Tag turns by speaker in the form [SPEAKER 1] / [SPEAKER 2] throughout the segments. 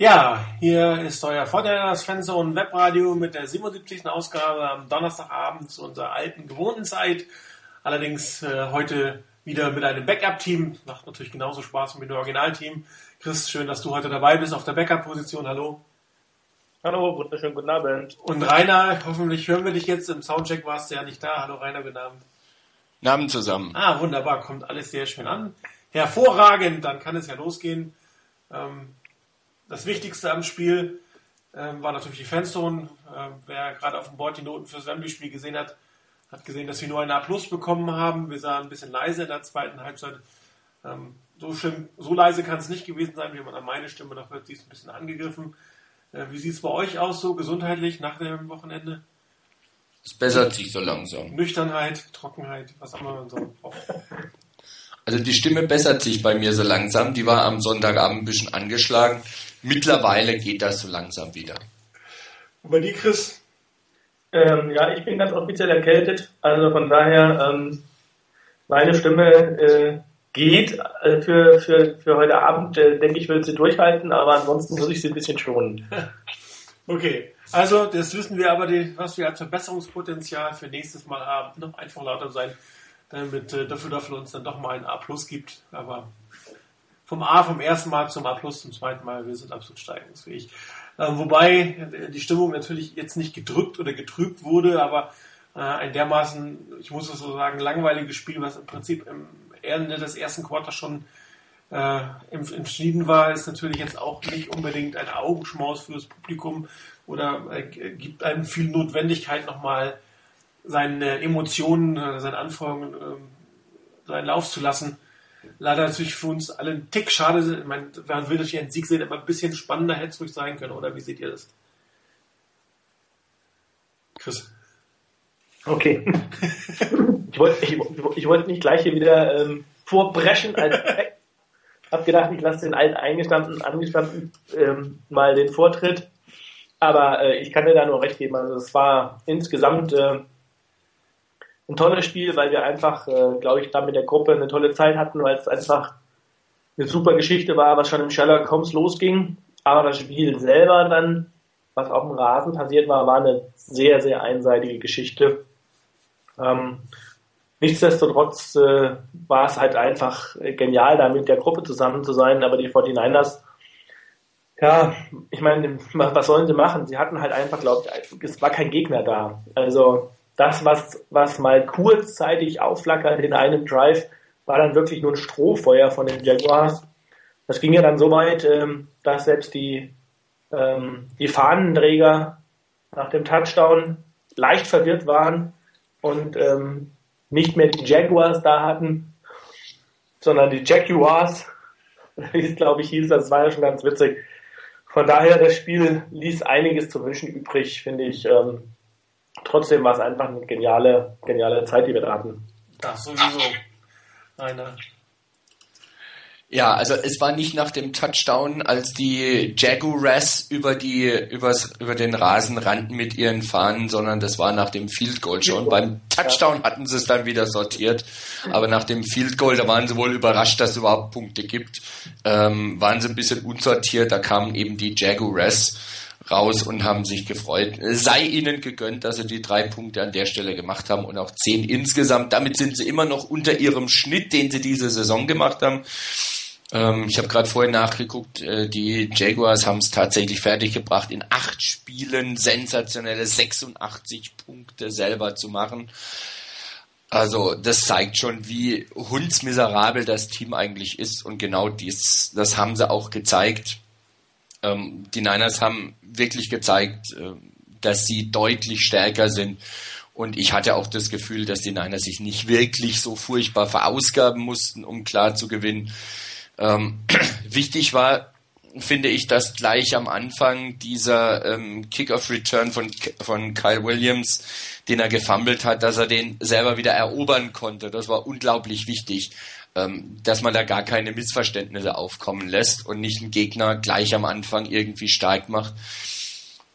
[SPEAKER 1] Ja, hier ist euer Vorteilers Fanzone Webradio mit der 77. Ausgabe am Donnerstagabend zu unserer alten gewohnten Zeit. Allerdings äh, heute wieder mit einem Backup-Team. Macht natürlich genauso Spaß wie mit dem Originalteam. Chris, schön, dass du heute dabei bist auf der Backup-Position. Hallo.
[SPEAKER 2] Hallo, wunderschönen guten Abend.
[SPEAKER 1] Und Rainer, hoffentlich hören wir dich jetzt. Im Soundcheck warst du ja nicht da. Hallo Rainer, guten Abend.
[SPEAKER 3] Namen zusammen.
[SPEAKER 1] Ah, wunderbar, kommt alles sehr schön an. Hervorragend, dann kann es ja losgehen. Ähm, das Wichtigste am Spiel ähm, war natürlich die Fanzone. Ähm, wer gerade auf dem Board die Noten fürs Wembley-Spiel gesehen hat, hat gesehen, dass wir nur ein A Plus bekommen haben. Wir sahen ein bisschen leise in der zweiten Halbzeit. Ähm, so, schlimm, so leise kann es nicht gewesen sein, wie man an meine Stimme noch hört. Sie ist ein bisschen angegriffen. Äh, wie sieht es bei euch aus, so gesundheitlich nach dem Wochenende?
[SPEAKER 3] Es bessert sich so langsam.
[SPEAKER 1] Nüchternheit, Trockenheit, was auch immer man so braucht.
[SPEAKER 3] Also die Stimme bessert sich bei mir so langsam. Die war am Sonntagabend ein bisschen angeschlagen. Mittlerweile geht das so langsam wieder.
[SPEAKER 1] Und bei dir, Chris?
[SPEAKER 2] Ähm, ja, ich bin ganz offiziell erkältet. Also von daher, ähm, meine Stimme äh, geht äh, für, für, für heute Abend. Äh, denke ich, will sie durchhalten, aber ansonsten muss ich sie ein bisschen schonen.
[SPEAKER 1] okay, also das wissen wir aber, die, was wir als Verbesserungspotenzial für nächstes Mal haben. Noch einfach lauter sein, damit äh, dafür, dafür uns dann doch mal ein A Plus gibt. Aber vom A vom ersten Mal zum A Plus zum zweiten Mal, wir sind absolut steigungsfähig. Ähm, wobei die Stimmung natürlich jetzt nicht gedrückt oder getrübt wurde, aber äh, ein dermaßen, ich muss es so sagen, langweiliges Spiel, was im Prinzip im Ende des ersten Quarters schon äh, entschieden war, ist natürlich jetzt auch nicht unbedingt ein Augenschmaus für das Publikum oder äh, gibt einem viel Notwendigkeit nochmal seine Emotionen, äh, seine Anforderungen äh, seinen Lauf zu lassen leider natürlich für uns alle ein Tick schade. Ich meine, man will natürlich einen Sieg sehen, aber ein bisschen spannender hätte es ruhig sein können, oder wie seht ihr das? Chris.
[SPEAKER 2] Okay. ich wollte ich, ich wollt nicht gleich hier wieder ähm, vorbrechen als hab gedacht, ich lasse den alten eingestanden, angestanden ähm, mal den Vortritt. Aber äh, ich kann dir da nur recht geben. Also es war insgesamt äh, ein tolles Spiel, weil wir einfach, äh, glaube ich, da mit der Gruppe eine tolle Zeit hatten, weil es einfach eine super Geschichte war, was schon im Sherlock Holmes losging. Aber das Spiel selber dann, was auf dem Rasen passiert war, war eine sehr, sehr einseitige Geschichte. Ähm, nichtsdestotrotz äh, war es halt einfach genial, da mit der Gruppe zusammen zu sein, aber die 49ers, ja, ich meine, was sollen sie machen? Sie hatten halt einfach, glaube ich, es war kein Gegner da. Also das, was, was mal kurzzeitig aufflackert in einem Drive, war dann wirklich nur ein Strohfeuer von den Jaguars. Das ging ja dann so weit, ähm, dass selbst die, ähm, die Fahnenträger nach dem Touchdown leicht verwirrt waren und ähm, nicht mehr die Jaguars da hatten, sondern die Jaguars, wie es glaube ich hieß, das war ja schon ganz witzig. Von daher, das Spiel ließ einiges zu wünschen übrig, finde ich. Ähm, trotzdem war es einfach eine geniale, geniale Zeit, die wir da hatten.
[SPEAKER 1] Das sowieso. Eine.
[SPEAKER 3] Ja, also es war nicht nach dem Touchdown, als die Jaguars über die übers, über den Rasen rannten mit ihren Fahnen, sondern das war nach dem Field Goal schon. Beim Touchdown hatten sie es dann wieder sortiert, aber nach dem Field Goal, da waren sie wohl überrascht, dass es überhaupt Punkte gibt. Ähm, waren sie ein bisschen unsortiert, da kamen eben die Jaguars raus und haben sich gefreut. Sei ihnen gegönnt, dass sie die drei Punkte an der Stelle gemacht haben und auch zehn insgesamt. Damit sind sie immer noch unter ihrem Schnitt, den sie diese Saison gemacht haben. Ähm, ich habe gerade vorhin nachgeguckt, äh, die Jaguars haben es tatsächlich fertiggebracht, in acht Spielen sensationelle 86 Punkte selber zu machen. Also das zeigt schon, wie hundsmiserabel das Team eigentlich ist und genau dies, das haben sie auch gezeigt. Ähm, die Niners haben wirklich gezeigt, äh, dass sie deutlich stärker sind. Und ich hatte auch das Gefühl, dass die Niners sich nicht wirklich so furchtbar verausgaben mussten, um klar zu gewinnen. Ähm, wichtig war, finde ich, dass gleich am Anfang dieser ähm, Kick-off-Return von, von Kyle Williams, den er gefummelt hat, dass er den selber wieder erobern konnte. Das war unglaublich wichtig dass man da gar keine Missverständnisse aufkommen lässt und nicht einen Gegner gleich am Anfang irgendwie stark macht.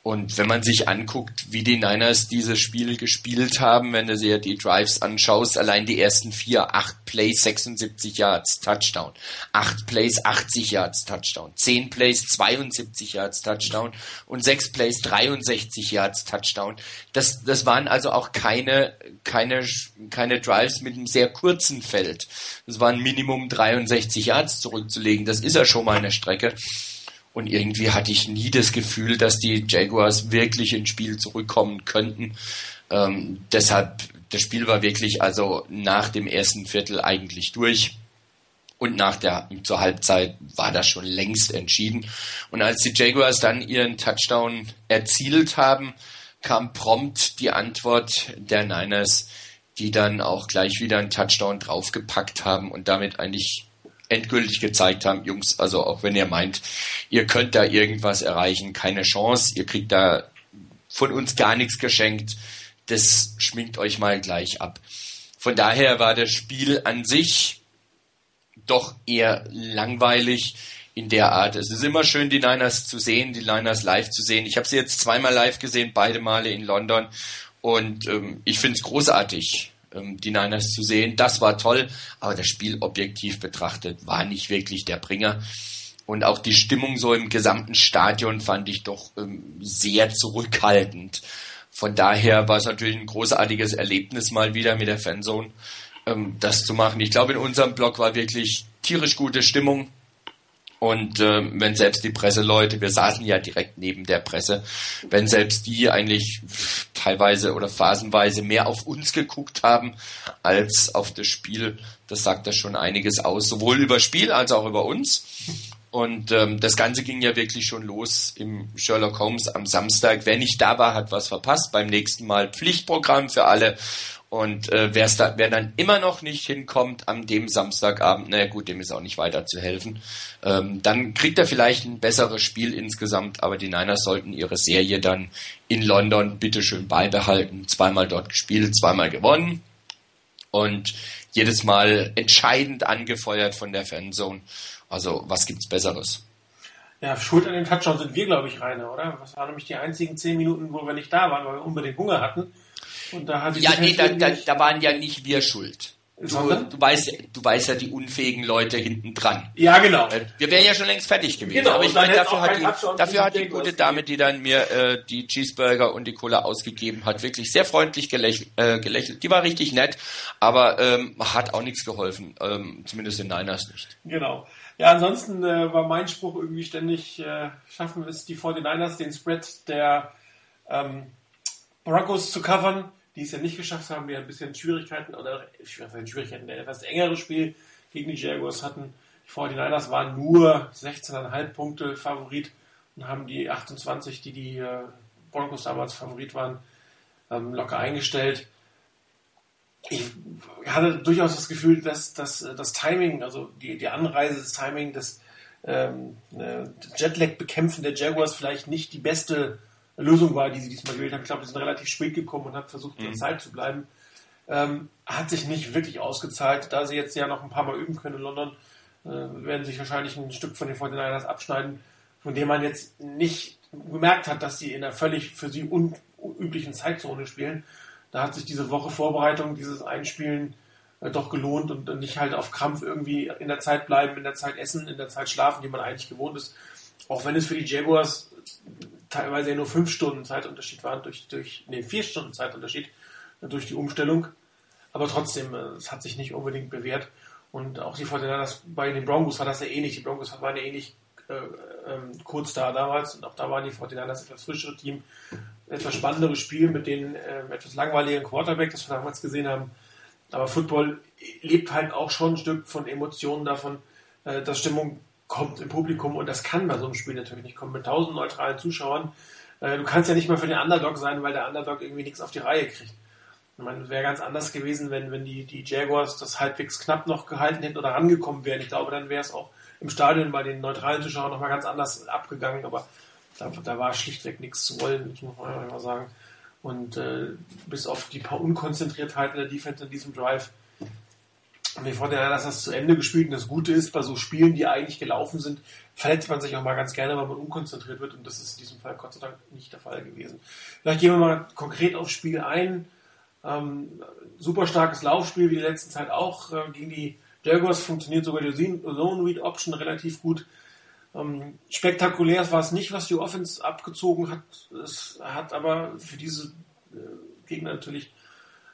[SPEAKER 3] Und wenn man sich anguckt, wie die Niners dieses Spiel gespielt haben, wenn du dir die Drives anschaust, allein die ersten vier, acht Plays, 76 Yards, Touchdown. Acht Plays, 80 Yards, Touchdown. Zehn Plays, 72 Yards, Touchdown. Und sechs Plays, 63 Yards, Touchdown. Das, das waren also auch keine, keine, keine Drives mit einem sehr kurzen Feld. Das waren Minimum 63 Yards zurückzulegen. Das ist ja schon mal eine Strecke. Und irgendwie hatte ich nie das Gefühl, dass die Jaguars wirklich ins Spiel zurückkommen könnten. Ähm, deshalb, das Spiel war wirklich also nach dem ersten Viertel eigentlich durch. Und nach der, zur Halbzeit war das schon längst entschieden. Und als die Jaguars dann ihren Touchdown erzielt haben, kam prompt die Antwort der Niners, die dann auch gleich wieder einen Touchdown draufgepackt haben und damit eigentlich endgültig gezeigt haben, Jungs, also auch wenn ihr meint, ihr könnt da irgendwas erreichen, keine Chance, ihr kriegt da von uns gar nichts geschenkt, das schminkt euch mal gleich ab. Von daher war das Spiel an sich doch eher langweilig in der Art. Es ist immer schön, die Niners zu sehen, die Niners live zu sehen. Ich habe sie jetzt zweimal live gesehen, beide Male in London und ähm, ich finde es großartig ähm, die Niners zu sehen. Das war toll, aber das Spiel objektiv betrachtet war nicht wirklich der Bringer. Und auch die Stimmung so im gesamten Stadion fand ich doch ähm, sehr zurückhaltend. Von daher war es natürlich ein großartiges Erlebnis mal wieder mit der Fanzone, ähm, das zu machen. Ich glaube, in unserem Blog war wirklich tierisch gute Stimmung. Und äh, wenn selbst die Presseleute, wir saßen ja direkt neben der Presse, wenn selbst die eigentlich teilweise oder phasenweise mehr auf uns geguckt haben als auf das Spiel, das sagt ja schon einiges aus, sowohl über Spiel als auch über uns. Und ähm, das Ganze ging ja wirklich schon los im Sherlock Holmes am Samstag. Wer nicht da war, hat was verpasst. Beim nächsten Mal Pflichtprogramm für alle. Und äh, da, wer dann immer noch nicht hinkommt am dem Samstagabend, naja gut, dem ist auch nicht weiter zu helfen. Ähm, dann kriegt er vielleicht ein besseres Spiel insgesamt, aber die Niners sollten ihre Serie dann in London bitteschön beibehalten. Zweimal dort gespielt, zweimal gewonnen und jedes Mal entscheidend angefeuert von der Fanzone. Also was gibt's Besseres?
[SPEAKER 1] Ja, schuld an den Touchdown sind wir, glaube ich, Rainer, oder? Das waren nämlich die einzigen zehn Minuten, wo wir nicht da waren, weil wir unbedingt Hunger hatten.
[SPEAKER 3] Und da hatte ja, nee, da, da, da waren ja nicht wir schuld. Du, du, weißt, du weißt ja die unfähigen Leute hinten dran.
[SPEAKER 1] Ja, genau.
[SPEAKER 3] Äh, wir wären ja schon längst fertig gewesen. Genau, aber ich meine, dafür hat, die, dafür hat die gute Dame, die dann mir äh, die Cheeseburger und die Cola ausgegeben hat, wirklich sehr freundlich gelächelt. Äh, gelächelt. Die war richtig nett, aber ähm, hat auch nichts geholfen. Ähm, zumindest in Niners nicht.
[SPEAKER 1] Genau. Ja, ansonsten äh, war mein Spruch irgendwie ständig, äh, schaffen es die 49ers, den Spread der ähm, Broncos zu covern die es ja nicht geschafft haben, die ein bisschen Schwierigkeiten oder Schwierigkeiten, ein etwas engeres Spiel gegen die Jaguars hatten. Die 49ers waren nur 16,5 Punkte Favorit und haben die 28, die die äh, Broncos damals Favorit waren, ähm, locker eingestellt. Ich hatte durchaus das Gefühl, dass, dass das Timing, also die, die Anreise, das Timing, das ähm, äh, Jetlag-Bekämpfen der Jaguars vielleicht nicht die beste Lösung war, die sie diesmal gewählt haben. Ich glaube, sie sind relativ spät gekommen und haben versucht, in mhm. Zeit zu bleiben. Ähm, hat sich nicht wirklich ausgezahlt. Da sie jetzt ja noch ein paar Mal üben können in London, äh, werden sich wahrscheinlich ein Stück von den 49ers abschneiden, von dem man jetzt nicht gemerkt hat, dass sie in einer völlig für sie unüblichen Zeitzone spielen. Da hat sich diese Woche Vorbereitung, dieses Einspielen äh, doch gelohnt und nicht halt auf Krampf irgendwie in der Zeit bleiben, in der Zeit essen, in der Zeit schlafen, die man eigentlich gewohnt ist. Auch wenn es für die Jaguars teilweise nur fünf Stunden Zeitunterschied waren, durch, durch, nee, vier Stunden Zeitunterschied durch die Umstellung. Aber trotzdem, äh, es hat sich nicht unbedingt bewährt. Und auch die Fortinanders bei den Broncos war das ja ähnlich. Die Broncos waren ja ähnlich äh, ähm, kurz da damals und auch da waren die Fortinanders etwas frischere Team. Etwas spannenderes Spiel mit den äh, etwas langweiligen Quarterback, das wir damals gesehen haben. Aber Football lebt halt auch schon ein Stück von Emotionen davon, äh, dass Stimmung kommt im Publikum und das kann bei so einem Spiel natürlich nicht kommen. Mit tausend neutralen Zuschauern. Äh, du kannst ja nicht mal für den Underdog sein, weil der Underdog irgendwie nichts auf die Reihe kriegt. Ich meine, wäre ganz anders gewesen, wenn, wenn die, die Jaguars das halbwegs knapp noch gehalten hätten oder rangekommen wären. Ich glaube, dann wäre es auch im Stadion bei den neutralen Zuschauern nochmal ganz anders abgegangen, aber da, da war schlichtweg nichts zu wollen, muss man einfach sagen. Und äh, bis auf die paar Unkonzentriertheiten der Defense in diesem Drive Und fand ja, dass das zu Ende gespielt und das Gute ist, bei so Spielen, die eigentlich gelaufen sind, verletzt man sich auch mal ganz gerne, weil man unkonzentriert wird und das ist in diesem Fall Gott sei Dank nicht der Fall gewesen. Vielleicht gehen wir mal konkret aufs Spiel ein. Ähm, super starkes Laufspiel, wie die letzten Zeit auch. Äh, gegen die Jaguars funktioniert sogar die Zone Read Option relativ gut. Ähm, spektakulär war es nicht, was die Offense abgezogen hat. Es hat aber für diese äh, Gegner natürlich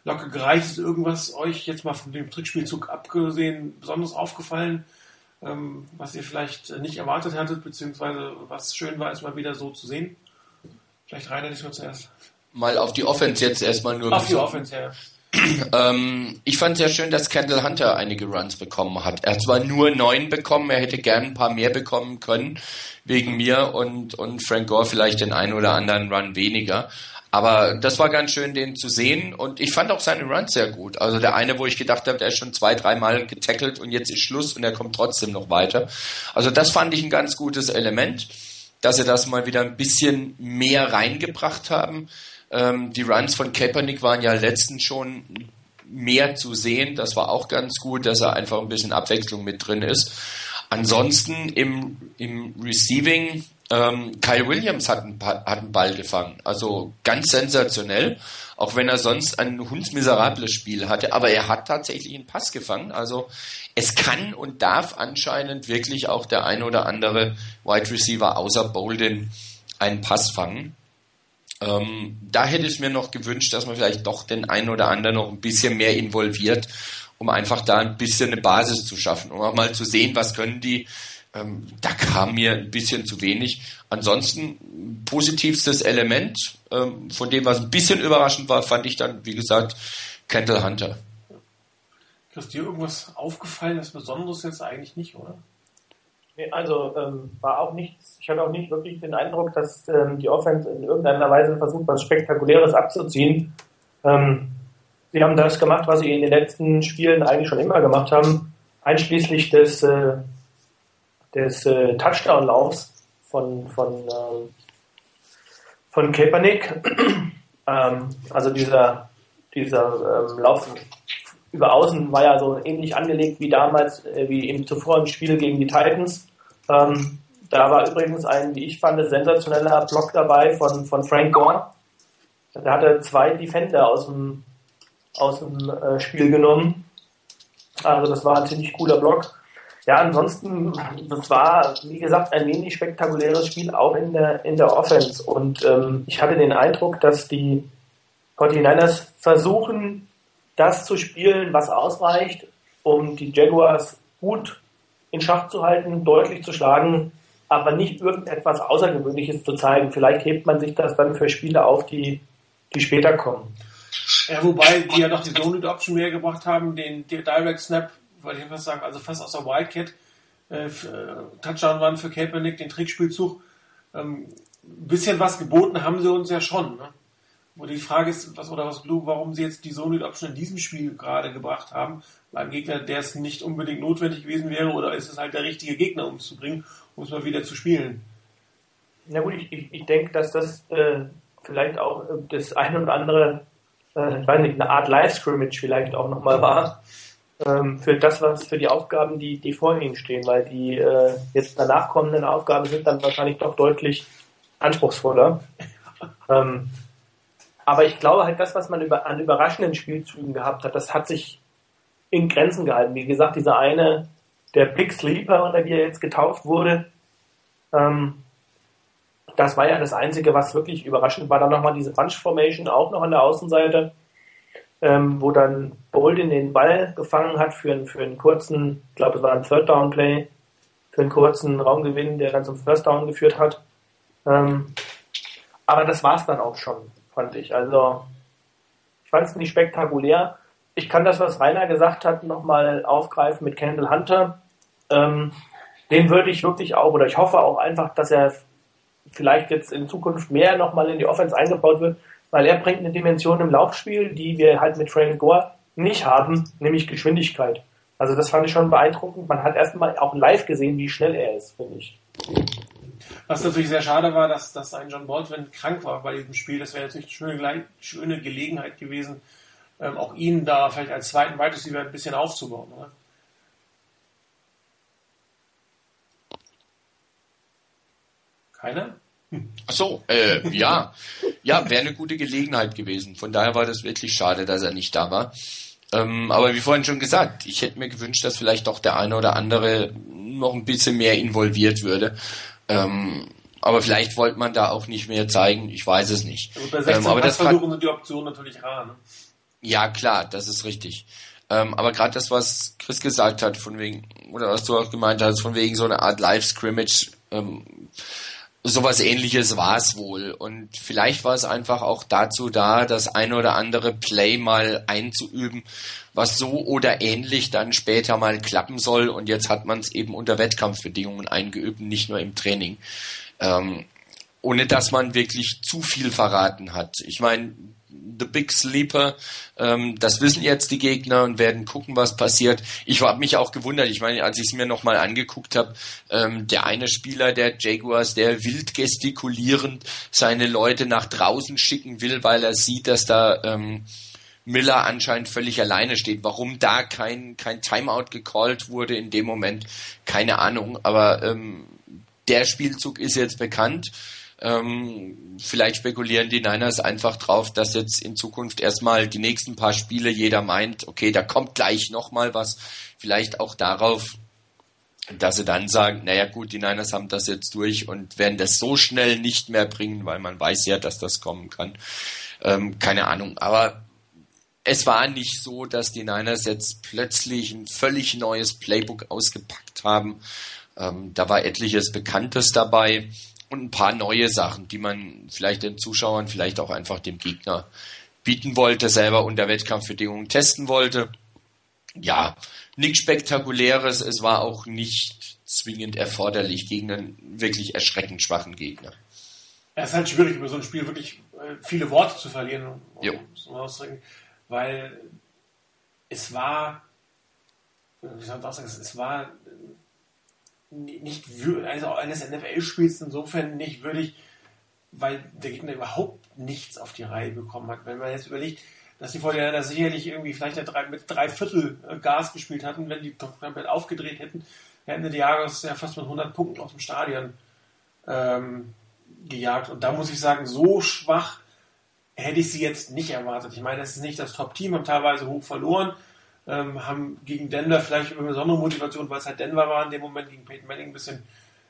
[SPEAKER 1] locker gereicht. Ist irgendwas euch jetzt mal von dem Trickspielzug abgesehen besonders aufgefallen, ähm, was ihr vielleicht nicht erwartet hattet, beziehungsweise was schön war, es mal wieder so zu sehen? Vielleicht Rainer, dich mal zuerst.
[SPEAKER 3] Mal auf die Offense jetzt erstmal nur.
[SPEAKER 1] Auf die Offense, ja.
[SPEAKER 3] Ähm, ich fand sehr schön, dass Kendall Hunter einige Runs bekommen hat. Er hat zwar nur neun bekommen, er hätte gern ein paar mehr bekommen können, wegen mir und, und Frank Gore vielleicht den einen oder anderen Run weniger. Aber das war ganz schön, den zu sehen. Und ich fand auch seine Runs sehr gut. Also der eine, wo ich gedacht habe, der ist schon zwei, dreimal getackelt und jetzt ist Schluss und er kommt trotzdem noch weiter. Also das fand ich ein ganz gutes Element, dass sie das mal wieder ein bisschen mehr reingebracht haben. Ähm, die Runs von Kaepernick waren ja letztens schon mehr zu sehen. Das war auch ganz gut, dass er einfach ein bisschen Abwechslung mit drin ist. Ansonsten im, im Receiving, ähm, Kyle Williams hat einen, hat einen Ball gefangen. Also ganz sensationell, auch wenn er sonst ein hundsmiserables Spiel hatte. Aber er hat tatsächlich einen Pass gefangen. Also es kann und darf anscheinend wirklich auch der ein oder andere Wide Receiver außer Bolden einen Pass fangen. Ähm, da hätte ich mir noch gewünscht, dass man vielleicht doch den einen oder anderen noch ein bisschen mehr involviert, um einfach da ein bisschen eine Basis zu schaffen, um auch mal zu sehen, was können die. Ähm, da kam mir ein bisschen zu wenig. Ansonsten positivstes Element, ähm, von dem was ein bisschen überraschend war, fand ich dann, wie gesagt, Kendall Hunter.
[SPEAKER 1] Ist dir irgendwas aufgefallen, das Besonderes jetzt eigentlich nicht, oder?
[SPEAKER 2] Also ähm, war auch nichts, ich hatte auch nicht wirklich den Eindruck, dass ähm, die Offense in irgendeiner Weise versucht, was Spektakuläres abzuziehen. Ähm, sie haben das gemacht, was sie in den letzten Spielen eigentlich schon immer gemacht haben, einschließlich des, äh, des äh, Touchdown-Laufs von, von, ähm, von Kaepernick. ähm, also dieser, dieser ähm, Lauf über Außen war ja so ähnlich angelegt wie damals, äh, wie im zuvor im Spiel gegen die Titans. Ähm, da war übrigens ein, wie ich fand, sensationeller Block dabei von, von Frank Gore. Da hat er zwei Defender aus dem, aus dem äh, Spiel genommen. Also das war ein ziemlich cooler Block. Ja, ansonsten, das war, wie gesagt, ein wenig spektakuläres Spiel, auch in der, in der Offense. Und ähm, ich hatte den Eindruck, dass die 49ers versuchen, das zu spielen, was ausreicht, um die Jaguars gut in Schach zu halten, deutlich zu schlagen, aber nicht irgendetwas Außergewöhnliches zu zeigen. Vielleicht hebt man sich das dann für Spiele auf, die, die später kommen.
[SPEAKER 1] Ja, wobei die ja noch die Zone Option mehr gebracht haben, den Direct Snap, wollte ich fast sagen, also fast aus der Wildcat, äh, Touchdown waren für Kaepernick, den Trickspielzug. Ähm, ein bisschen was geboten haben sie uns ja schon. Ne? Wo die Frage ist, was oder was Blue, warum sie jetzt die Zone Option in diesem Spiel gerade gebracht haben, bei einem Gegner, der es nicht unbedingt notwendig gewesen wäre, oder ist es halt der richtige Gegner, um es zu bringen, um es mal wieder zu spielen?
[SPEAKER 2] Na gut, ich, ich, ich denke, dass das äh, vielleicht auch äh, das ein oder andere, äh, ich weiß nicht, eine Art Live-Scrimmage vielleicht auch nochmal war. Ähm, für das, was für die Aufgaben, die, die vor ihnen stehen, weil die äh, jetzt danach kommenden Aufgaben sind dann wahrscheinlich doch deutlich anspruchsvoller. ähm, aber ich glaube halt, das, was man über, an überraschenden Spielzügen gehabt hat, das hat sich in Grenzen gehalten. Wie gesagt, dieser eine, der Big Sleeper, oder wie er jetzt getauft wurde, ähm, das war ja das Einzige, was wirklich überraschend war. Dann nochmal diese Bunch Formation auch noch an der Außenseite, ähm, wo dann Bolden den Ball gefangen hat für einen, für einen kurzen, ich glaube, es war ein Third Down Play, für einen kurzen Raumgewinn, der dann zum First Down geführt hat. Ähm, aber das war es dann auch schon, fand ich. Also, ich fand es nicht spektakulär ich kann das, was Rainer gesagt hat, nochmal aufgreifen mit Kendall Hunter. Ähm, den würde ich wirklich auch, oder ich hoffe auch einfach, dass er vielleicht jetzt in Zukunft mehr nochmal in die Offense eingebaut wird, weil er bringt eine Dimension im Laufspiel, die wir halt mit Frank Gore nicht haben, nämlich Geschwindigkeit. Also das fand ich schon beeindruckend. Man hat erstmal auch live gesehen, wie schnell er ist, finde ich.
[SPEAKER 1] Was natürlich sehr schade war, dass, dass ein John Baldwin krank war bei diesem Spiel. Das wäre natürlich eine schöne, schöne Gelegenheit gewesen, ähm, auch ihn da vielleicht als zweiten Wide ein bisschen aufzubauen, oder? Keiner?
[SPEAKER 3] Ach so, äh, ja. Ja, wäre eine gute Gelegenheit gewesen. Von daher war das wirklich schade, dass er nicht da war. Ähm, aber wie vorhin schon gesagt, ich hätte mir gewünscht, dass vielleicht doch der eine oder andere noch ein bisschen mehr involviert würde. Ähm, aber vielleicht wollte man da auch nicht mehr zeigen, ich weiß es nicht.
[SPEAKER 1] Also bei 16
[SPEAKER 3] ähm, aber das
[SPEAKER 1] versuchen sind die Optionen natürlich rar. Ne?
[SPEAKER 3] Ja, klar, das ist richtig. Ähm, aber gerade das, was Chris gesagt hat, von wegen, oder was du auch gemeint hast, von wegen so eine Art Live-Scrimmage, ähm, sowas ähnliches war es wohl. Und vielleicht war es einfach auch dazu da, das ein oder andere Play mal einzuüben, was so oder ähnlich dann später mal klappen soll. Und jetzt hat man es eben unter Wettkampfbedingungen eingeübt, nicht nur im Training. Ähm, ohne dass man wirklich zu viel verraten hat. Ich meine, The Big Sleeper. Ähm, das wissen jetzt die Gegner und werden gucken, was passiert. Ich habe mich auch gewundert. Ich meine, als ich es mir nochmal angeguckt habe, ähm, der eine Spieler der Jaguars, der wild gestikulierend seine Leute nach draußen schicken will, weil er sieht, dass da ähm, Miller anscheinend völlig alleine steht. Warum da kein, kein Timeout gecallt wurde in dem Moment, keine Ahnung. Aber ähm, der Spielzug ist jetzt bekannt. Ähm, vielleicht spekulieren die Niners einfach drauf, dass jetzt in Zukunft erstmal die nächsten paar Spiele jeder meint, okay, da kommt gleich nochmal was. Vielleicht auch darauf, dass sie dann sagen, naja gut, die Niners haben das jetzt durch und werden das so schnell nicht mehr bringen, weil man weiß ja, dass das kommen kann. Ähm, keine Ahnung, aber es war nicht so, dass die Niners jetzt plötzlich ein völlig neues Playbook ausgepackt haben. Ähm, da war etliches Bekanntes dabei und ein paar neue Sachen, die man vielleicht den Zuschauern, vielleicht auch einfach dem Gegner bieten wollte, selber unter Wettkampfbedingungen testen wollte. Ja, nichts Spektakuläres, es war auch nicht zwingend erforderlich gegen einen wirklich erschreckend schwachen Gegner.
[SPEAKER 1] Es ist halt schwierig, über so ein Spiel wirklich äh, viele Worte zu verlieren, um auszudrücken, weil es war, wie soll man sagen, es war nicht also eines NFL-Spiels insofern nicht würdig, weil der Gegner überhaupt nichts auf die Reihe bekommen hat. Wenn man jetzt überlegt, dass die Vorderländer sicherlich irgendwie vielleicht mit drei Viertel äh, Gas gespielt hatten, wenn die komplett aufgedreht hätten, hätten die Jahres ja fast mit 100 Punkten aus dem Stadion ähm, gejagt. Und da muss ich sagen, so schwach hätte ich sie jetzt nicht erwartet. Ich meine, das ist nicht das Top-Team, haben teilweise hoch verloren, ähm, haben gegen Denver vielleicht über besondere Motivation, weil es halt Denver war in dem Moment gegen Peyton Manning ein bisschen,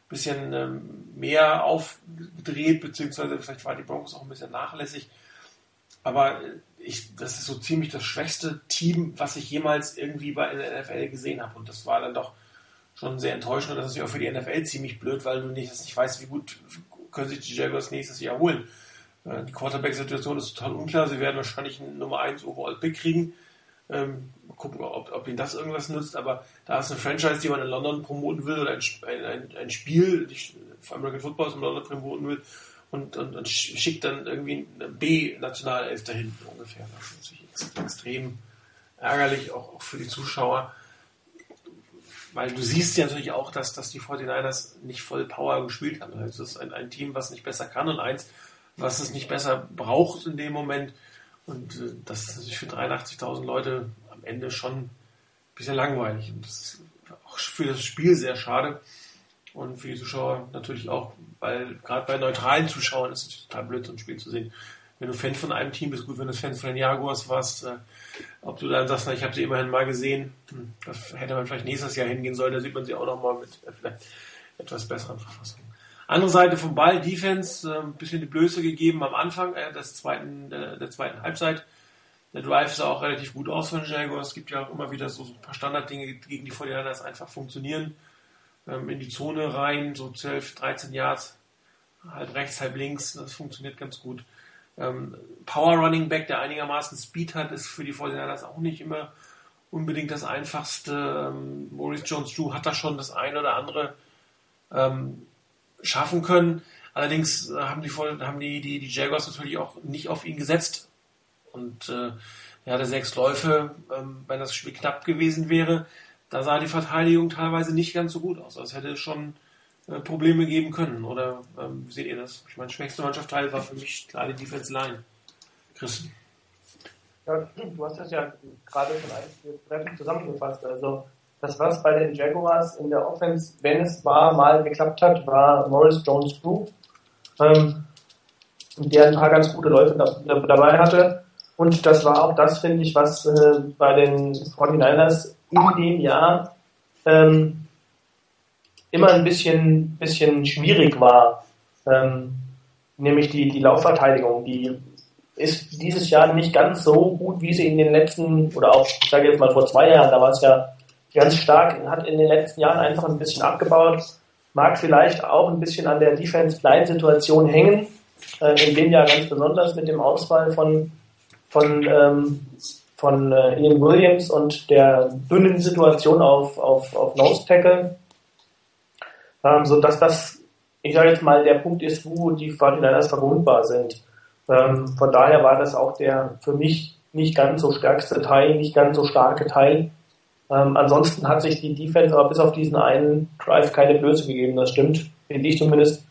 [SPEAKER 1] bisschen ähm, mehr aufgedreht, beziehungsweise vielleicht war die Broncos auch ein bisschen nachlässig. Aber ich, das ist so ziemlich das schwächste Team, was ich jemals irgendwie bei der NFL gesehen habe. Und das war dann doch schon sehr enttäuschend. Und das ist ja auch für die NFL ziemlich blöd, weil du nicht, nicht weißt, wie gut können sich die Jaguars nächstes Jahr holen. Äh, die Quarterback-Situation ist total unklar. Sie werden wahrscheinlich einen Nummer 1 Overall-Pick kriegen. Ähm, gucken, ob, ob ihnen das irgendwas nützt, aber da ist eine Franchise, die man in London promoten will oder ein, ein, ein Spiel, vor American Football in London promoten will und, und, und schickt dann irgendwie eine B-Nationalelf dahin ungefähr. Das ist natürlich extrem ärgerlich, auch, auch für die Zuschauer, weil du siehst ja natürlich auch, dass, dass die 49ers nicht voll Power gespielt haben. Also das ist ein, ein Team, was nicht besser kann und eins, was es nicht besser braucht in dem Moment. Und äh, das ist für 83.000 Leute am Ende schon ein bisschen langweilig. Und das ist auch für das Spiel sehr schade. Und für die Zuschauer natürlich auch, weil gerade bei neutralen Zuschauern ist es total blöd, so ein Spiel zu sehen. Wenn du Fan von einem Team bist, gut, wenn du Fan von den Jaguars warst, äh, ob du dann sagst, na, ich habe sie immerhin mal gesehen, hm, das hätte man vielleicht nächstes Jahr hingehen sollen, da sieht man sie auch nochmal mit äh, vielleicht etwas besseren Verfassungen. Andere Seite vom Ball, Defense, äh, ein bisschen die Blöße gegeben am Anfang äh, des zweiten, der, der zweiten Halbzeit. Der Drive sah auch relativ gut aus von Jaguars. Es gibt ja auch immer wieder so, so ein paar Standarddinge gegen die 49ers einfach funktionieren. Ähm, in die Zone rein, so 12, 13 Yards, halb rechts, halb links, das funktioniert ganz gut. Ähm, Power Running Back, der einigermaßen Speed hat, ist für die 49ers auch nicht immer unbedingt das einfachste. Ähm, Maurice Jones-Drew hat da schon das eine oder andere ähm, schaffen können. Allerdings äh, haben die, haben die, die, die Jaguars natürlich auch nicht auf ihn gesetzt. Und äh, er hatte sechs Läufe, ähm, wenn das Spiel knapp gewesen wäre. Da sah die Verteidigung teilweise nicht ganz so gut aus. Also es hätte schon äh, Probleme geben können. Oder ähm, seht ihr das? Ich meine, schwächste Mannschaft Teil war für mich klar die Defense Line. Christen.
[SPEAKER 2] du hast das ja gerade schon eigentlich treffend zusammengefasst. Also das, was bei den Jaguars in der Offense, wenn es war, mal geklappt hat, war Morris Jones-Drew, ähm, der ein paar ganz gute Leute da, dabei hatte. Und das war auch das, finde ich, was äh, bei den 49ers in dem Jahr ähm, immer ein bisschen, bisschen schwierig war. Ähm, nämlich die, die Laufverteidigung, die ist dieses Jahr nicht ganz so gut, wie sie in den letzten, oder auch, ich sage jetzt mal vor zwei Jahren, da war es ja ganz stark, hat in den letzten Jahren einfach ein bisschen abgebaut, mag vielleicht auch ein bisschen an der Defense-Line-Situation hängen, äh, in dem Jahr ganz besonders mit dem Ausfall von, von, ähm, von äh, Ian Williams und der dünnen Situation auf, auf, auf Nose Tackle, ähm, so dass das, ich sage jetzt mal, der Punkt ist, wo die 49ers verwundbar sind. Ähm, von daher war das auch der für mich nicht ganz so stärkste Teil, nicht ganz so starke Teil. Ähm, ansonsten hat sich die Defense aber bis auf diesen einen Drive keine Blöße gegeben, das stimmt, finde ich zumindest.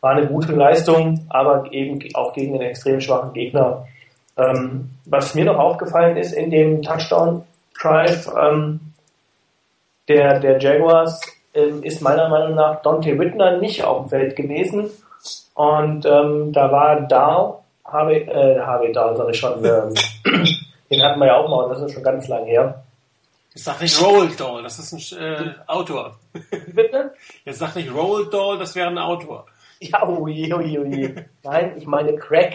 [SPEAKER 2] War eine gute Leistung, aber eben auch gegen einen extrem schwachen Gegner. Ähm, was mir noch aufgefallen ist in dem Touchdown-Drive ähm, der, der Jaguars, ähm, ist meiner Meinung nach Dante Whitner nicht auf dem Feld gewesen. Und ähm, da war Dahl, Harvey, äh, Harvey Dahl, sag ich schon, ähm, den hatten wir ja auch mal, und das ist schon ganz lang her.
[SPEAKER 1] Jetzt sag nicht Roald Dahl, das ist ein äh, Autor. Bitte? Jetzt sag nicht Roald Dahl, das wäre ein Autor.
[SPEAKER 2] Ja, ui, ui, ui. Nein, ich meine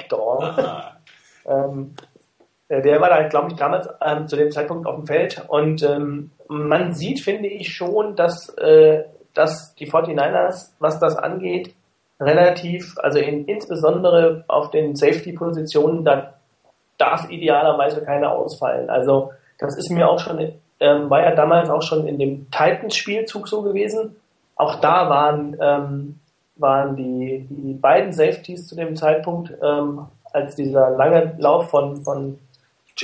[SPEAKER 2] Dahl. Ah. Ähm, äh, der war da, glaube ich, damals ähm, zu dem Zeitpunkt auf dem Feld und ähm, man sieht, finde ich schon, dass, äh, dass die 49ers, was das angeht, relativ, also in, insbesondere auf den Safety-Positionen, da darf idealerweise keiner ausfallen. Also das ist mir auch schon, ähm, war ja damals auch schon in dem Titans-Spielzug so gewesen. Auch da waren, ähm, waren die, die beiden Safeties zu dem Zeitpunkt, ähm, als dieser lange Lauf von, von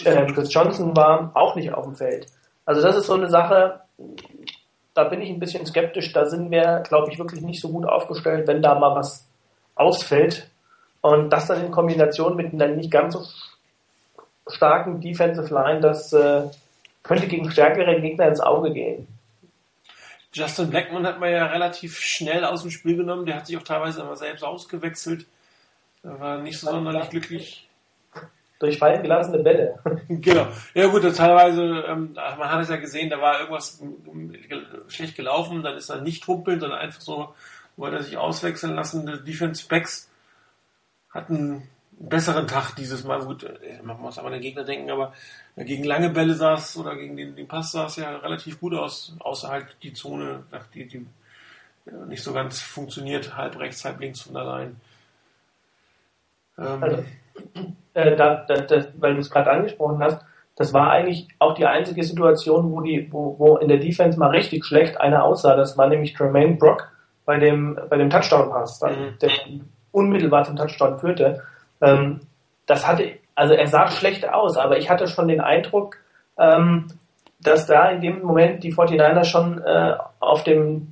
[SPEAKER 2] äh, Chris Johnson war, auch nicht auf dem Feld. Also das ist so eine Sache, da bin ich ein bisschen skeptisch. Da sind wir, glaube ich, wirklich nicht so gut aufgestellt, wenn da mal was ausfällt. Und das dann in Kombination mit einer nicht ganz so starken Defensive Line, das äh, könnte gegen stärkere Gegner ins Auge gehen.
[SPEAKER 1] Justin Blackman hat man ja relativ schnell aus dem Spiel genommen. Der hat sich auch teilweise immer selbst ausgewechselt. Er war nicht so sonderlich glücklich
[SPEAKER 2] durch fallen gelassene Bälle.
[SPEAKER 1] genau. Ja gut, teilweise, ähm, man hat es ja gesehen, da war irgendwas schlecht gelaufen, dann ist er nicht humpeln, sondern einfach so, wollte er sich auswechseln lassen. Die Defense Backs hatten einen besseren Tag dieses Mal. Gut, äh, man muss aber an den Gegner denken, aber gegen lange Bälle saß oder gegen den, den Pass sah es ja relativ gut aus, außer halt die Zone, die, die nicht so ganz funktioniert, halb rechts, halb links von allein.
[SPEAKER 2] Ähm, also äh, da, da, da, weil du es gerade angesprochen hast, das war eigentlich auch die einzige Situation, wo, die, wo, wo in der Defense mal richtig schlecht einer aussah. Das war nämlich Tremaine Brock bei dem, bei dem Touchdown-Pass, mhm. der unmittelbar zum Touchdown führte. Ähm, das hatte, also er sah schlecht aus, aber ich hatte schon den Eindruck, ähm, dass da in dem Moment die 49ers schon äh, auf dem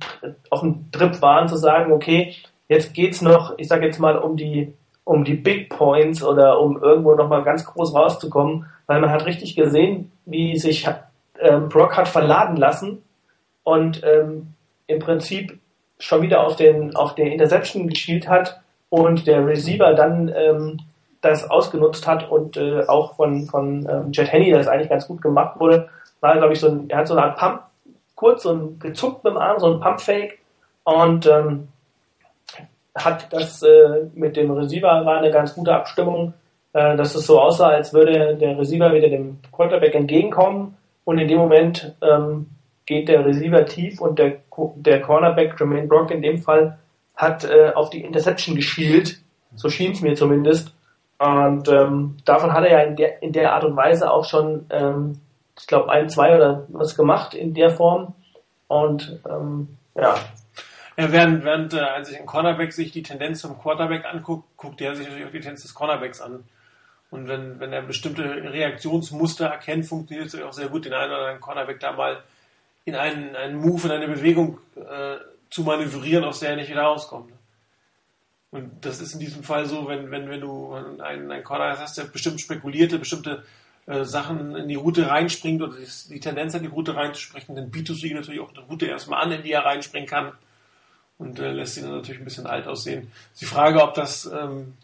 [SPEAKER 2] auf dem Trip waren zu sagen, okay, jetzt geht's noch, ich sage jetzt mal um die um die Big Points oder um irgendwo nochmal ganz groß rauszukommen, weil man hat richtig gesehen, wie sich ähm, Brock hat verladen lassen und ähm, im Prinzip schon wieder auf den auf den Interception gespielt hat und der Receiver dann ähm, das ausgenutzt hat und äh, auch von von ähm, Jet Henny das eigentlich ganz gut gemacht wurde, war glaube ich so ein, er hat so eine Art Pump kurz so ein gezuckt mit dem Arm, so ein Pump Fake und ähm, hat das äh, mit dem Receiver war eine ganz gute Abstimmung, äh, dass es so aussah, als würde der Receiver wieder dem Quarterback entgegenkommen und in dem Moment ähm, geht der Receiver tief und der, der Cornerback, Jermaine Brock in dem Fall, hat äh, auf die Interception geschielt, so schien es mir zumindest. Und ähm, davon hat er ja in der, in der Art und Weise auch schon, ähm, ich glaube, ein, zwei oder was gemacht in der Form. Und ähm, ja,
[SPEAKER 1] ja, während, während äh, als sich ein Cornerback sich die Tendenz zum Quarterback anguckt, guckt der sich natürlich auch die Tendenz des Cornerbacks an. Und wenn, wenn er bestimmte Reaktionsmuster erkennt, funktioniert es auch sehr gut, den einen oder anderen Cornerback da mal in einen, einen Move, in eine Bewegung äh, zu manövrieren, aus der er nicht wieder rauskommt. Und das ist in diesem Fall so, wenn, wenn, wenn du einen, einen Corner hast, der bestimmt spekulierte, bestimmte äh, Sachen in die Route reinspringt oder die, die Tendenz hat, die Route reinzusprechen, dann bietest du ihm natürlich auch eine Route erstmal an, in die er reinspringen kann und äh, lässt ihn dann natürlich ein bisschen alt aussehen. Ist die Frage, ob das ähm,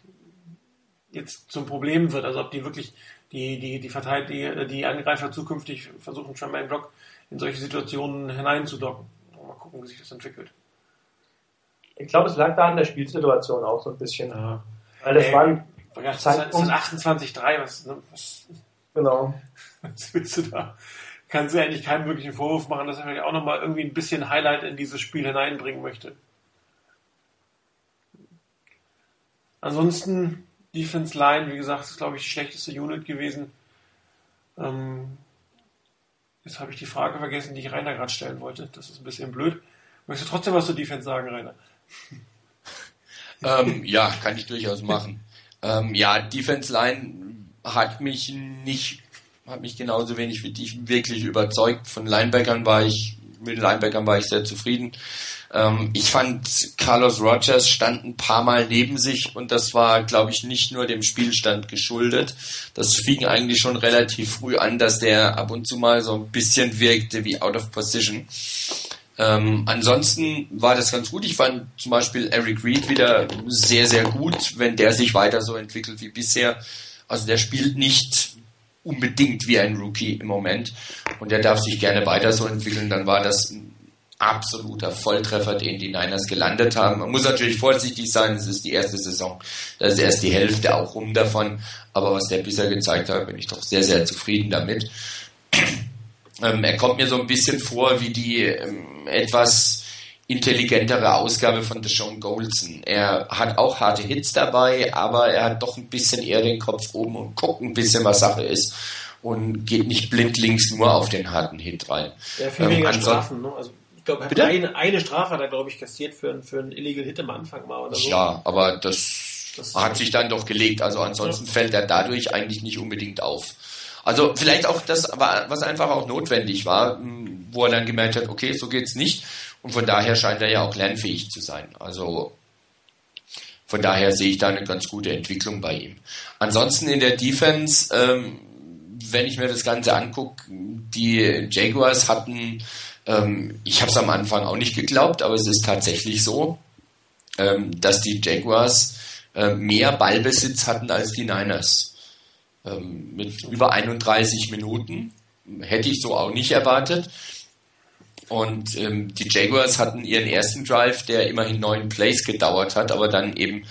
[SPEAKER 1] jetzt zum Problem wird, also ob die wirklich die, die, die, Verteil die, die Angreifer zukünftig versuchen, Tremaine Block in solche Situationen hineinzudocken. Mal gucken, wie sich das entwickelt.
[SPEAKER 2] Ich glaube, es lag da an der Spielsituation auch so ein bisschen.
[SPEAKER 1] Ja.
[SPEAKER 2] Weil das
[SPEAKER 1] Ey,
[SPEAKER 2] waren
[SPEAKER 1] ist 28-3, was, ne, was,
[SPEAKER 2] genau.
[SPEAKER 1] was willst du da? Kannst du ja eigentlich keinen wirklichen Vorwurf machen, dass er vielleicht auch nochmal irgendwie ein bisschen Highlight in dieses Spiel hineinbringen möchte. Ansonsten, Defense Line, wie gesagt, ist glaube ich die schlechteste Unit gewesen. Ähm, jetzt habe ich die Frage vergessen, die ich Rainer gerade stellen wollte. Das ist ein bisschen blöd. Möchtest du trotzdem was zur Defense sagen, Rainer?
[SPEAKER 3] Ähm, ja, kann ich durchaus machen. Ähm, ja, Defense Line hat mich nicht, hat mich genauso wenig wie dich wirklich überzeugt. Von Linebackern war ich, mit Linebackern war ich sehr zufrieden. Ähm, ich fand, Carlos Rogers stand ein paar Mal neben sich und das war, glaube ich, nicht nur dem Spielstand geschuldet. Das fing eigentlich schon relativ früh an, dass der ab und zu mal so ein bisschen wirkte wie out of position. Ähm, ansonsten war das ganz gut. Ich fand zum Beispiel Eric Reed wieder sehr, sehr gut, wenn der sich weiter so entwickelt wie bisher. Also der spielt nicht unbedingt wie ein Rookie im Moment und der darf sich gerne weiter so entwickeln. Dann war das ein absoluter Volltreffer, den die Niners gelandet haben. Man muss natürlich vorsichtig sein, es ist die erste Saison. Da ist erst die Hälfte auch rum davon. Aber was der bisher gezeigt hat, bin ich doch sehr, sehr zufrieden damit. Ähm, er kommt mir so ein bisschen vor wie die ähm, etwas intelligentere Ausgabe von Deshaun Goldson. Er hat auch harte Hits dabei, aber er hat doch ein bisschen eher den Kopf oben und guckt ein bisschen, was Sache ist und geht nicht blindlings nur auf den harten Hit rein.
[SPEAKER 1] Ja, viel
[SPEAKER 3] Ähm,
[SPEAKER 1] weniger
[SPEAKER 3] anson-
[SPEAKER 1] Strafen, ne? Also, ich glaube, eine, eine Strafe hat er, glaube ich, kassiert für, einen- für einen Illegal Hit am Anfang mal oder so.
[SPEAKER 3] Ja, aber das,
[SPEAKER 1] Das-
[SPEAKER 3] hat sich dann doch gelegt. Also ansonsten fällt er dadurch eigentlich nicht unbedingt auf. Also vielleicht auch das, was einfach auch notwendig war, mh, wo er dann gemerkt hat, okay, so geht's nicht. Und von daher scheint er ja auch lernfähig zu sein. Also von daher sehe ich da eine ganz gute Entwicklung bei ihm. Ansonsten in der Defense, ähm, wenn ich mir das Ganze angucke, die Jaguars hatten, ähm, ich habe es am Anfang auch nicht geglaubt, aber es ist tatsächlich so, ähm, dass die Jaguars äh, mehr Ballbesitz hatten als die Niners. Ähm, mit über 31 Minuten. Hätte ich so auch nicht erwartet. Und ähm, die Jaguars hatten ihren ersten Drive, der immerhin neun Plays gedauert hat, aber dann eben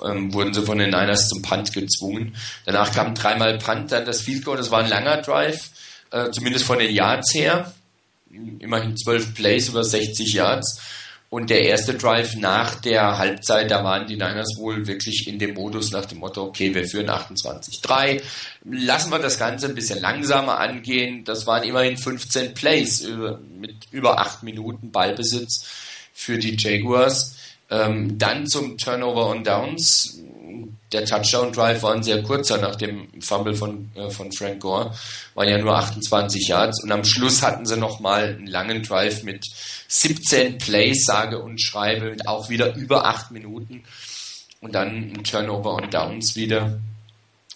[SPEAKER 3] ähm, wurden sie von den Niners zum Punt gezwungen. Danach kam dreimal Punt, dann das Field Goal, das war ein langer Drive, äh, zumindest von den Yards her. Immerhin zwölf Plays über 60 Yards. Und der erste Drive nach der Halbzeit, da waren die Niners wohl wirklich in dem Modus nach dem Motto, okay, wir führen 28-3, lassen wir das Ganze ein bisschen langsamer angehen. Das waren immerhin 15 Plays mit über acht Minuten Ballbesitz für die Jaguars. Ähm, dann zum Turnover on Downs. Der Touchdown Drive war ein sehr kurzer nach dem Fumble von, äh, von Frank Gore. Waren ja nur 28 Yards. Und am Schluss hatten sie nochmal einen langen Drive mit 17 Plays, sage und schreibe, mit auch wieder über acht Minuten. Und dann ein Turnover on Downs wieder.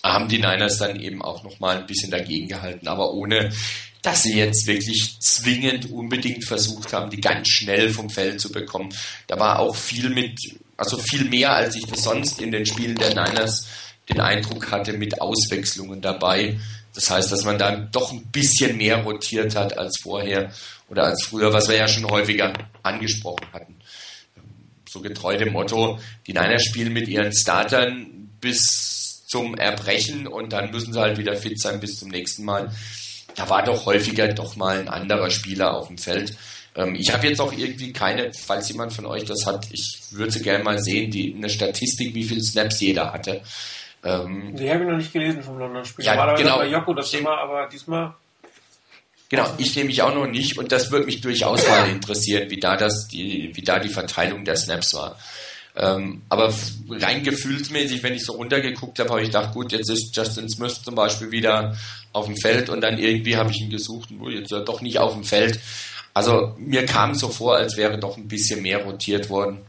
[SPEAKER 3] Haben die Niners dann eben auch nochmal ein bisschen dagegen gehalten, aber ohne dass sie jetzt wirklich zwingend unbedingt versucht haben, die ganz schnell vom Feld zu bekommen. Da war auch viel mit, also viel mehr, als ich das sonst in den Spielen der Niners den Eindruck hatte, mit Auswechslungen dabei. Das heißt, dass man dann doch ein bisschen mehr rotiert hat als vorher oder als früher, was wir ja schon häufiger angesprochen hatten. So getreu dem Motto, die Niners spielen mit ihren Startern bis zum Erbrechen und dann müssen sie halt wieder fit sein bis zum nächsten Mal da war doch häufiger doch mal ein anderer Spieler auf dem Feld. Ähm, ich habe jetzt auch irgendwie keine, falls jemand von euch das hat, ich würde gerne mal sehen, die eine Statistik, wie viele Snaps jeder hatte. Ähm,
[SPEAKER 1] Die habe ich noch nicht gelesen vom London-Spiel.
[SPEAKER 3] Ja,
[SPEAKER 1] Normalerweise
[SPEAKER 3] genau.
[SPEAKER 1] bei Joko das Thema, aber diesmal
[SPEAKER 3] genau, ich nehme mich auch noch nicht und das würde mich durchaus mal interessieren, wie da das, die, wie da die Verteilung der Snaps war. Ähm, aber rein gefühlsmäßig, wenn ich so runtergeguckt habe, habe ich gedacht, gut, jetzt ist Justin Smith zum Beispiel wieder auf dem Feld und dann irgendwie habe ich ihn gesucht und oh, jetzt er doch nicht auf dem Feld. Also mir kam so vor, als wäre doch ein bisschen mehr rotiert worden.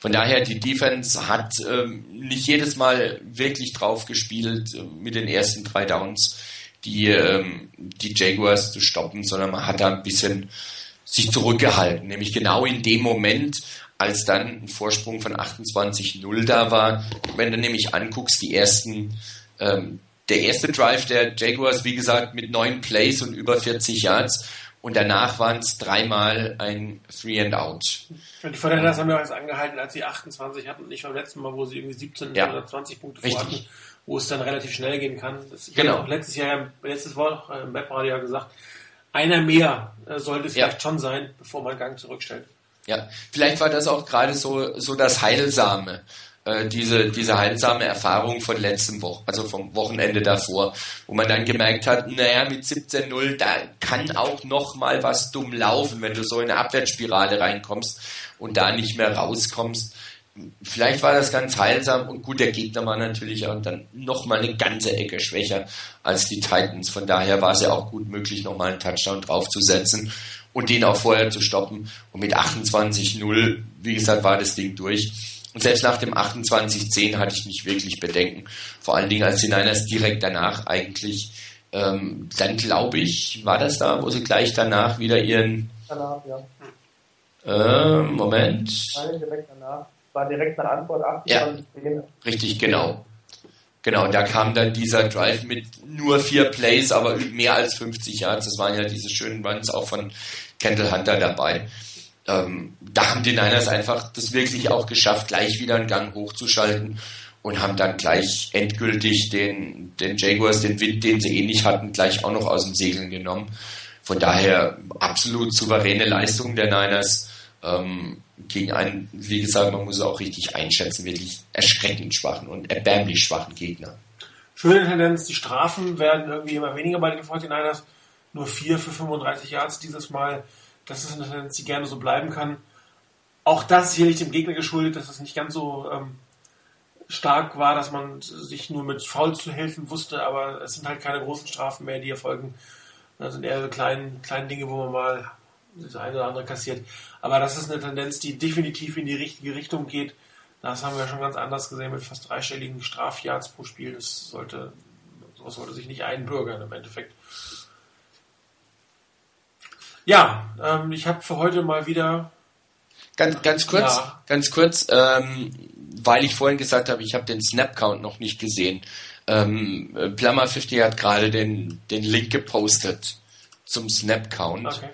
[SPEAKER 3] Von daher, die Defense hat ähm, nicht jedes Mal wirklich drauf gespielt äh, mit den ersten drei Downs, die, ähm, die Jaguars zu stoppen, sondern man hat da ein bisschen sich zurückgehalten. Nämlich genau in dem Moment, als dann ein Vorsprung von 28-0 da war. Wenn du nämlich anguckst, die ersten ähm, der erste Drive der Jaguars, wie gesagt, mit neun Plays und über 40 Yards. Und danach waren es dreimal ein Three and Out.
[SPEAKER 1] Die Vorteile haben wir jetzt angehalten, als sie 28 hatten, nicht beim letzten Mal, wo sie irgendwie 17 ja. oder 20 Punkte vor hatten, wo es dann relativ schnell gehen kann. Das, genau. Letztes Jahr, letztes Woche im Webradio gesagt, einer mehr äh, sollte es ja. vielleicht schon sein, bevor man Gang zurückstellt.
[SPEAKER 3] Ja, vielleicht war das auch gerade so, so das Heilsame äh, diese, diese heilsame Erfahrung von letzten Woche, also vom Wochenende davor, wo man dann gemerkt hat, naja, mit 17-0, da kann auch noch mal was dumm laufen, wenn du so in eine Abwärtsspirale reinkommst und da nicht mehr rauskommst. Vielleicht war das ganz heilsam und gut, der Gegner war natürlich auch dann noch mal eine ganze Ecke schwächer als die Titans. Von daher war es ja auch gut möglich, noch mal einen Touchdown draufzusetzen und den auch vorher zu stoppen. Und mit 28-0, wie gesagt, war das Ding durch. Und selbst nach dem 28-10 hatte ich nicht wirklich Bedenken. Vor allen Dingen, als die Niners direkt danach eigentlich, ähm, dann glaube ich, war das da, wo sie gleich danach wieder ihren. Danach, ja. Äh, Moment. Nein, direkt danach. War direkt nach Antwort 28 ja, Richtig, genau. Genau, da kam dann dieser Drive mit nur vier Plays, aber mehr als 50 Yards. Das waren ja diese schönen Runs auch von Kendall Hunter dabei ähm, da haben die Niners einfach das wirklich auch geschafft, gleich wieder einen Gang hochzuschalten und haben dann gleich endgültig den, den Jaguars, den Wind, den sie eh nicht hatten, gleich auch noch aus dem Segeln genommen. Von daher absolut souveräne Leistung der Niners ähm, gegen einen, wie gesagt, man muss auch richtig einschätzen, wirklich erschreckend schwachen und erbärmlich schwachen Gegner.
[SPEAKER 1] Schöne Tendenz, die Strafen werden irgendwie immer weniger bei den 49ers. Nur 4 für 35 Yards dieses Mal. Das ist eine Tendenz, die gerne so bleiben kann. Auch das sicherlich dem Gegner geschuldet, dass es nicht ganz so ähm, stark war, dass man sich nur mit Foul zu helfen wusste, aber es sind halt keine großen Strafen mehr, die erfolgen. Das sind eher so kleine, kleine Dinge, wo man mal das eine oder andere kassiert. Aber das ist eine Tendenz, die definitiv in die richtige Richtung geht. Das haben wir schon ganz anders gesehen mit fast dreistelligen Strafjahrs pro Spiel. Das sollte, sowas sollte sich nicht einbürgern im Endeffekt. Ja, ähm, ich habe für heute mal wieder.
[SPEAKER 3] Ganz, ganz kurz, ja. ganz kurz, ähm, weil ich vorhin gesagt habe, ich habe den Snap-Count noch nicht gesehen. Ähm, Plummer 50 hat gerade den, den Link gepostet zum Snap-Count. Okay.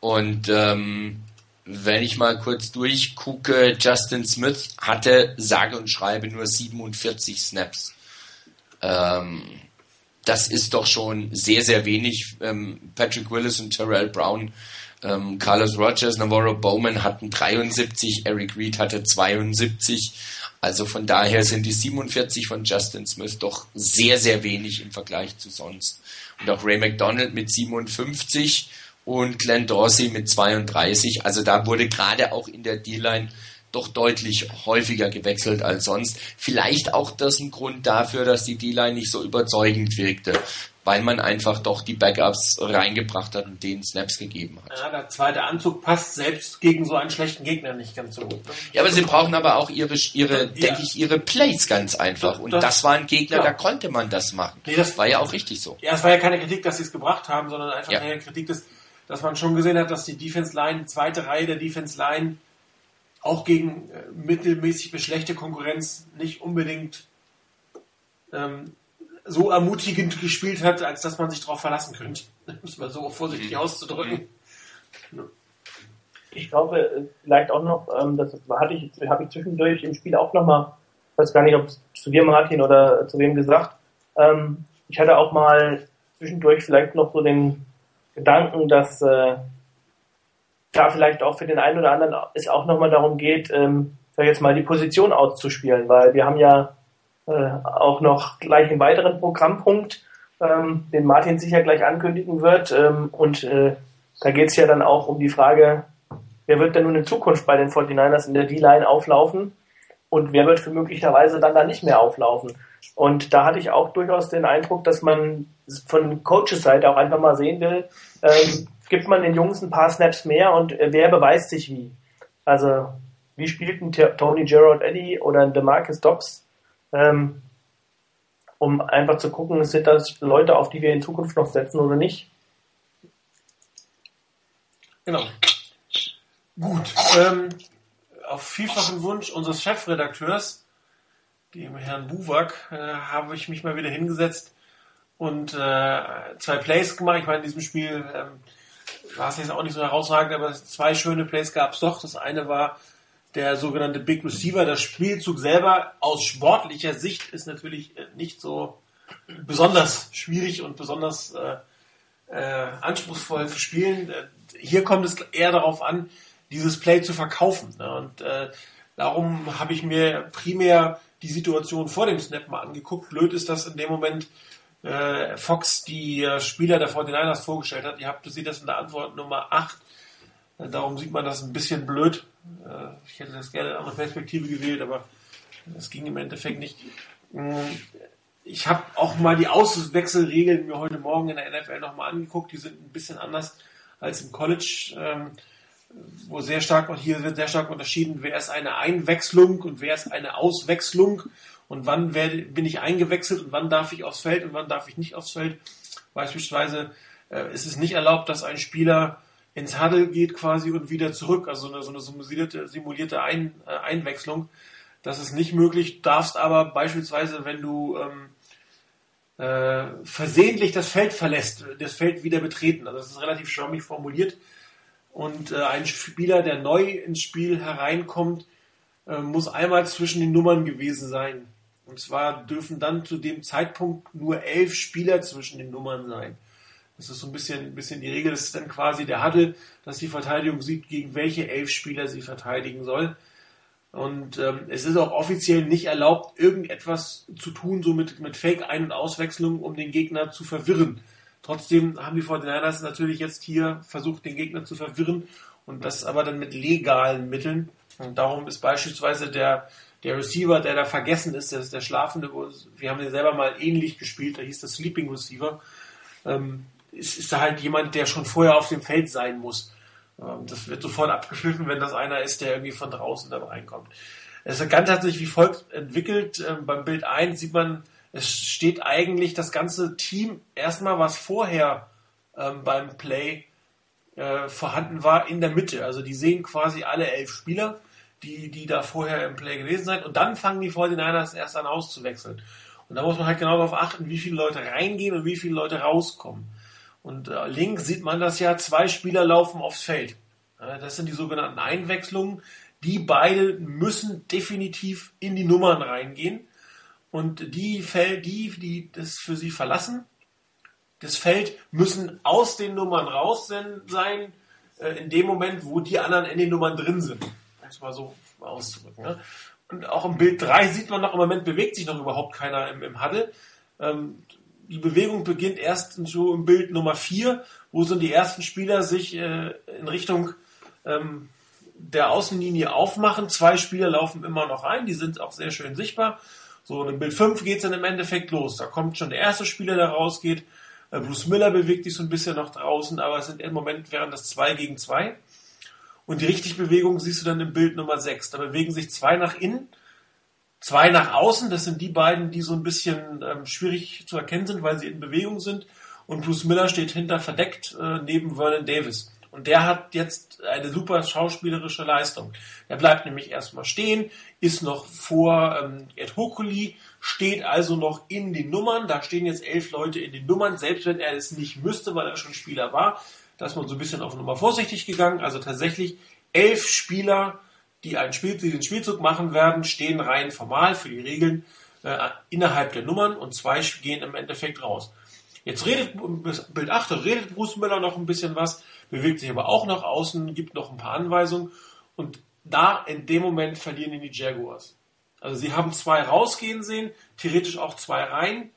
[SPEAKER 3] Und ähm, wenn ich mal kurz durchgucke, Justin Smith hatte sage und schreibe nur 47 Snaps. Ähm, das ist doch schon sehr, sehr wenig. Ähm, Patrick Willis und Terrell Brown, ähm, Carlos Rogers, Navarro Bowman hatten 73, Eric Reed hatte 72. Also von daher sind die 47 von Justin Smith doch sehr, sehr wenig im Vergleich zu sonst. Und auch Ray McDonald mit 57 und Glenn Dorsey mit 32. Also da wurde gerade auch in der D-Line doch deutlich häufiger gewechselt als sonst. Vielleicht auch das ein Grund dafür, dass die D-Line nicht so überzeugend wirkte, weil man einfach doch die Backups reingebracht hat und denen Snaps gegeben hat.
[SPEAKER 1] Ja, der zweite Anzug passt selbst gegen so einen schlechten Gegner nicht ganz so gut. Ne?
[SPEAKER 3] Ja, aber sie brauchen aber auch ihre, ihre ja. denke ich, ihre Plays ganz einfach. Und das, das war ein Gegner, ja. da konnte man das machen. Nee, das war ja auch richtig so.
[SPEAKER 1] Ja, es war ja keine Kritik, dass sie es gebracht haben, sondern einfach eine Kritik, dass, dass man schon gesehen hat, dass die Defense Line, zweite Reihe der Defense Line auch gegen äh, mittelmäßig bis schlechte Konkurrenz nicht unbedingt ähm, so ermutigend gespielt hat, als dass man sich darauf verlassen könnte. Muss man so vorsichtig mhm. auszudrücken.
[SPEAKER 2] Mhm. Ich glaube, vielleicht auch noch, ähm, das hatte ich, habe ich zwischendurch im Spiel auch nochmal, weiß gar nicht, ob es zu dir, Martin, oder zu wem gesagt, ähm, ich hatte auch mal zwischendurch vielleicht noch so den Gedanken, dass äh, da vielleicht auch für den einen oder anderen es auch nochmal darum geht, ähm, sag jetzt mal die Position auszuspielen, weil wir haben ja äh, auch noch gleich einen weiteren Programmpunkt, ähm, den Martin sicher gleich ankündigen wird. Ähm, und äh, da geht es ja dann auch um die Frage, wer wird denn nun in Zukunft bei den 49ers in der D-Line auflaufen und wer wird für möglicherweise dann da nicht mehr auflaufen. Und da hatte ich auch durchaus den Eindruck, dass man von Coaches Seite auch einfach mal sehen will, ähm, gibt man den Jungs ein paar Snaps mehr und äh, wer beweist sich wie. Also wie spielt ein Tony Gerard Eddy oder ein DeMarcus Dobbs, ähm, um einfach zu gucken, sind das Leute, auf die wir in Zukunft noch setzen oder nicht.
[SPEAKER 1] Genau. Gut. Ähm, auf vielfachen Wunsch unseres Chefredakteurs, dem Herrn Buwak, äh, habe ich mich mal wieder hingesetzt und äh, zwei Plays gemacht. Ich meine, in diesem Spiel ähm, war es jetzt auch nicht so herausragend, aber zwei schöne Plays gab es doch. Das eine war der sogenannte Big Receiver. Der Spielzug selber aus sportlicher Sicht ist natürlich äh, nicht so besonders schwierig und besonders äh, äh, anspruchsvoll zu spielen. Äh, hier kommt es eher darauf an, dieses Play zu verkaufen. Ne? Und äh, darum habe ich mir primär die Situation vor dem Snap mal angeguckt. Blöd ist, dass in dem Moment äh, Fox die äh, Spieler der 49ers vorgestellt hat. Ihr habt, seht das in der Antwort Nummer 8. Äh, darum sieht man das ein bisschen blöd. Äh, ich hätte das gerne in andere Perspektive gewählt, aber das ging im Endeffekt nicht. Mm, ich habe auch mal die Auswechselregeln mir heute Morgen in der NFL nochmal angeguckt. Die sind ein bisschen anders als im College. Ähm, wo sehr stark, und hier wird sehr stark unterschieden, wer ist eine Einwechslung und wer ist eine Auswechslung und wann werde, bin ich eingewechselt und wann darf ich aufs Feld und wann darf ich nicht aufs Feld. Beispielsweise äh, ist es nicht erlaubt, dass ein Spieler ins Huddle geht quasi und wieder zurück, also eine, so eine simulierte, simulierte Ein, äh, Einwechslung. Das ist nicht möglich, darfst aber beispielsweise, wenn du ähm, äh, versehentlich das Feld verlässt, das Feld wieder betreten. Also das ist relativ schwammig formuliert. Und äh, ein Spieler, der neu ins Spiel hereinkommt, äh, muss einmal zwischen den Nummern gewesen sein. Und zwar dürfen dann zu dem Zeitpunkt nur elf Spieler zwischen den Nummern sein. Das ist so ein bisschen, ein bisschen die Regel. Das ist dann quasi der Huddle, dass die Verteidigung sieht, gegen welche elf Spieler sie verteidigen soll. Und ähm, es ist auch offiziell nicht erlaubt, irgendetwas zu tun, so mit, mit Fake-Ein- und Auswechslung, um den Gegner zu verwirren. Trotzdem haben die 49ers natürlich jetzt hier versucht, den Gegner zu verwirren und das aber dann mit legalen Mitteln. Und darum ist beispielsweise der, der Receiver, der da vergessen ist, der ist der Schlafende, wir haben den selber mal ähnlich gespielt, da hieß das Sleeping Receiver, ähm, ist, ist da halt jemand, der schon vorher auf dem Feld sein muss. Ähm, das wird sofort abgepfiffen, wenn das einer ist, der irgendwie von draußen da reinkommt. Das Ganze hat sich wie folgt entwickelt. Ähm, beim Bild 1 sieht man es steht eigentlich das ganze Team erstmal, was vorher ähm, beim Play äh, vorhanden war, in der Mitte. Also die sehen quasi alle elf Spieler, die, die da vorher im Play gewesen sind. Und dann fangen die 49ers erst an auszuwechseln. Und da muss man halt genau darauf achten, wie viele Leute reingehen und wie viele Leute rauskommen. Und äh, links sieht man das ja, zwei Spieler laufen aufs Feld. Äh, das sind die sogenannten Einwechslungen. Die beide müssen definitiv in die Nummern reingehen. Und die Feld, die, die das für sie verlassen, das Feld, müssen aus den Nummern raus sein, äh, in dem Moment, wo die anderen in den Nummern drin sind. Es mal so auszudrücken. Ne? Und auch im Bild 3 sieht man noch, im Moment bewegt sich noch überhaupt keiner im, im Huddle. Ähm, die Bewegung beginnt erst so im Bild Nummer 4, wo so die ersten Spieler sich äh, in Richtung ähm, der Außenlinie aufmachen. Zwei Spieler laufen immer noch ein, die sind auch sehr schön sichtbar. So, und in Bild 5 geht es dann im Endeffekt los. Da kommt schon der erste Spieler, der rausgeht. Äh, Bruce Miller bewegt sich so ein bisschen noch draußen, aber es sind im Moment wären das 2 gegen 2. Und die richtige Bewegung siehst du dann im Bild Nummer 6. Da bewegen sich zwei nach innen, zwei nach außen. Das sind die beiden, die so ein bisschen ähm, schwierig zu erkennen sind, weil sie in Bewegung sind. Und Bruce Miller steht hinter verdeckt äh, neben Vernon Davis. Und der hat jetzt eine super schauspielerische Leistung. Er bleibt nämlich erstmal stehen, ist noch vor ähm, Ed Hokuli, steht also noch in den Nummern. Da stehen jetzt elf Leute in den Nummern, selbst wenn er es nicht müsste, weil er schon Spieler war. Da ist man so ein bisschen auf Nummer vorsichtig gegangen. Also tatsächlich elf Spieler, die, einen Spiel, die den Spielzug machen werden, stehen rein formal für die Regeln äh, innerhalb der Nummern und zwei gehen im Endeffekt raus. Jetzt redet Bild 8, redet Bruce Miller noch ein bisschen was, bewegt sich aber auch nach außen, gibt noch ein paar Anweisungen und da in dem Moment verlieren ihn die Jaguars. Also sie haben zwei rausgehen sehen, theoretisch auch zwei rein,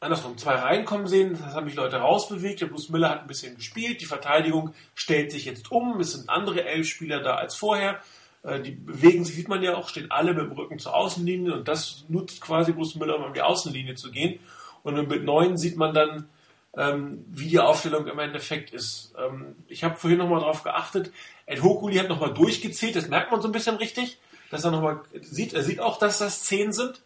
[SPEAKER 1] andersrum, zwei reinkommen sehen, das haben sich Leute rausbewegt, der Bruce Miller hat ein bisschen gespielt, die Verteidigung stellt sich jetzt um, es sind andere elf Spieler da als vorher, äh, die bewegen sich, sieht man ja auch, stehen alle mit dem Rücken zur Außenlinie und das nutzt quasi Bruce Miller, um an die Außenlinie zu gehen. Und Bild 9 sieht man dann ähm, wie die Aufstellung im Endeffekt ist. Ähm, ich habe vorhin nochmal drauf geachtet, Ed Hokuli hat nochmal durchgezählt, das merkt man so ein bisschen richtig, dass er nochmal sieht, er sieht auch, dass das zehn sind.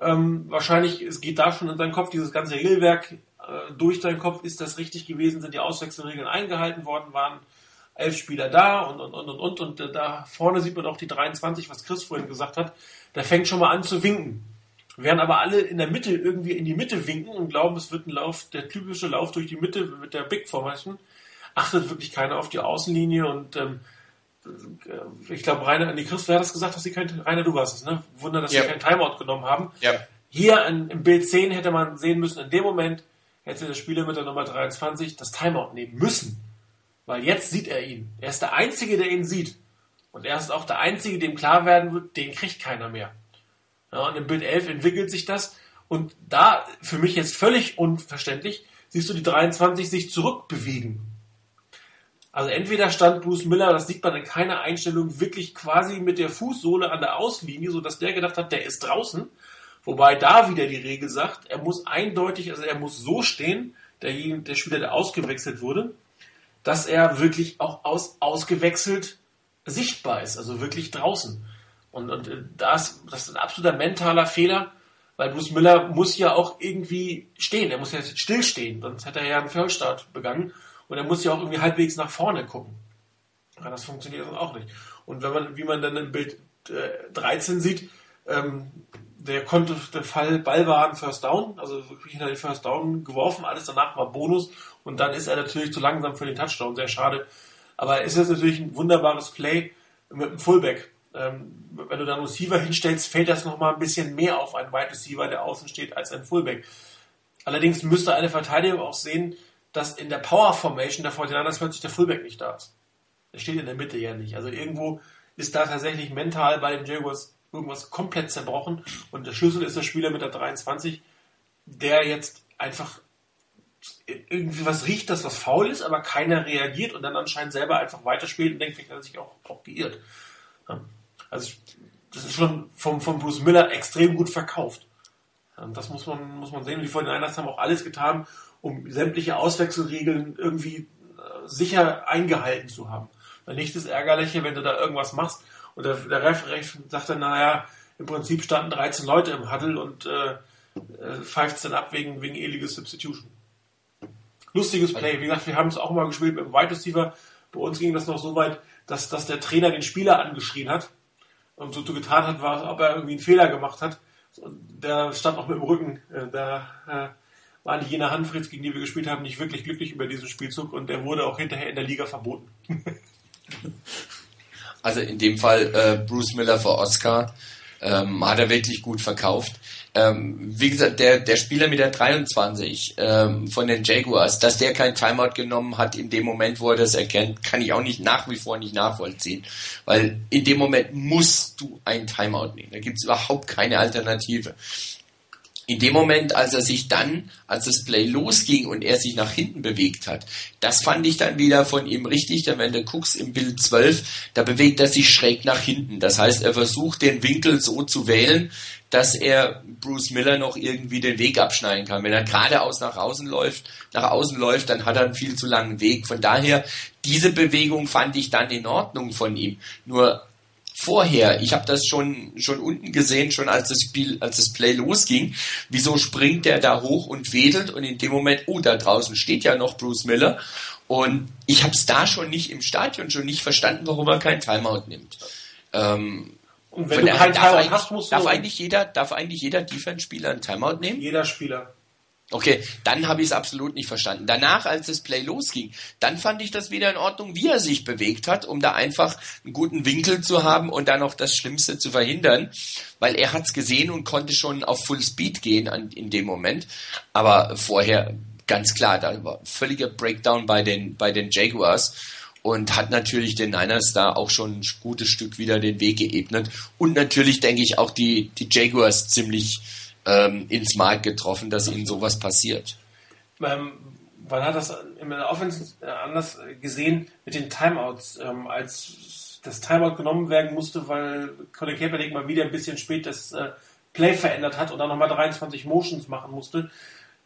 [SPEAKER 1] Ähm, wahrscheinlich, es geht da schon in seinen Kopf, dieses ganze Regelwerk äh, durch seinen Kopf, ist das richtig gewesen, sind die Auswechselregeln eingehalten worden, waren elf Spieler da und und und und und, und äh, da vorne sieht man auch die 23, was Chris vorhin gesagt hat, der fängt schon mal an zu winken. Während aber alle in der Mitte irgendwie in die Mitte winken und glauben, es wird ein Lauf, der typische Lauf durch die Mitte mit der Big Formation, achtet wirklich keiner auf die Außenlinie und ähm, äh, ich glaube, Rainer, nee, Chris, wer hat das gesagt, dass sie kein, Rainer, du warst es, ne? Wunder, dass sie kein Timeout genommen haben.
[SPEAKER 3] Ja.
[SPEAKER 1] Hier in, im Bild 10 hätte man sehen müssen, in dem Moment hätte der Spieler mit der Nummer 23 das Timeout nehmen müssen. Weil jetzt sieht er ihn. Er ist der Einzige, der ihn sieht. Und er ist auch der Einzige, dem klar werden wird, den kriegt keiner mehr. Ja, und im Bild 11 entwickelt sich das. Und da, für mich jetzt völlig unverständlich, siehst du die 23 sich zurückbewegen. Also entweder stand Bruce Miller, das sieht man in keiner Einstellung, wirklich quasi mit der Fußsohle an der Auslinie, sodass der gedacht hat, der ist draußen. Wobei da wieder die Regel sagt, er muss eindeutig, also er muss so stehen, der, der Spieler, der ausgewechselt wurde, dass er wirklich auch aus, ausgewechselt sichtbar ist, also wirklich draußen. Und, und das, das ist ein absoluter mentaler Fehler, weil Bruce Miller muss ja auch irgendwie stehen, er muss ja stillstehen, sonst hätte er ja einen Fehlstart begangen. Und er muss ja auch irgendwie halbwegs nach vorne gucken. Ja, das funktioniert auch nicht. Und wenn man, wie man dann im Bild äh, 13 sieht, ähm, der konnte, der Fall, Ball war ein First Down, also wirklich hinter den First Down geworfen, alles danach war Bonus und dann ist er natürlich zu langsam für den Touchdown, sehr schade. Aber es ist natürlich ein wunderbares Play mit dem Fullback. Ähm, wenn du dann Receiver hinstellst, fällt das nochmal ein bisschen mehr auf einen Wide Receiver, der außen steht, als ein Fullback. Allerdings müsste eine Verteidigung auch sehen, dass in der Power Formation der 49ers plötzlich der Fullback nicht da ist. Der steht in der Mitte ja nicht. Also irgendwo ist da tatsächlich mental bei den Jaguars irgendwas komplett zerbrochen und der Schlüssel ist der Spieler mit der 23, der jetzt einfach irgendwie was riecht, dass was faul ist, aber keiner reagiert und dann anscheinend selber einfach weiterspielt und denkt, vielleicht hat er sich auch, auch geirrt. Also das ist schon vom, vom Bruce Miller extrem gut verkauft. Das muss man, muss man sehen. Die 49ers haben auch alles getan, um sämtliche Auswechselregeln irgendwie äh, sicher eingehalten zu haben. Weil nicht das Ärgerliche, wenn du da irgendwas machst und der, der Ref sagt dann, naja, im Prinzip standen 13 Leute im Huddle und äh, äh pfeift es dann ab wegen, wegen illegal Substitution. Lustiges Play. Wie gesagt, wir haben es auch mal gespielt mit dem Wide Receiver. Bei uns ging das noch so weit, dass, dass der Trainer den Spieler angeschrien hat und so, getan hat, war, ob er irgendwie einen Fehler gemacht hat. Und der stand noch mit dem Rücken. Äh, da äh, waren die Jena Hanfritz, gegen die wir gespielt haben, nicht wirklich glücklich über diesen Spielzug und der wurde auch hinterher in der Liga verboten.
[SPEAKER 3] also in dem Fall äh, Bruce Miller für Oscar ähm, hat er wirklich gut verkauft. Ähm, wie gesagt, der, der Spieler mit der 23 ähm, von den Jaguars, dass der kein Timeout genommen hat in dem Moment, wo er das erkennt, kann ich auch nicht nach wie vor nicht nachvollziehen. Weil in dem Moment musst du ein Timeout nehmen. Da gibt es überhaupt keine Alternative in dem Moment, als er sich dann, als das Play losging und er sich nach hinten bewegt hat, das fand ich dann wieder von ihm richtig, denn wenn du guckst im Bild 12, da bewegt er sich schräg nach hinten. Das heißt, er versucht den Winkel so zu wählen, dass er Bruce Miller noch irgendwie den Weg abschneiden kann. Wenn er geradeaus nach außen läuft, nach außen läuft, dann hat er einen viel zu langen Weg. Von daher, diese Bewegung fand ich dann in Ordnung von ihm. Nur vorher. Ich habe das schon schon unten gesehen, schon als das Spiel, als das Play losging. Wieso springt der da hoch und wedelt und in dem Moment, oh, da draußen steht ja noch Bruce Miller und ich habe es da schon nicht im Stadion schon nicht verstanden, warum er kein Timeout nimmt. Ähm,
[SPEAKER 1] und wenn du kein Timeout hast, musst
[SPEAKER 3] du darf eigentlich jeder darf eigentlich jeder Defense-Spieler ein Timeout nehmen?
[SPEAKER 1] Jeder Spieler.
[SPEAKER 3] Okay, dann habe ich es absolut nicht verstanden. Danach, als das Play losging, dann fand ich das wieder in Ordnung, wie er sich bewegt hat, um da einfach einen guten Winkel zu haben und dann noch das Schlimmste zu verhindern, weil er hat es gesehen und konnte schon auf Full Speed gehen an, in dem Moment. Aber vorher ganz klar, da war völliger Breakdown bei den bei den Jaguars und hat natürlich den Niners da auch schon ein gutes Stück wieder den Weg geebnet und natürlich denke ich auch die die Jaguars ziemlich ähm, ins Mark getroffen, dass ihnen sowas passiert.
[SPEAKER 1] Ähm, man hat das in der Offense äh, anders gesehen mit den Timeouts, ähm, als das Timeout genommen werden musste, weil Colin Kaepernick mal wieder ein bisschen spät das äh, Play verändert hat und dann nochmal 23 Motions machen musste.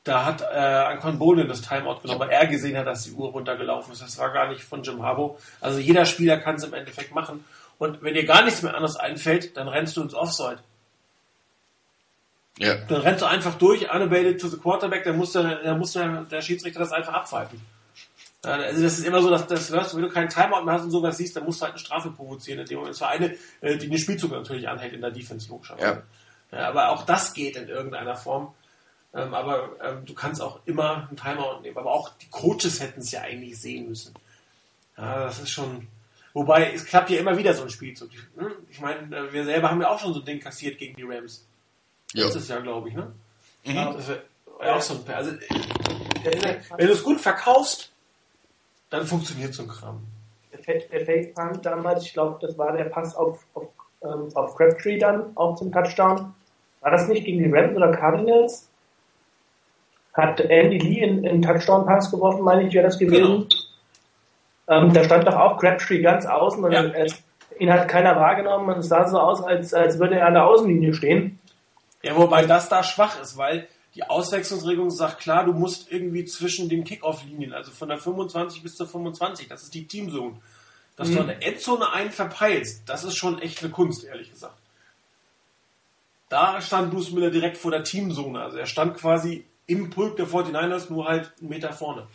[SPEAKER 1] da hat äh, Ankon Bolin das Timeout genommen, weil er gesehen hat, dass die Uhr runtergelaufen ist. Das war gar nicht von Jim Harbo. Also jeder Spieler kann es im Endeffekt machen. Und wenn dir gar nichts mehr anderes einfällt, dann rennst du ins Offside. Ja. Dann rennst du einfach durch, unabated to the quarterback, dann muss der, dann muss der, der Schiedsrichter das einfach abpfeifen. Also das ist immer so, dass das, wenn du keinen Timeout mehr hast und sowas siehst, dann musst du halt eine Strafe provozieren. In dem Moment. Das war eine, äh, die den Spielzug natürlich anhält in der Defense logischerweise. Ja. ja. aber auch das geht in irgendeiner Form. Ähm, aber ähm, du kannst auch immer einen Timeout nehmen. Aber auch die Coaches hätten es ja eigentlich sehen müssen. Ja, das ist schon. Wobei, es klappt ja immer wieder so ein Spielzug. Hm? Ich meine, äh, wir selber haben ja auch schon so ein Ding kassiert gegen die Rams. Ja. Letztes Jahr, glaube ich, ne? Mhm. Ja, das auch so ein Also, wenn du es gut verkaufst, dann funktioniert so ein Kram.
[SPEAKER 2] Der, Fake Punt damals, ich glaube, das war der Pass auf, auf, ähm, auf Crabtree dann, auch zum Touchdown. War das nicht gegen die Rams oder Cardinals? hat Andy Lee in, in Touchdown-Pass geworfen, meine ich, wäre das gewesen. Genau. Ähm, da stand doch auch Crabtree ganz außen und ja. es, ihn hat keiner wahrgenommen und es sah so aus, als, als würde er an der Außenlinie stehen.
[SPEAKER 1] Ja, wobei das da schwach ist, weil die Auswechslungsregelung sagt klar, du musst irgendwie zwischen den Kickoff-Linien, also von der 25 bis zur 25, das ist die Teamzone. Dass mhm. du an der Endzone einen verpeilst, das ist schon echt eine Kunst, ehrlich gesagt. Da stand Bruce Miller direkt vor der Teamzone, also er stand quasi im Pulk der 49ers, nur halt einen Meter vorne.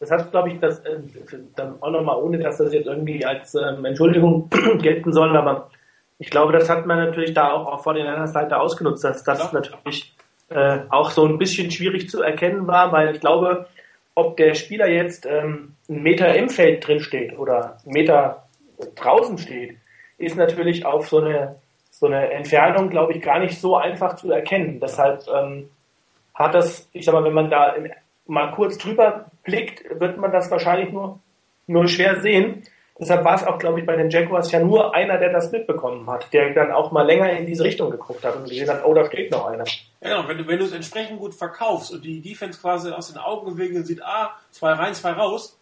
[SPEAKER 2] Das hat, glaube ich, das äh, dann auch nochmal, ohne dass das jetzt irgendwie als ähm, Entschuldigung gelten soll, aber ich glaube, das hat man natürlich da auch, auch vor den anderen Seite ausgenutzt, dass das ja. natürlich äh, auch so ein bisschen schwierig zu erkennen war, weil ich glaube, ob der Spieler jetzt ähm, einen Meter im Feld drin steht oder einen Meter draußen steht, ist natürlich auf so eine, so eine Entfernung, glaube ich, gar nicht so einfach zu erkennen. Deshalb ähm, hat das, ich sag mal, wenn man da mal kurz drüber blickt, wird man das wahrscheinlich nur, nur schwer sehen. Deshalb war es auch, glaube ich, bei den Jaguars ja nur einer, der das mitbekommen hat, der dann auch mal länger in diese Richtung geguckt hat und gesehen hat, oh, da steht noch einer.
[SPEAKER 1] Ja, genau, wenn du, wenn du es entsprechend gut verkaufst und die Defense quasi aus den Augen und sieht, ah, zwei rein, zwei raus,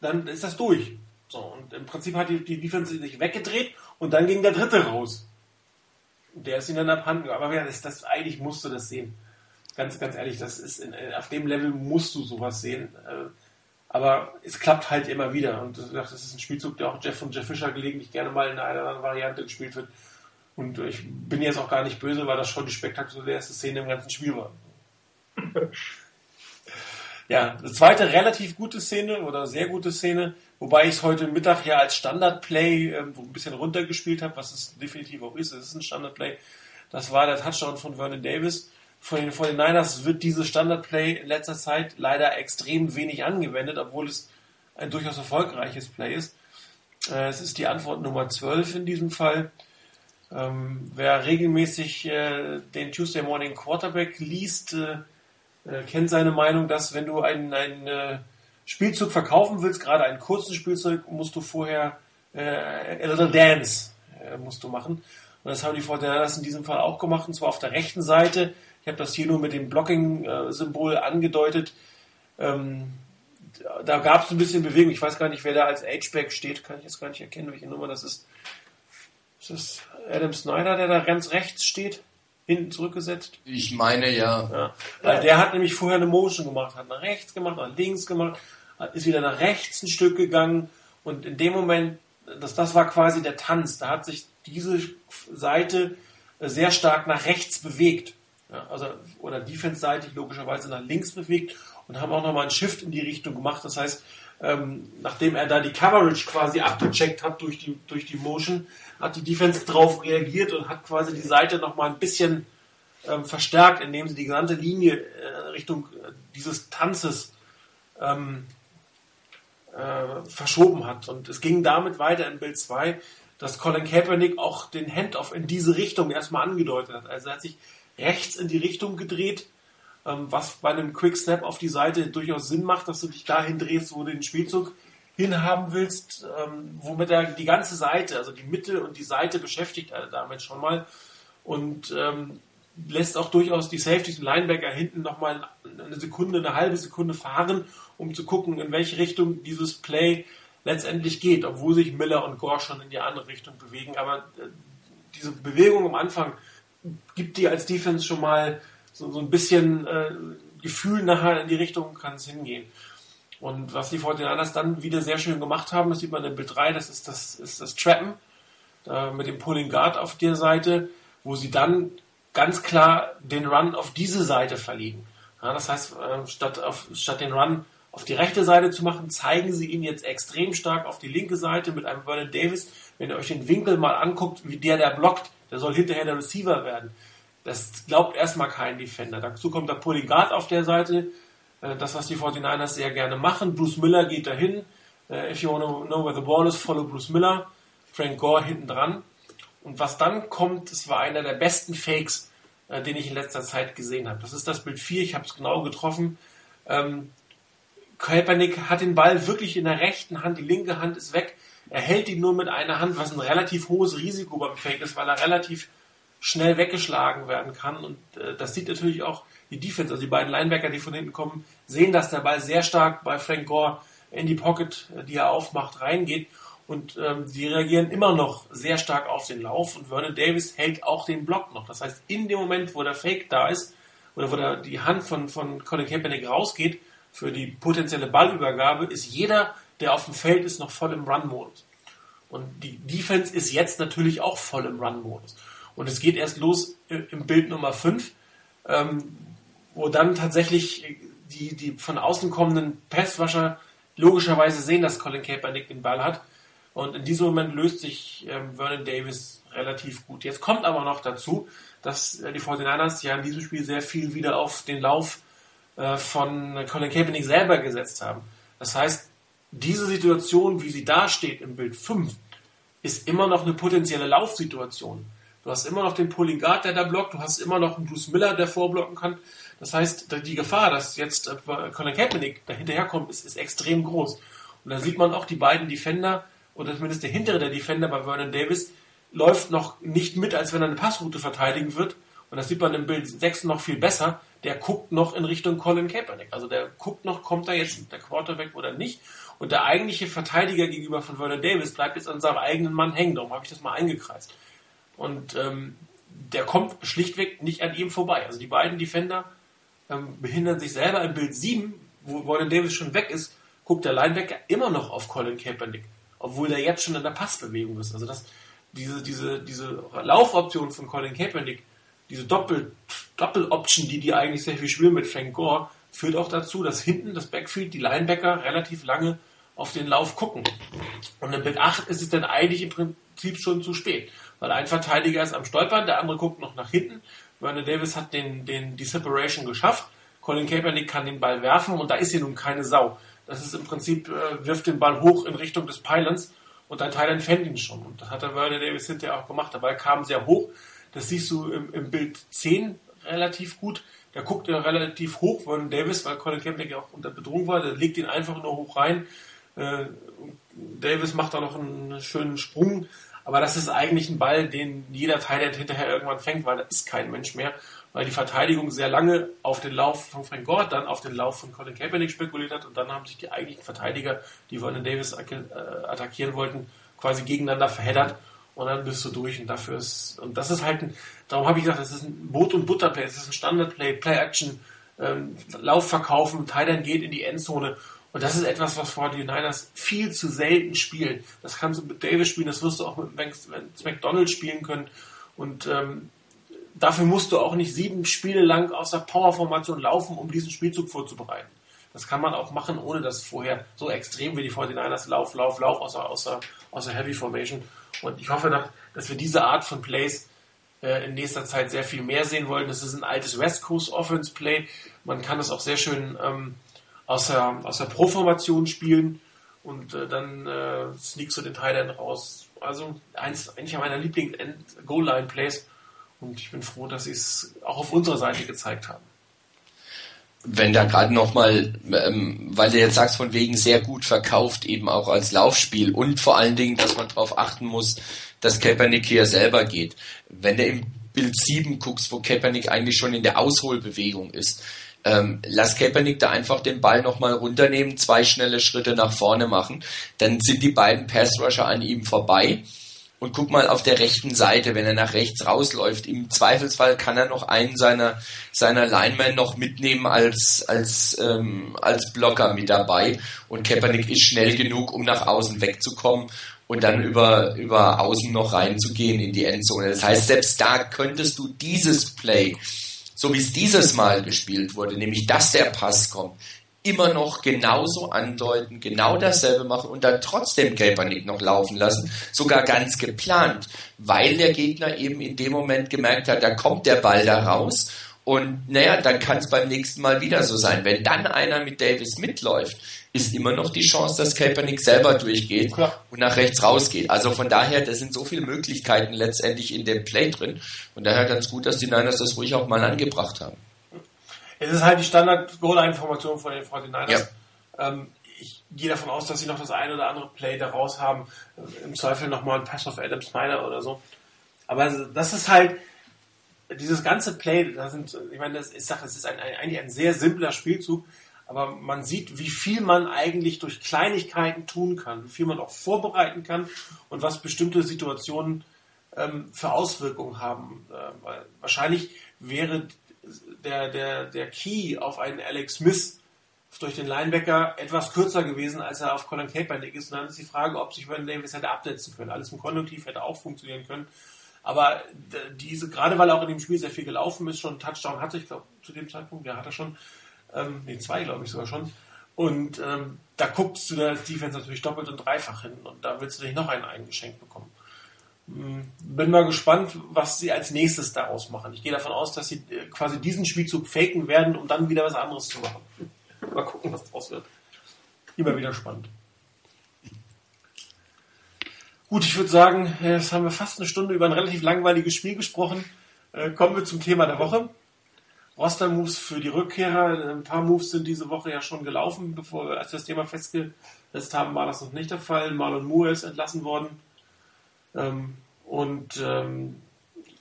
[SPEAKER 1] dann ist das durch. So, und im Prinzip hat die, die Defense sich weggedreht und dann ging der dritte raus. Der ist ihn dann abhanden. Aber ja, das, das, eigentlich musst du das sehen ganz, ganz ehrlich, das ist in, auf dem Level musst du sowas sehen. Äh, aber es klappt halt immer wieder. Und das ist ein Spielzug, der auch Jeff von Jeff Fischer gelegentlich gerne mal in einer anderen Variante gespielt wird. Und ich bin jetzt auch gar nicht böse, weil das schon die spektakulärste Szene im ganzen Spiel war. ja, eine zweite relativ gute Szene oder sehr gute Szene, wobei ich es heute Mittag ja als Standardplay äh, ein bisschen runtergespielt habe, was es definitiv auch ist. Es ist ein Standardplay. Das war der Touchdown von Vernon Davis von den 49ers wird dieses Standardplay in letzter Zeit leider extrem wenig angewendet, obwohl es ein durchaus erfolgreiches Play ist. Äh, es ist die Antwort Nummer 12 in diesem Fall. Ähm, wer regelmäßig äh, den Tuesday Morning Quarterback liest, äh, äh kennt seine Meinung, dass wenn du einen, einen äh, Spielzug verkaufen willst, gerade einen kurzen Spielzug, musst du vorher äh, a little dance musst du machen. Und das haben die 49ers in diesem Fall auch gemacht, und zwar auf der rechten Seite ich habe das hier nur mit dem Blocking-Symbol angedeutet. Ähm, da gab es ein bisschen Bewegung. Ich weiß gar nicht, wer da als H-Back steht. Kann ich jetzt gar nicht erkennen, welche Nummer das ist. Ist das Adam Snyder, der da ganz rechts steht? Hinten zurückgesetzt?
[SPEAKER 3] Ich meine ja. ja.
[SPEAKER 1] Weil der hat nämlich vorher eine Motion gemacht, hat nach rechts gemacht, nach links gemacht, ist wieder nach rechts ein Stück gegangen und in dem Moment, das, das war quasi der Tanz, da hat sich diese Seite sehr stark nach rechts bewegt. Ja, also, oder defense-seitig logischerweise nach links bewegt und haben auch nochmal einen Shift in die Richtung gemacht. Das heißt, ähm, nachdem er da die Coverage quasi abgecheckt hat durch die, durch die Motion, hat die Defense drauf reagiert und hat quasi die Seite nochmal ein bisschen ähm, verstärkt, indem sie die gesamte Linie äh, Richtung äh, dieses Tanzes ähm, äh, verschoben hat. Und es ging damit weiter in Bild 2, dass Colin Kaepernick auch den Handoff in diese Richtung erstmal angedeutet hat. Also er hat sich rechts in die Richtung gedreht, ähm, was bei einem Quick Snap auf die Seite durchaus Sinn macht, dass du dich dahin drehst, wo du den Spielzug hinhaben willst, ähm, womit er die ganze Seite, also die Mitte und die Seite beschäftigt er damit schon mal und ähm, lässt auch durchaus die Safeties und Linebacker hinten nochmal eine Sekunde, eine halbe Sekunde fahren, um zu gucken, in welche Richtung dieses Play letztendlich geht, obwohl sich Miller und Gore schon in die andere Richtung bewegen. Aber äh, diese Bewegung am Anfang gibt dir als Defense schon mal so, so ein bisschen äh, Gefühl nachher in die Richtung kann es hingehen. Und was die 49ers dann wieder sehr schön gemacht haben, das sieht man in Bild 3, das ist das, ist das Trappen äh, mit dem Pulling Guard auf der Seite, wo sie dann ganz klar den Run auf diese Seite verlegen. Ja, das heißt, äh, statt, auf, statt den Run auf die rechte Seite zu machen, zeigen sie ihn jetzt extrem stark auf die linke Seite mit einem Vernon Davis. Wenn ihr euch den Winkel mal anguckt, wie der der blockt, der soll hinterher der Receiver werden. Das glaubt erstmal kein Defender. Dazu kommt der Pulling Guard auf der Seite, äh, das, was die 49ers sehr gerne machen. Bruce Miller geht dahin. Äh, if you want to know where the ball is, follow Bruce Miller. Frank Gore hinten dran. Und was dann kommt, das war einer der besten Fakes, äh, den ich in letzter Zeit gesehen habe. Das ist das Bild 4, ich habe es genau getroffen. Ähm, Kaepernick hat den Ball wirklich in der rechten Hand, die linke Hand ist weg. Er hält ihn nur mit einer Hand, was ein relativ hohes Risiko beim Fake ist, weil er relativ schnell weggeschlagen werden kann. Und äh, das sieht natürlich auch die Defense, also die beiden Linebacker, die von hinten kommen, sehen, dass der Ball sehr stark bei Frank Gore in die Pocket, äh, die er aufmacht, reingeht. Und ähm, sie reagieren immer noch sehr stark auf den Lauf und Vernon Davis hält auch den Block noch. Das heißt, in dem Moment, wo der Fake da ist, oder wo der, die Hand von, von Colin Kaepernick rausgeht für die potenzielle Ballübergabe, ist jeder, der auf dem Feld ist, noch voll im Run-Modus. Und die Defense ist jetzt natürlich auch voll im Run-Modus. Und es geht erst los im Bild Nummer 5, ähm, wo dann tatsächlich die, die von außen kommenden Passwasher logischerweise sehen, dass Colin Kaepernick den Ball hat. Und in diesem Moment löst sich ähm, Vernon Davis relativ gut. Jetzt kommt aber noch dazu, dass äh, die 49ers ja in diesem Spiel sehr viel wieder auf den Lauf äh, von Colin Kaepernick selber gesetzt haben. Das heißt, diese Situation, wie sie dasteht im Bild 5, ist immer noch eine potenzielle Laufsituation. Du hast immer noch den Guard, der da blockt. Du hast immer noch einen Bruce Miller, der vorblocken kann. Das heißt, die Gefahr, dass jetzt äh, Colin Kaepernick da hinterherkommt, ist, ist extrem groß. Und da sieht man auch die beiden Defender, oder zumindest der hintere der Defender bei Vernon Davis, läuft noch nicht mit, als wenn er eine Passroute verteidigen wird. Und das sieht man im Bild 6 noch viel besser. Der guckt noch in Richtung Colin Kaepernick. Also der guckt noch, kommt da jetzt der Quarterback oder nicht. Und der eigentliche Verteidiger gegenüber von Vernon Davis bleibt jetzt an seinem eigenen Mann hängen. Darum habe ich das mal eingekreist. Und ähm, der kommt schlichtweg nicht an ihm vorbei. Also die beiden Defender ähm, behindern sich selber. Im Bild 7, wo Vernon Davis schon weg ist, guckt der Linebacker immer noch auf Colin Kaepernick. Obwohl der jetzt schon in der Passbewegung ist. Also das, diese, diese, diese Laufoption von Colin Kaepernick, diese Doppel, Doppel-Option, die die eigentlich sehr viel spielen mit Frank Gore, führt auch dazu, dass hinten das Backfield, die Linebacker relativ lange auf den Lauf gucken. Und in Bild 8 ist es dann eigentlich im Prinzip schon zu spät weil ein Verteidiger ist am Stolpern, der andere guckt noch nach hinten. Vernon Davis hat den, den, die Separation geschafft. Colin Kaepernick kann den Ball werfen und da ist hier nun keine Sau. Das ist im Prinzip, äh, wirft den Ball hoch in Richtung des Pylons und ein Teil fängt ihn schon. Und das hat der Vernon Davis hinterher auch gemacht. Der Ball kam sehr hoch. Das siehst du im, im Bild 10 relativ gut. Der guckt ja relativ hoch, Vernon Davis, weil Colin Kaepernick ja auch unter Bedrohung war. Der legt ihn einfach nur hoch rein. Äh, Davis macht da noch einen schönen Sprung. Aber das ist eigentlich ein Ball, den jeder Thailand hinterher irgendwann fängt, weil da ist kein Mensch mehr, weil die Verteidigung sehr lange auf den Lauf von Frank Gore, dann auf den Lauf von Colin Kaepernick spekuliert hat. Und dann haben sich die eigentlichen Verteidiger, die Vernon Davis äh, attackieren wollten, quasi gegeneinander verheddert. Und dann bist du durch. Und dafür ist, und das ist halt ein, darum habe ich gesagt, das ist ein Boot- und Butterplay, das ist ein Standardplay, Play-Action, ähm, Lauf verkaufen, Thailand geht in die Endzone und das ist etwas, was vor die Niners viel zu selten spielen. Das kannst du mit Davis spielen, das wirst du auch mit McDonald spielen können. Und ähm, dafür musst du auch nicht sieben Spiele lang aus der Powerformation laufen, um diesen Spielzug vorzubereiten. Das kann man auch machen, ohne dass vorher so extrem wie die 49ers Lauf, Lauf, Lauf außer, außer, außer Heavy Formation. Und ich hoffe, dass wir diese Art von Plays äh, in nächster Zeit sehr viel mehr sehen wollen. Das ist ein altes West Coast Offense Play. Man kann es auch sehr schön ähm, aus der, aus der Pro-Formation spielen und äh, dann äh, sneakst du den Thailand raus. Also eins eigentlich meiner Lieblings-Goal-Line-Plays und ich bin froh, dass sie es auch auf unserer Seite gezeigt haben.
[SPEAKER 3] Wenn da gerade nochmal, ähm, weil du jetzt sagst, von wegen sehr gut verkauft, eben auch als Laufspiel und vor allen Dingen, dass man darauf achten muss, dass Kaepernick hier selber geht. Wenn du im Bild 7 guckst, wo Kaepernick eigentlich schon in der Ausholbewegung ist, ähm, lass Kaepernick da einfach den Ball nochmal runternehmen, zwei schnelle Schritte nach vorne machen, dann sind die beiden Passrusher an ihm vorbei und guck mal auf der rechten Seite, wenn er nach rechts rausläuft. Im Zweifelsfall kann er noch einen seiner, seiner Linemen noch mitnehmen als, als, ähm, als Blocker mit dabei. Und Kaepernick ist schnell genug, um nach außen wegzukommen und dann über, über außen noch reinzugehen in die Endzone. Das heißt, selbst da könntest du dieses Play, so wie es dieses Mal gespielt wurde, nämlich dass der Pass kommt, immer noch genauso andeuten, genau dasselbe machen und dann trotzdem Kaepernick noch laufen lassen, sogar ganz geplant, weil der Gegner eben in dem Moment gemerkt hat, da kommt der Ball da raus und naja, dann kann es beim nächsten Mal wieder so sein. Wenn dann einer mit Davis mitläuft, ist immer noch die Chance, dass Kaepernick selber durchgeht Klar. und nach rechts rausgeht. Also von daher, da sind so viele Möglichkeiten letztendlich in dem Play drin und daher ganz gut, dass die Niners das ruhig auch mal angebracht haben.
[SPEAKER 1] Es ist halt die Standard-Goal-Information von den 49ers. Ja. Ähm, ich gehe davon aus, dass sie noch das eine oder andere Play daraus haben. Im Zweifel nochmal ein Pass auf Adam Snyder oder so. Aber das ist halt, dieses ganze Play, da sind, ich meine, das ist, es ist ein, ein, eigentlich ein sehr simpler Spielzug, aber man sieht, wie viel man eigentlich durch Kleinigkeiten tun kann, wie viel man auch vorbereiten kann und was bestimmte Situationen ähm, für Auswirkungen haben. Äh, wahrscheinlich wäre der, der, der Key auf einen Alex Smith durch den Linebacker etwas kürzer gewesen, als er auf Colin Kaepernick ist. Und dann ist die Frage, ob sich Vernon Davis hätte absetzen können. Alles im Konjunktiv hätte auch funktionieren können. Aber diese, gerade weil er auch in dem Spiel sehr viel gelaufen ist, schon einen Touchdown hatte, ich glaube, zu dem Zeitpunkt, der hat er schon, ähm, nee, zwei, glaube ich sogar schon. Und ähm, da guckst du der Defense natürlich doppelt und dreifach hin und da willst du nicht noch einen eingeschenkt bekommen. Hm, bin mal gespannt, was sie als nächstes daraus machen. Ich gehe davon aus, dass sie äh, quasi diesen Spielzug faken werden, um dann wieder was anderes zu machen. Mal gucken, was draus wird. Immer wieder spannend. Gut, ich würde sagen, jetzt haben wir fast eine Stunde über ein relativ langweiliges Spiel gesprochen. Äh, kommen wir zum Thema der Woche. Roster-Moves für die Rückkehrer. Ein paar Moves sind diese Woche ja schon gelaufen, bevor wir als das Thema festgesetzt haben, war das noch nicht der Fall. Marlon Moore ist entlassen worden. Ähm, und ähm,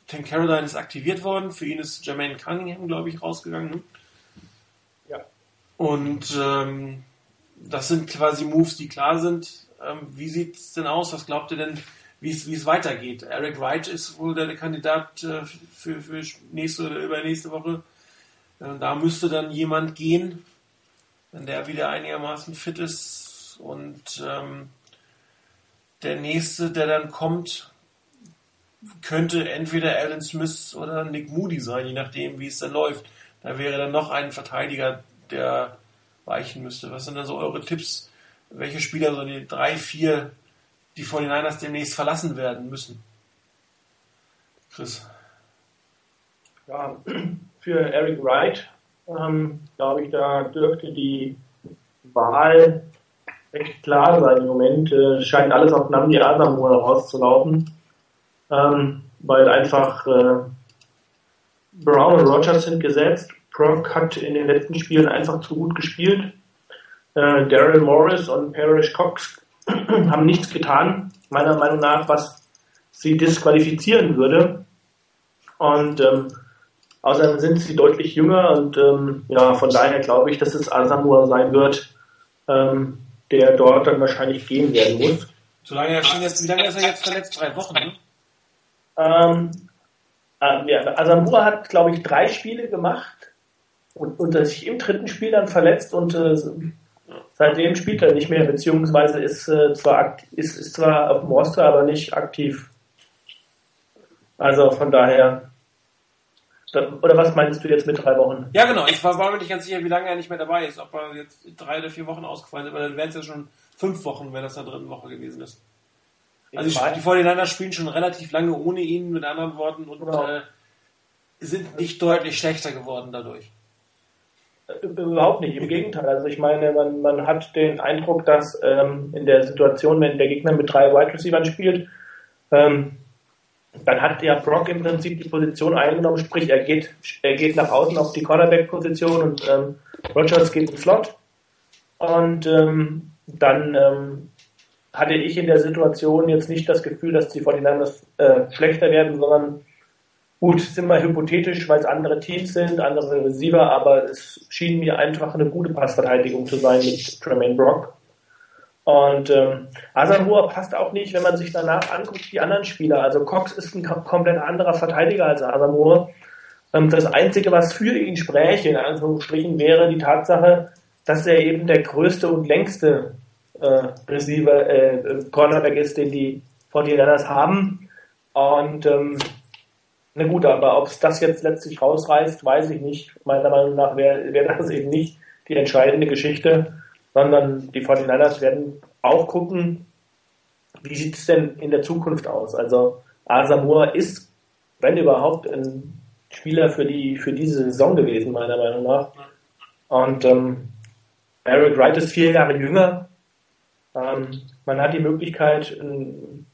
[SPEAKER 1] Tank Caroline ist aktiviert worden. Für ihn ist Jermaine Cunningham, glaube ich, rausgegangen. Ja. Und ähm, das sind quasi Moves, die klar sind. Ähm, wie sieht es denn aus? Was glaubt ihr denn, wie es weitergeht? Eric Wright ist wohl der Kandidat äh, für, für nächste oder übernächste Woche. Äh, da müsste dann jemand gehen, wenn der wieder einigermaßen fit ist. Und ähm, der nächste, der dann kommt, könnte entweder Alan Smith oder Nick Moody sein, je nachdem, wie es dann läuft. Da wäre dann noch ein Verteidiger, der weichen müsste. Was sind da so eure Tipps? Welche Spieler, so die drei, vier, die 49ers demnächst verlassen werden müssen? Chris.
[SPEAKER 2] Ja, für Eric Wright, ähm, glaube ich, da dürfte die Wahl recht klar sein im Moment. Äh, scheint alles auf Namdi Asamoah rauszulaufen, ähm, weil einfach äh, Brown und Rogers sind gesetzt. Brock hat in den letzten Spielen einfach zu gut gespielt. Äh, Daryl Morris und Parrish Cox haben nichts getan, meiner Meinung nach, was sie disqualifizieren würde. Und ähm, außerdem sind sie deutlich jünger und ähm, ja, von daher glaube ich, dass es Asamoah sein wird, ähm, der dort dann wahrscheinlich gehen werden muss.
[SPEAKER 1] Solange er schon jetzt, wie lange ist er jetzt verletzt? Drei Wochen, ne?
[SPEAKER 2] Ähm, äh, ja, Asamoah hat, glaube ich, drei Spiele gemacht und, und sich im dritten Spiel dann verletzt und äh, seitdem spielt er nicht mehr, beziehungsweise ist, äh, zwar, ist, ist zwar auf dem Roster, aber nicht aktiv. Also von daher oder was meinst du jetzt mit drei Wochen?
[SPEAKER 1] Ja, genau. Ich war, war mir nicht ganz sicher, wie lange er nicht mehr dabei ist. Ob er jetzt drei oder vier Wochen ausgefallen ist. Aber dann wären es ja schon fünf Wochen, wenn das in der dritten Woche gewesen ist. Also die, die Vorhineiner spielen schon relativ lange ohne ihn, mit anderen Worten, und genau. äh, sind nicht deutlich schlechter geworden dadurch.
[SPEAKER 2] Äh, überhaupt nicht, im Gegenteil. Also ich meine, man, man hat den Eindruck, dass ähm, in der Situation, wenn der Gegner mit drei Wide Receivers spielt, ähm, dann hat ja Brock im Prinzip die Position eingenommen, sprich er geht, er geht nach außen auf die Cornerback-Position und ähm, Rogers geht in Slot. Und ähm, dann ähm, hatte ich in der Situation jetzt nicht das Gefühl, dass die 49ers äh, schlechter werden, sondern gut, sind mal hypothetisch, weil es andere Teams sind, andere Receiver, aber es schien mir einfach eine gute Passverteidigung zu sein mit Tremaine Brock. Und ähm, Asamoah passt auch nicht, wenn man sich danach anguckt, die anderen Spieler. Also Cox ist ein komplett anderer Verteidiger als Asamoah. Ähm, das Einzige, was für ihn spräche, in Anführungsstrichen, wäre die Tatsache, dass er eben der größte und längste äh, Receiver, äh, Cornerback ist, den die 49ers haben. Und ähm, na gut, aber ob es das jetzt letztlich rausreißt, weiß ich nicht. Meiner Meinung nach wäre wär das eben nicht die entscheidende Geschichte, sondern die 49ers werden auch gucken, wie sieht es denn in der Zukunft aus. Also Asamoah ist, wenn überhaupt, ein Spieler für die für diese Saison gewesen, meiner Meinung nach. Und ähm, Eric Wright ist vier Jahre jünger. Ähm, man hat die Möglichkeit, einen,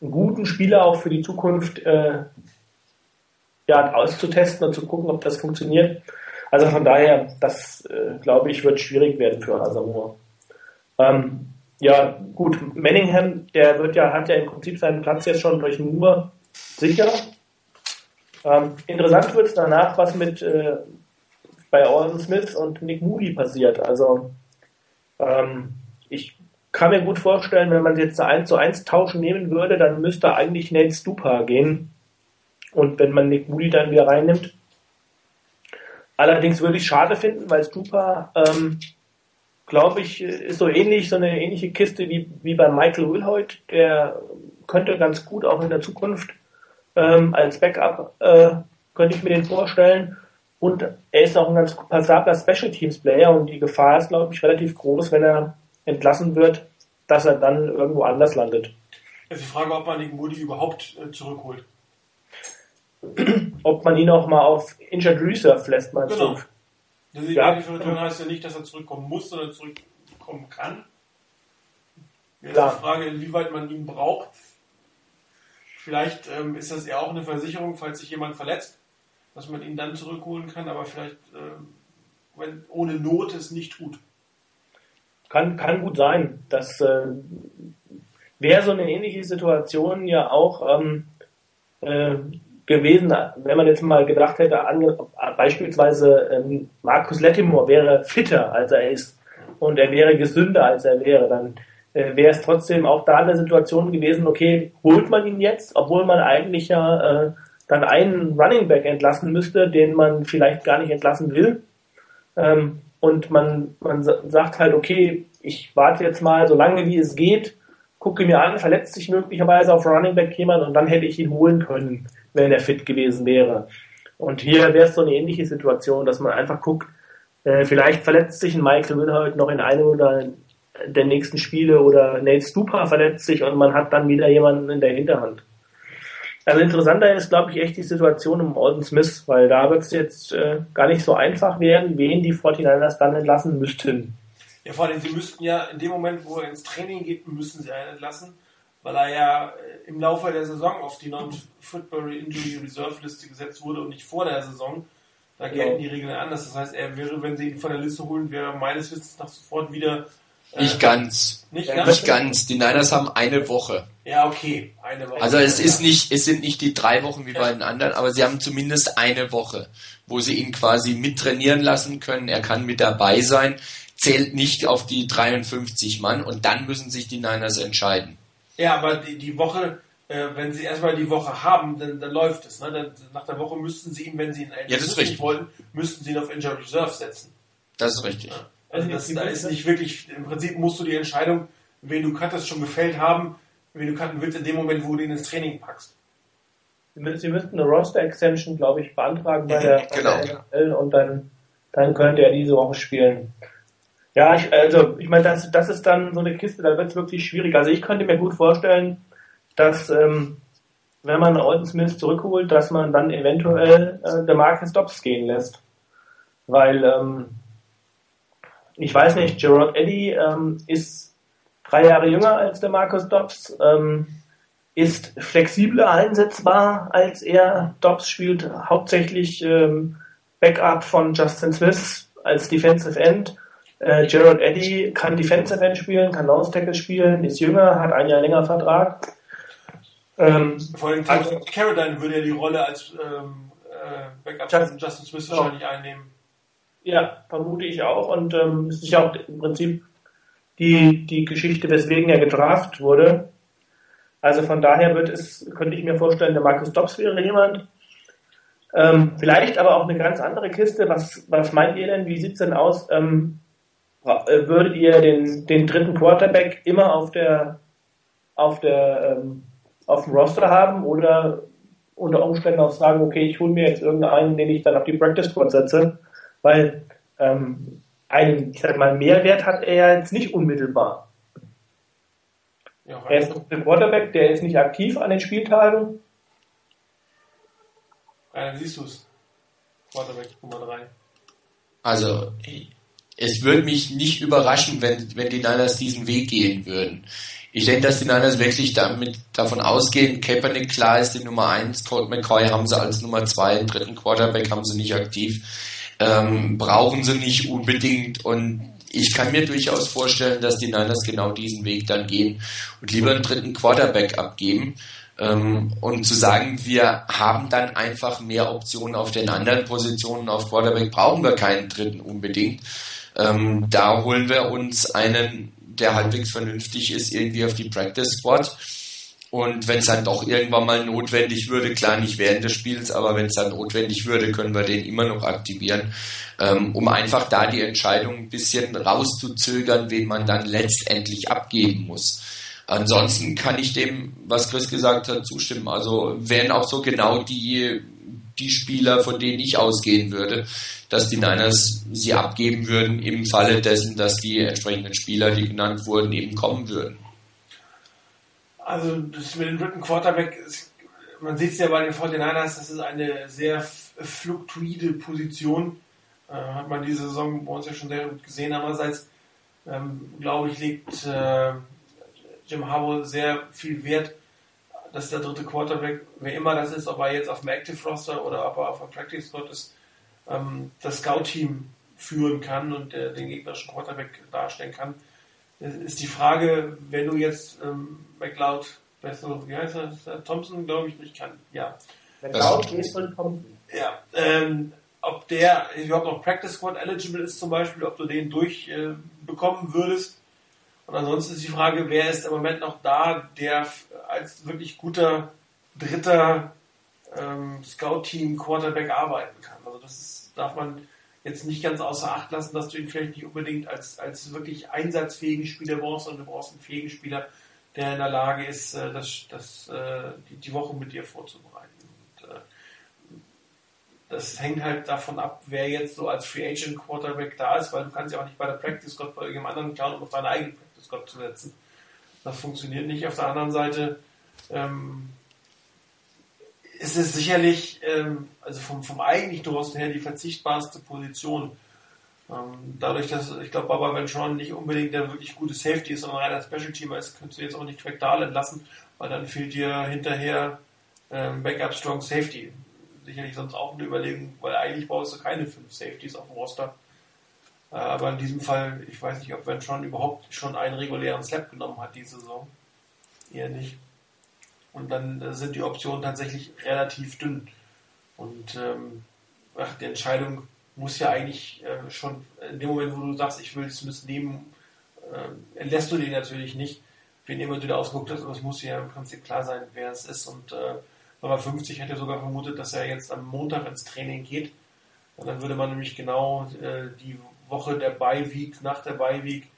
[SPEAKER 2] einen, guten Spieler auch für die Zukunft äh, ja, auszutesten und zu gucken, ob das funktioniert. Also von daher, das äh, glaube ich, wird schwierig werden für Asamoah. Ähm, ja, gut, Manningham, der wird ja, hat ja im Prinzip seinen Platz jetzt schon durch Moore sicher. Ähm, interessant wird es danach, was mit äh, bei Orson Smith und Nick Moody passiert. Also ähm, ich kann mir gut vorstellen, wenn man jetzt eine 1 zu 1 Tauschen nehmen würde, dann müsste eigentlich Nate Stupa gehen. Und wenn man Nick Moody dann wieder reinnimmt. Allerdings würde ich schade finden, weil Stupa, ähm, glaube ich, ist so ähnlich, so eine ähnliche Kiste wie, wie bei Michael Wilhoit. Der könnte ganz gut auch in der Zukunft ähm, als Backup, äh, könnte ich mir den vorstellen. Und er ist auch ein ganz passabler Special Teams Player und die Gefahr ist, glaube ich, relativ groß, wenn er entlassen wird, dass er dann irgendwo anders landet.
[SPEAKER 1] Das die Frage, ob man den Moody überhaupt äh, zurückholt.
[SPEAKER 2] ob man ihn auch mal auf Injured Reserve lässt, meinst
[SPEAKER 1] genau.
[SPEAKER 2] du?
[SPEAKER 1] Das ja. Die heißt ja nicht, dass er zurückkommen muss, sondern zurückkommen kann. Jetzt ja. die Frage, inwieweit man ihn braucht. Vielleicht ähm, ist das ja auch eine Versicherung, falls sich jemand verletzt, dass man ihn dann zurückholen kann, aber vielleicht, ähm, wenn ohne Not es nicht tut.
[SPEAKER 2] Kann, kann gut sein. Das äh, wäre so eine ähnliche Situation ja auch ähm, äh, gewesen, wenn man jetzt mal gedacht hätte, beispielsweise ähm, Markus Lettimore wäre fitter, als er ist und er wäre gesünder, als er wäre, dann äh, wäre es trotzdem auch da eine Situation gewesen, okay, holt man ihn jetzt, obwohl man eigentlich ja äh, dann einen Running Back entlassen müsste, den man vielleicht gar nicht entlassen will. Ähm, und man, man sagt halt, okay, ich warte jetzt mal so lange wie es geht, gucke mir an, verletzt sich möglicherweise auf Running Back jemand und dann hätte ich ihn holen können, wenn er fit gewesen wäre. Und hier wäre es so eine ähnliche Situation, dass man einfach guckt, äh, vielleicht verletzt sich ein Michael Winholt noch in einem oder der nächsten Spiele oder Nate Stupa verletzt sich und man hat dann wieder jemanden in der Hinterhand. Also interessanter ist, glaube ich, echt die Situation um Alden Smith, weil da wird es jetzt äh, gar nicht so einfach werden, wen die 49ers dann entlassen müssten.
[SPEAKER 1] Ja, vor allem, sie müssten ja in dem Moment, wo er ins Training geht, müssen sie einen entlassen, weil er ja äh, im Laufe der Saison auf die Non-Football Injury Reserve Liste gesetzt wurde und nicht vor der Saison. Da gelten die Regeln anders. Das heißt, er wäre, wenn sie ihn von der Liste holen, wäre meines Wissens nach sofort wieder
[SPEAKER 3] nicht ganz. Nicht ganz? Nicht ganz. Die Niners haben eine Woche.
[SPEAKER 1] Ja, okay. Eine Woche.
[SPEAKER 3] Also es ist nicht, es sind nicht die drei Wochen wie bei den anderen, aber sie haben zumindest eine Woche, wo sie ihn quasi mittrainieren lassen können. Er kann mit dabei sein, zählt nicht auf die 53 Mann und dann müssen sich die Niners entscheiden.
[SPEAKER 1] Ja, aber die, die Woche, äh, wenn sie erstmal die Woche haben, dann, dann läuft es. Ne? Dann, nach der Woche müssten sie ihn, wenn sie ihn
[SPEAKER 3] eigentlich ja, nicht
[SPEAKER 1] wollten, müssten sie ihn auf Injured Reserve setzen.
[SPEAKER 3] Das ist richtig.
[SPEAKER 1] Ja. Also das, da ist nicht wirklich, im Prinzip musst du die Entscheidung, wen du cuttest, schon gefällt haben, wen du cutten willst, in dem Moment, wo du ihn ins Training packst.
[SPEAKER 2] Sie müssten eine Roster-Extension, glaube ich, beantragen bei der, genau. NFL und dann, dann könnte er diese Woche spielen. Ja, ich, also ich meine, das, das ist dann so eine Kiste, da wird es wirklich schwierig. Also ich könnte mir gut vorstellen, dass ähm, wenn man Alton Smith zurückholt, dass man dann eventuell äh, der Marcus Dobbs gehen lässt. Weil ähm, ich weiß nicht, Gerard Eddy ähm, ist drei Jahre jünger als der Marcus Dobbs, ähm, ist flexibler einsetzbar als er. Dobbs spielt hauptsächlich ähm, Backup von Justin Smith als Defensive End. Äh, Gerard Eddy kann Defensive End spielen, kann Nose Tackle spielen, ist jünger, hat ein Jahr länger Vertrag.
[SPEAKER 1] Ähm, Vor allem also, Caroline würde ja die Rolle als ähm, äh, Backup von Justin Smith wahrscheinlich einnehmen.
[SPEAKER 2] Ja, vermute ich auch. Und ähm, es ist ja auch im Prinzip die, die Geschichte, weswegen er gedraft wurde. Also von daher wird es, könnte ich mir vorstellen, der Markus Dobbs wäre jemand. Ähm, vielleicht aber auch eine ganz andere Kiste. Was, was meint ihr denn? Wie sieht's denn aus? Ähm, äh, würdet ihr den, den dritten Quarterback immer auf der auf der ähm, auf dem Roster haben oder unter Umständen auch sagen, okay, ich hole mir jetzt irgendeinen, den ich dann auf die Practice Squad setze, weil ähm, einen, ich sag mal, Mehrwert hat er ja jetzt nicht unmittelbar. Ja, er ist ein Quarterback, der ist nicht aktiv an den Spieltagen.
[SPEAKER 1] Ja, dann siehst du es. Quarterback Nummer 3.
[SPEAKER 3] Also, es würde mich nicht überraschen, wenn, wenn die Niners diesen Weg gehen würden. Ich denke, dass die Niners wirklich damit davon ausgehen, Kaepernick klar ist die Nummer 1, Colt McCoy haben sie als Nummer 2, den dritten Quarterback haben sie nicht aktiv, ähm, brauchen sie nicht unbedingt und ich kann mir durchaus vorstellen, dass die Niners genau diesen Weg dann gehen und lieber einen dritten Quarterback abgeben. Ähm, und zu sagen, wir haben dann einfach mehr Optionen auf den anderen Positionen. Auf Quarterback brauchen wir keinen dritten unbedingt. Ähm, da holen wir uns einen, der halbwegs vernünftig ist, irgendwie auf die Practice Squad. Und wenn es dann doch irgendwann mal notwendig würde, klar nicht während des Spiels, aber wenn es dann notwendig würde, können wir den immer noch aktivieren, ähm, um einfach da die Entscheidung ein bisschen rauszuzögern, wen man dann letztendlich abgeben muss. Ansonsten kann ich dem, was Chris gesagt hat, zustimmen. Also wären auch so genau die, die Spieler, von denen ich ausgehen würde, dass die Niners sie abgeben würden im Falle dessen, dass die entsprechenden Spieler, die genannt wurden, eben kommen würden.
[SPEAKER 1] Also das mit dem dritten Quarterback, man sieht es ja bei den 49ers, das ist eine sehr fluktuide Position. Äh, hat man diese Saison bei uns ja schon sehr gut gesehen. Andererseits, ähm, glaube ich, legt äh, Jim Harbaugh sehr viel Wert, dass der dritte Quarterback, wer immer das ist, ob er jetzt auf dem Active Roster oder ob er auf der Practice Squad ist, ähm, das Scout-Team führen kann und äh, den gegnerischen Quarterback darstellen kann ist die Frage, wenn du jetzt ähm, McLeod, wie heißt er, Thompson, glaube ich, nicht kann. Ja.
[SPEAKER 2] McLeod ist von Thompson.
[SPEAKER 1] Ja, ähm, ob der überhaupt noch Practice Squad eligible ist zum Beispiel, ob du den durchbekommen äh, würdest. Und ansonsten ist die Frage, wer ist im Moment noch da, der als wirklich guter dritter ähm, Scout-Team Quarterback arbeiten kann. Also das ist, darf man jetzt nicht ganz außer Acht lassen, dass du ihn vielleicht nicht unbedingt als, als wirklich einsatzfähigen Spieler brauchst, sondern du brauchst einen fähigen Spieler, der in der Lage ist, äh, das, das, äh, die, die Woche mit dir vorzubereiten. Und, äh, das hängt halt davon ab, wer jetzt so als Free Agent Quarterback da ist, weil du kannst ja auch nicht bei der Practice Squad bei irgendeinem anderen klauen, um auf deine eigene Practice Squad zu setzen. Das funktioniert nicht. Auf der anderen Seite ähm, ist es sicherlich, ähm, also vom, vom eigentlichen Roster her, die verzichtbarste Position. Ähm, dadurch, dass ich glaube, Baba Ventron nicht unbedingt der wirklich gute Safety ist, sondern reiner Special Teamer ist, könntest du jetzt auch nicht Quektal entlassen, weil dann fehlt dir hinterher ähm, Backup Strong Safety. Sicherlich sonst auch eine Überlegung, weil eigentlich brauchst du keine fünf Safeties auf dem Roster. Äh, aber in diesem Fall, ich weiß nicht, ob Ventron überhaupt schon einen regulären Slap genommen hat diese Saison. Eher nicht. Und dann äh, sind die Optionen tatsächlich relativ dünn. Und ähm, ach, die Entscheidung muss ja eigentlich äh, schon in dem Moment, wo du sagst, ich will es missnehmen, äh, entlässt du den natürlich nicht, wen immer du da ausgeguckt hast, aber es muss ja im Prinzip klar sein, wer es ist. Und äh, Nummer 50 hätte sogar vermutet, dass er jetzt am Montag ins Training geht. Und dann würde man nämlich genau äh, die Woche der Bye-Week, nach der Bye-Week,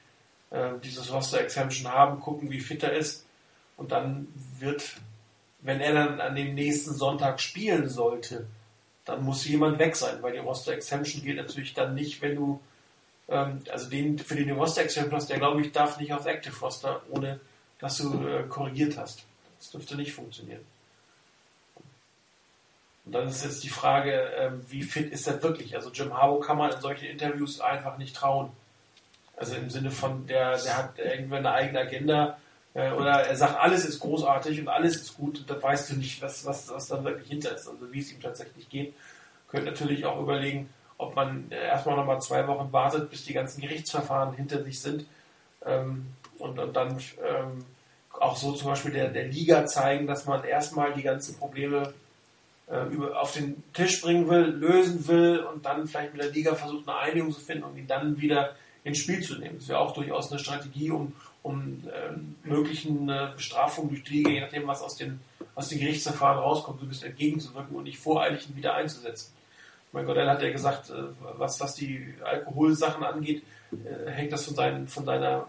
[SPEAKER 1] äh, dieses Roster-Exemption haben, gucken, wie fit er ist. Und dann wird wenn er dann an dem nächsten Sonntag spielen sollte, dann muss jemand weg sein, weil die Roster Exemption gilt natürlich dann nicht, wenn du, ähm, also den, für den Roster Exemption hast, der glaube ich darf nicht aufs Active Roster, ohne dass du äh, korrigiert hast. Das dürfte nicht funktionieren. Und dann ist jetzt die Frage, ähm, wie fit ist er wirklich? Also Jim Harbaugh kann man in solchen Interviews einfach nicht trauen. Also im Sinne von, der, der hat irgendwie eine eigene Agenda, oder er sagt, alles ist großartig und alles ist gut da weißt du nicht, was, was, was da wirklich hinter ist, also wie es ihm tatsächlich geht. Könnt natürlich auch überlegen, ob man äh, erstmal nochmal zwei Wochen wartet, bis die ganzen Gerichtsverfahren hinter sich sind ähm, und, und dann ähm, auch so zum Beispiel der, der Liga zeigen, dass man erstmal die ganzen Probleme äh, über, auf den Tisch bringen will, lösen will und dann vielleicht mit der Liga versucht, eine Einigung zu finden und ihn dann wieder ins Spiel zu nehmen. Das wäre auch durchaus eine Strategie, um, um äh, möglichen äh, Bestrafungen durch die je nachdem, was aus den, aus den Gerichtsverfahren rauskommt, so ein bisschen entgegenzuwirken und nicht voreilig ihn wieder einzusetzen. Mein Gott, hat ja gesagt, äh, was, was die Alkoholsachen angeht, äh, hängt das von, seinen, von seiner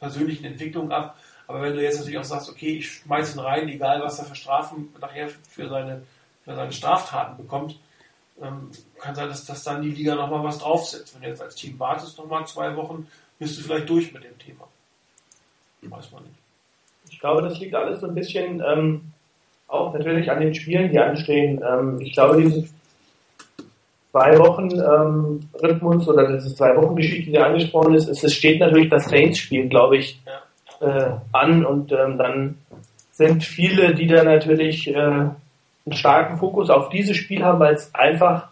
[SPEAKER 1] persönlichen Entwicklung ab. Aber wenn du jetzt natürlich auch sagst, okay, ich schmeiß ihn rein, egal was er für Strafen nachher für seine, für seine Straftaten bekommt, ähm, kann sein, dass, dass dann die Liga nochmal was draufsetzt. Wenn du jetzt als Team wartest, nochmal zwei Wochen, bist du vielleicht durch mit dem Thema. Weiß man nicht.
[SPEAKER 2] Ich glaube, das liegt alles so ein bisschen ähm, auch natürlich an den Spielen, die anstehen. Ähm, ich glaube, dieses zwei Wochen ähm, Rhythmus oder diese zwei Wochen Geschichte, die angesprochen ist, es steht natürlich das Saints-Spiel, glaube ich, äh, an und ähm, dann sind viele, die da natürlich äh, einen starken Fokus auf dieses Spiel haben, weil es einfach,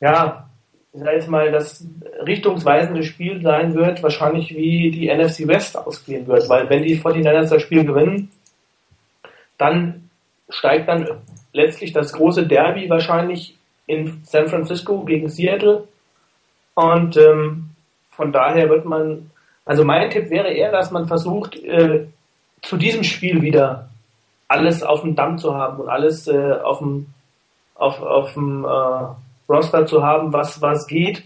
[SPEAKER 2] ja, sage jetzt mal, das richtungsweisende Spiel sein wird, wahrscheinlich wie die NFC West ausgehen wird, weil wenn die 49ers das Spiel gewinnen, dann steigt dann letztlich das große Derby wahrscheinlich in San Francisco gegen Seattle. Und ähm, von daher wird man also mein Tipp wäre eher, dass man versucht, äh, zu diesem Spiel wieder alles auf dem Damm zu haben und alles äh, auf dem, auf, auf dem äh, Roster zu haben, was, was geht,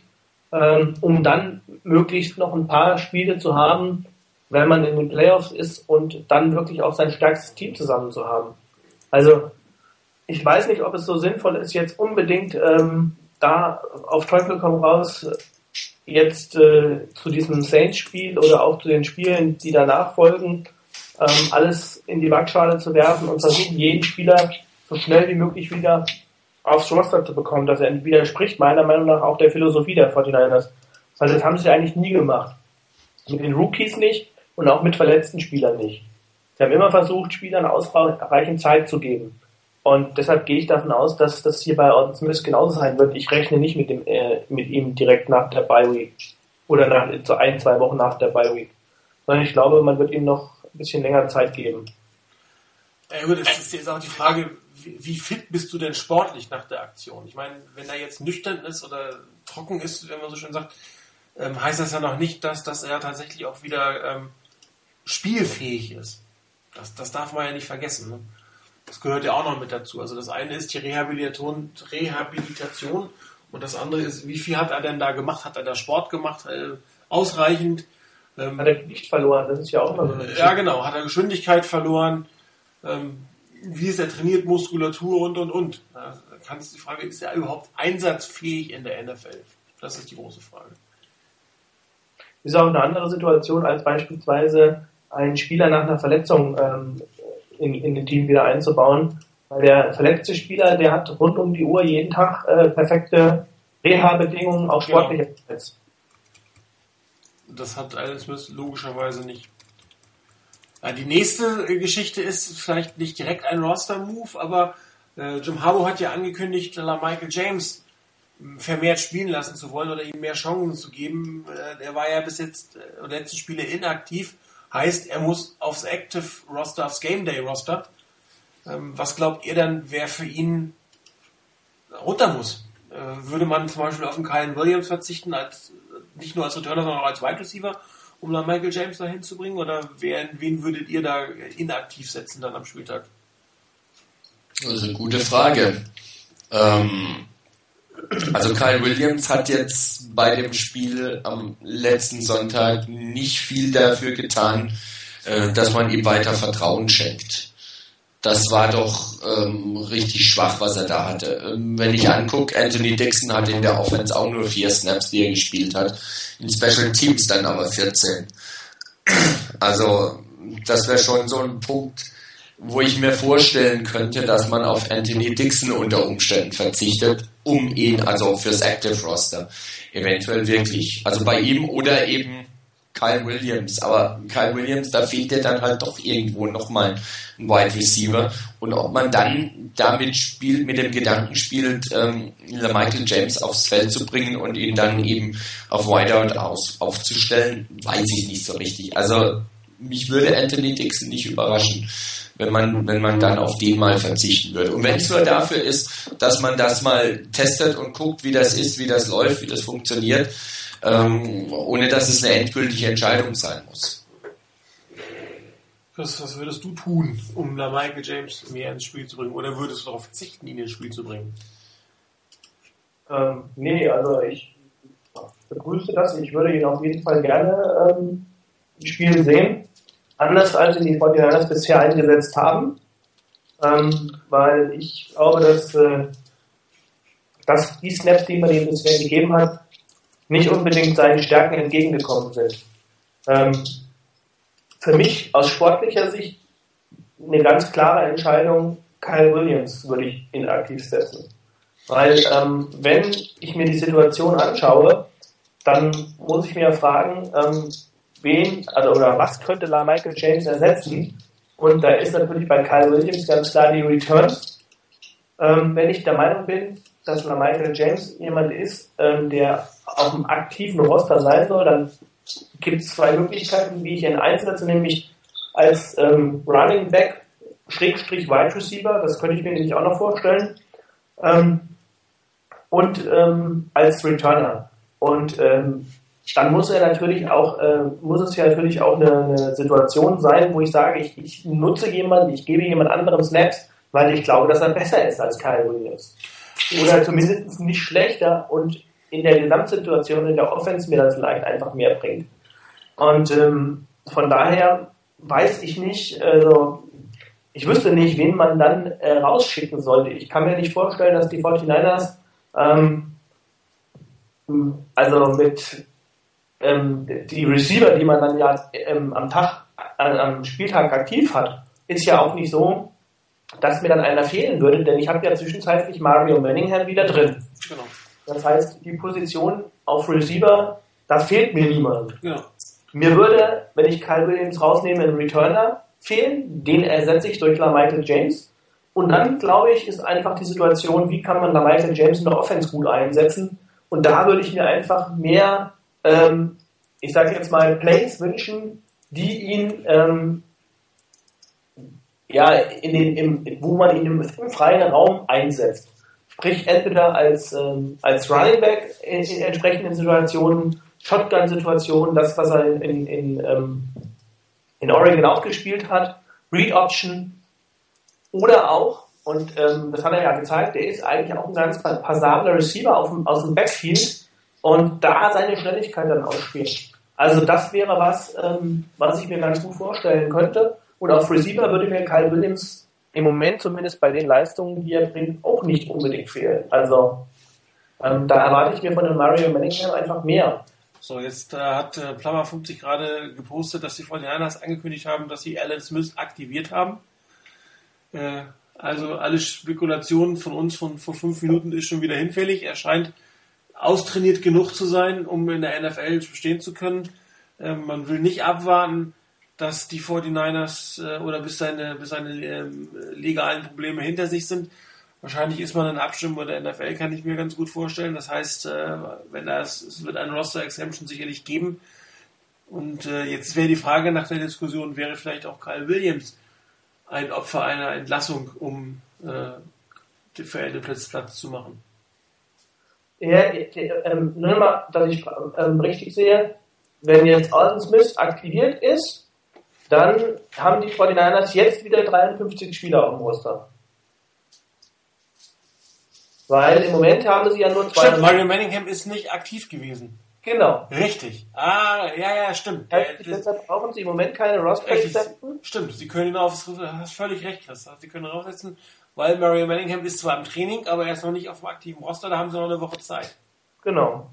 [SPEAKER 2] ähm, um dann möglichst noch ein paar Spiele zu haben, wenn man in den Playoffs ist und dann wirklich auch sein stärkstes Team zusammen zu haben. Also ich weiß nicht, ob es so sinnvoll ist, jetzt unbedingt ähm, da auf Teufel komm raus jetzt äh, zu diesem Saints-Spiel oder auch zu den Spielen, die danach folgen, ähm, alles in die Waagschale zu werfen und versuchen, jeden Spieler so schnell wie möglich wieder aufs Roster zu bekommen, dass er widerspricht meiner Meinung nach auch der Philosophie der 49ers. Weil das haben sie eigentlich nie gemacht. Mit den Rookies nicht und auch mit verletzten Spielern nicht. Sie haben immer versucht, Spielern ausreichend Zeit zu geben. Und deshalb gehe ich davon aus, dass das hier bei Orton Smith genauso sein wird. Ich rechne nicht mit, dem, äh, mit ihm direkt nach der Bye Week oder nach, so ein, zwei Wochen nach der Bye Week. Sondern ich glaube, man wird ihm noch ein bisschen länger Zeit geben.
[SPEAKER 1] Ja gut, es ist jetzt auch die Frage, wie, fit bist du denn sportlich nach der Aktion? Ich meine, wenn er jetzt nüchtern ist oder trocken ist, wenn man so schön sagt, ähm, heißt das ja noch nicht, dass, dass er tatsächlich auch wieder ähm, spielfähig ist. Das, das darf man ja nicht vergessen. Ne? Das gehört ja auch noch mit dazu. Also das eine ist die Rehabilitation, Rehabilitation und das andere ist, wie viel hat er denn da gemacht? Hat er da Sport gemacht? Äh, ausreichend?
[SPEAKER 2] Ähm, hat er Gewicht verloren? Das ist ja auch
[SPEAKER 1] immer so. Ja, genau. Hat er Geschwindigkeit verloren? Ähm, wie ist er trainiert? Muskulatur und und und. Da kannst die Frage, ist er überhaupt einsatzfähig in der NFL? Das ist die große Frage.
[SPEAKER 2] Ist auch eine andere Situation als beispielsweise ein Spieler nach einer Verletzung ähm, in, in den Team wieder einzubauen. Weil der verletzte Spieler, der hat rund um die Uhr jeden Tag äh, perfekte Reha-Bedingungen, auch genau. sportliche genau.
[SPEAKER 1] Das hat Smith logischerweise nicht. Ja, die nächste Geschichte ist vielleicht nicht direkt ein Roster-Move, aber äh, Jim Harbaugh hat ja angekündigt, Michael James vermehrt spielen lassen zu wollen oder ihm mehr Chancen zu geben. Äh, er war ja bis jetzt äh, letzten Spiele inaktiv. Heißt, er muss aufs Active Roster, aufs Game Day Roster. Ähm, was glaubt ihr dann, wer für ihn runter muss? Äh, würde man zum Beispiel auf den Kyle Williams verzichten, als, nicht nur als Returner, sondern auch als Wide Receiver, um dann Michael James da hinzubringen? Oder wer, wen würdet ihr da inaktiv setzen dann am Spieltag?
[SPEAKER 3] Das ist eine gute Frage. Ähm, also Kyle Williams hat jetzt bei dem Spiel am letzten Sonntag nicht viel dafür getan, äh, dass man ihm weiter Vertrauen schenkt. Das war doch ähm, richtig schwach, was er da hatte. Ähm, wenn ich angucke, Anthony Dixon hat in der Offense auch nur vier Snaps, die er gespielt hat. In Special Teams dann aber 14. Also das wäre schon so ein Punkt, wo ich mir vorstellen könnte, dass man auf Anthony Dixon unter Umständen verzichtet, um ihn, also fürs Active Roster, eventuell wirklich, also bei ihm oder eben Kyle Williams. Aber Kyle Williams, da fehlt ja dann halt doch irgendwo nochmal ein Wide Receiver. Und ob man dann damit spielt, mit dem Gedanken spielt, ähm, Michael James aufs Feld zu bringen und ihn dann eben auf Wideout aus, aufzustellen, weiß ich nicht so richtig. Also mich würde Anthony Dixon nicht überraschen wenn man, wenn man dann auf den mal verzichten würde. Und wenn es nur dafür ist, dass man das mal testet und guckt, wie das ist, wie das läuft, wie das funktioniert, ähm, ohne dass es eine endgültige Entscheidung sein muss.
[SPEAKER 1] Was, was würdest du tun, um da Michael James mehr ins Spiel zu bringen? Oder würdest du darauf verzichten, ihn ins Spiel zu bringen?
[SPEAKER 2] Ähm, nee, also ich begrüße das. Ich würde ihn auf jeden Fall gerne ähm, im Spiel sehen. Anders als ihn die 49ers bisher eingesetzt haben. Ähm, weil ich glaube, dass, äh, dass die Snaps, die man ihm bisher gegeben hat, nicht unbedingt seinen Stärken entgegengekommen sind. Ähm, für mich aus sportlicher Sicht eine ganz klare Entscheidung, Kyle Williams würde ich inaktiv setzen. Weil ähm, wenn ich mir die Situation anschaue, dann muss ich mir fragen, ähm, wen, also oder was könnte La Michael James ersetzen? Und da ist natürlich bei Kyle Williams ganz klar die Returns. Ähm, wenn ich der Meinung bin, dass Michael James jemand ist, ähm, der auf einem aktiven Roster sein soll, dann gibt es zwei Möglichkeiten, wie ich ihn einsetze, nämlich als ähm, Running Back Schrägstrich Wide Receiver, das könnte ich mir nämlich auch noch vorstellen, ähm, und ähm, als Returner. Und ähm, dann muss er natürlich auch, äh, muss es ja natürlich auch eine, eine, Situation sein, wo ich sage, ich, ich nutze jemanden, ich gebe jemand anderem Snaps, weil ich glaube, dass er besser ist als Kyle Williams. Oder zumindest nicht schlechter und in der Gesamtsituation in der Offense mir das vielleicht einfach mehr bringt. Und ähm, von daher weiß ich nicht, also ich wüsste nicht, wen man dann äh, rausschicken sollte. Ich kann mir nicht vorstellen, dass die 49ers ähm, also mit ähm, die Receiver, die man dann ja ähm, am Tag, äh, am Spieltag aktiv hat, ist ja auch nicht so, dass mir dann einer fehlen würde, denn ich habe ja zwischenzeitlich Mario Manningham wieder drin. Genau. Das heißt, die Position auf Receiver, da fehlt mir niemand. Ja. Mir würde, wenn ich Kyle Williams rausnehme, ein Returner fehlen. Den ersetze ich durch LaMichael James. Und dann, glaube ich, ist einfach die Situation, wie kann man LaMichael James in der Offense gut einsetzen. Und da würde ich mir einfach mehr, ähm, ich sage jetzt mal, Plays wünschen, die ihn ähm, ja, in den, im, wo man ihn im, im freien Raum einsetzt. Sprich, entweder als, ähm, als Running Back in, in entsprechenden Situationen, Shotgun-Situationen, das, was er in, in, ähm, in Oregon auch gespielt hat, Read Option oder auch, und ähm, das hat er ja gezeigt, der ist eigentlich auch ein ganz passabler Receiver auf dem, aus dem Backfield und da seine Schnelligkeit dann ausspielt. Also das wäre was, ähm, was ich mir ganz gut vorstellen könnte. Und auf Receiver würde mir Kyle Williams im Moment zumindest bei den Leistungen, die er bringt, auch nicht unbedingt fehlen. Also ähm, da erwarte ich mir von dem Mario Manningham einfach mehr.
[SPEAKER 1] So, jetzt äh, hat äh, Plummer 50 gerade gepostet, dass die 49ers angekündigt haben, dass sie Alan Smith aktiviert haben. Äh, also alle Spekulationen von uns von vor fünf Minuten ist schon wieder hinfällig. Er scheint austrainiert genug zu sein, um in der NFL bestehen zu können. Äh, man will nicht abwarten, dass die 49ers äh, oder bis seine, bis seine äh, legalen Probleme hinter sich sind. Wahrscheinlich ist man in Abstimmung mit der NFL, kann ich mir ganz gut vorstellen. Das heißt, äh, wenn das, es wird eine Roster-Exemption sicherlich geben. Und äh, jetzt wäre die Frage nach der Diskussion, wäre vielleicht auch Kyle Williams ein Opfer einer Entlassung, um äh, für Ende Platz zu machen?
[SPEAKER 2] Ja, ähm, nur mal, dass ich ähm, richtig sehe, wenn jetzt Alden Smith aktiviert ist, dann haben die 49ers jetzt wieder 53 Spieler auf dem Roster. Weil im Moment haben sie ja nur zwei.
[SPEAKER 1] Stimmt, Mario Manningham ist nicht aktiv gewesen.
[SPEAKER 2] Genau.
[SPEAKER 1] Richtig. Ah, ja, ja, stimmt.
[SPEAKER 2] Heißt, deshalb brauchen sie im Moment keine Roster setzen.
[SPEAKER 1] Stimmt, sie können ihn aufs, hast völlig recht, Chris. Sie können ihn raussetzen, weil Mario Manningham ist zwar im Training, aber er ist noch nicht auf dem aktiven Roster, da haben sie noch eine Woche Zeit.
[SPEAKER 2] Genau.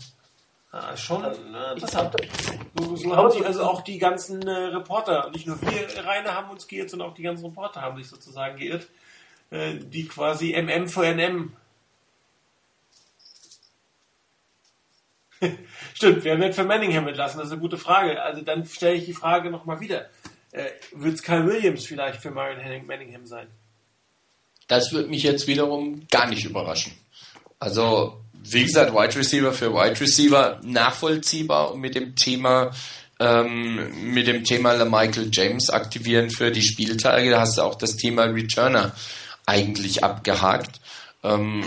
[SPEAKER 1] Ah, schon äh, interessant. So, so haben sich also auch die ganzen äh, Reporter, nicht nur wir Rainer haben uns geirrt, sondern auch die ganzen Reporter haben sich sozusagen geirrt, äh, die quasi MM für NM. Stimmt, wer wird für Manningham entlassen? Das ist eine gute Frage. Also dann stelle ich die Frage nochmal wieder. Äh, wird es Kyle Williams vielleicht für Marion Manningham sein?
[SPEAKER 3] Das würde mich jetzt wiederum gar nicht überraschen. Also wie gesagt, Wide Receiver für Wide Receiver nachvollziehbar und mit dem Thema ähm, mit dem Thema Michael James aktivieren für die Spieltage, da hast du auch das Thema Returner eigentlich abgehakt. Ähm,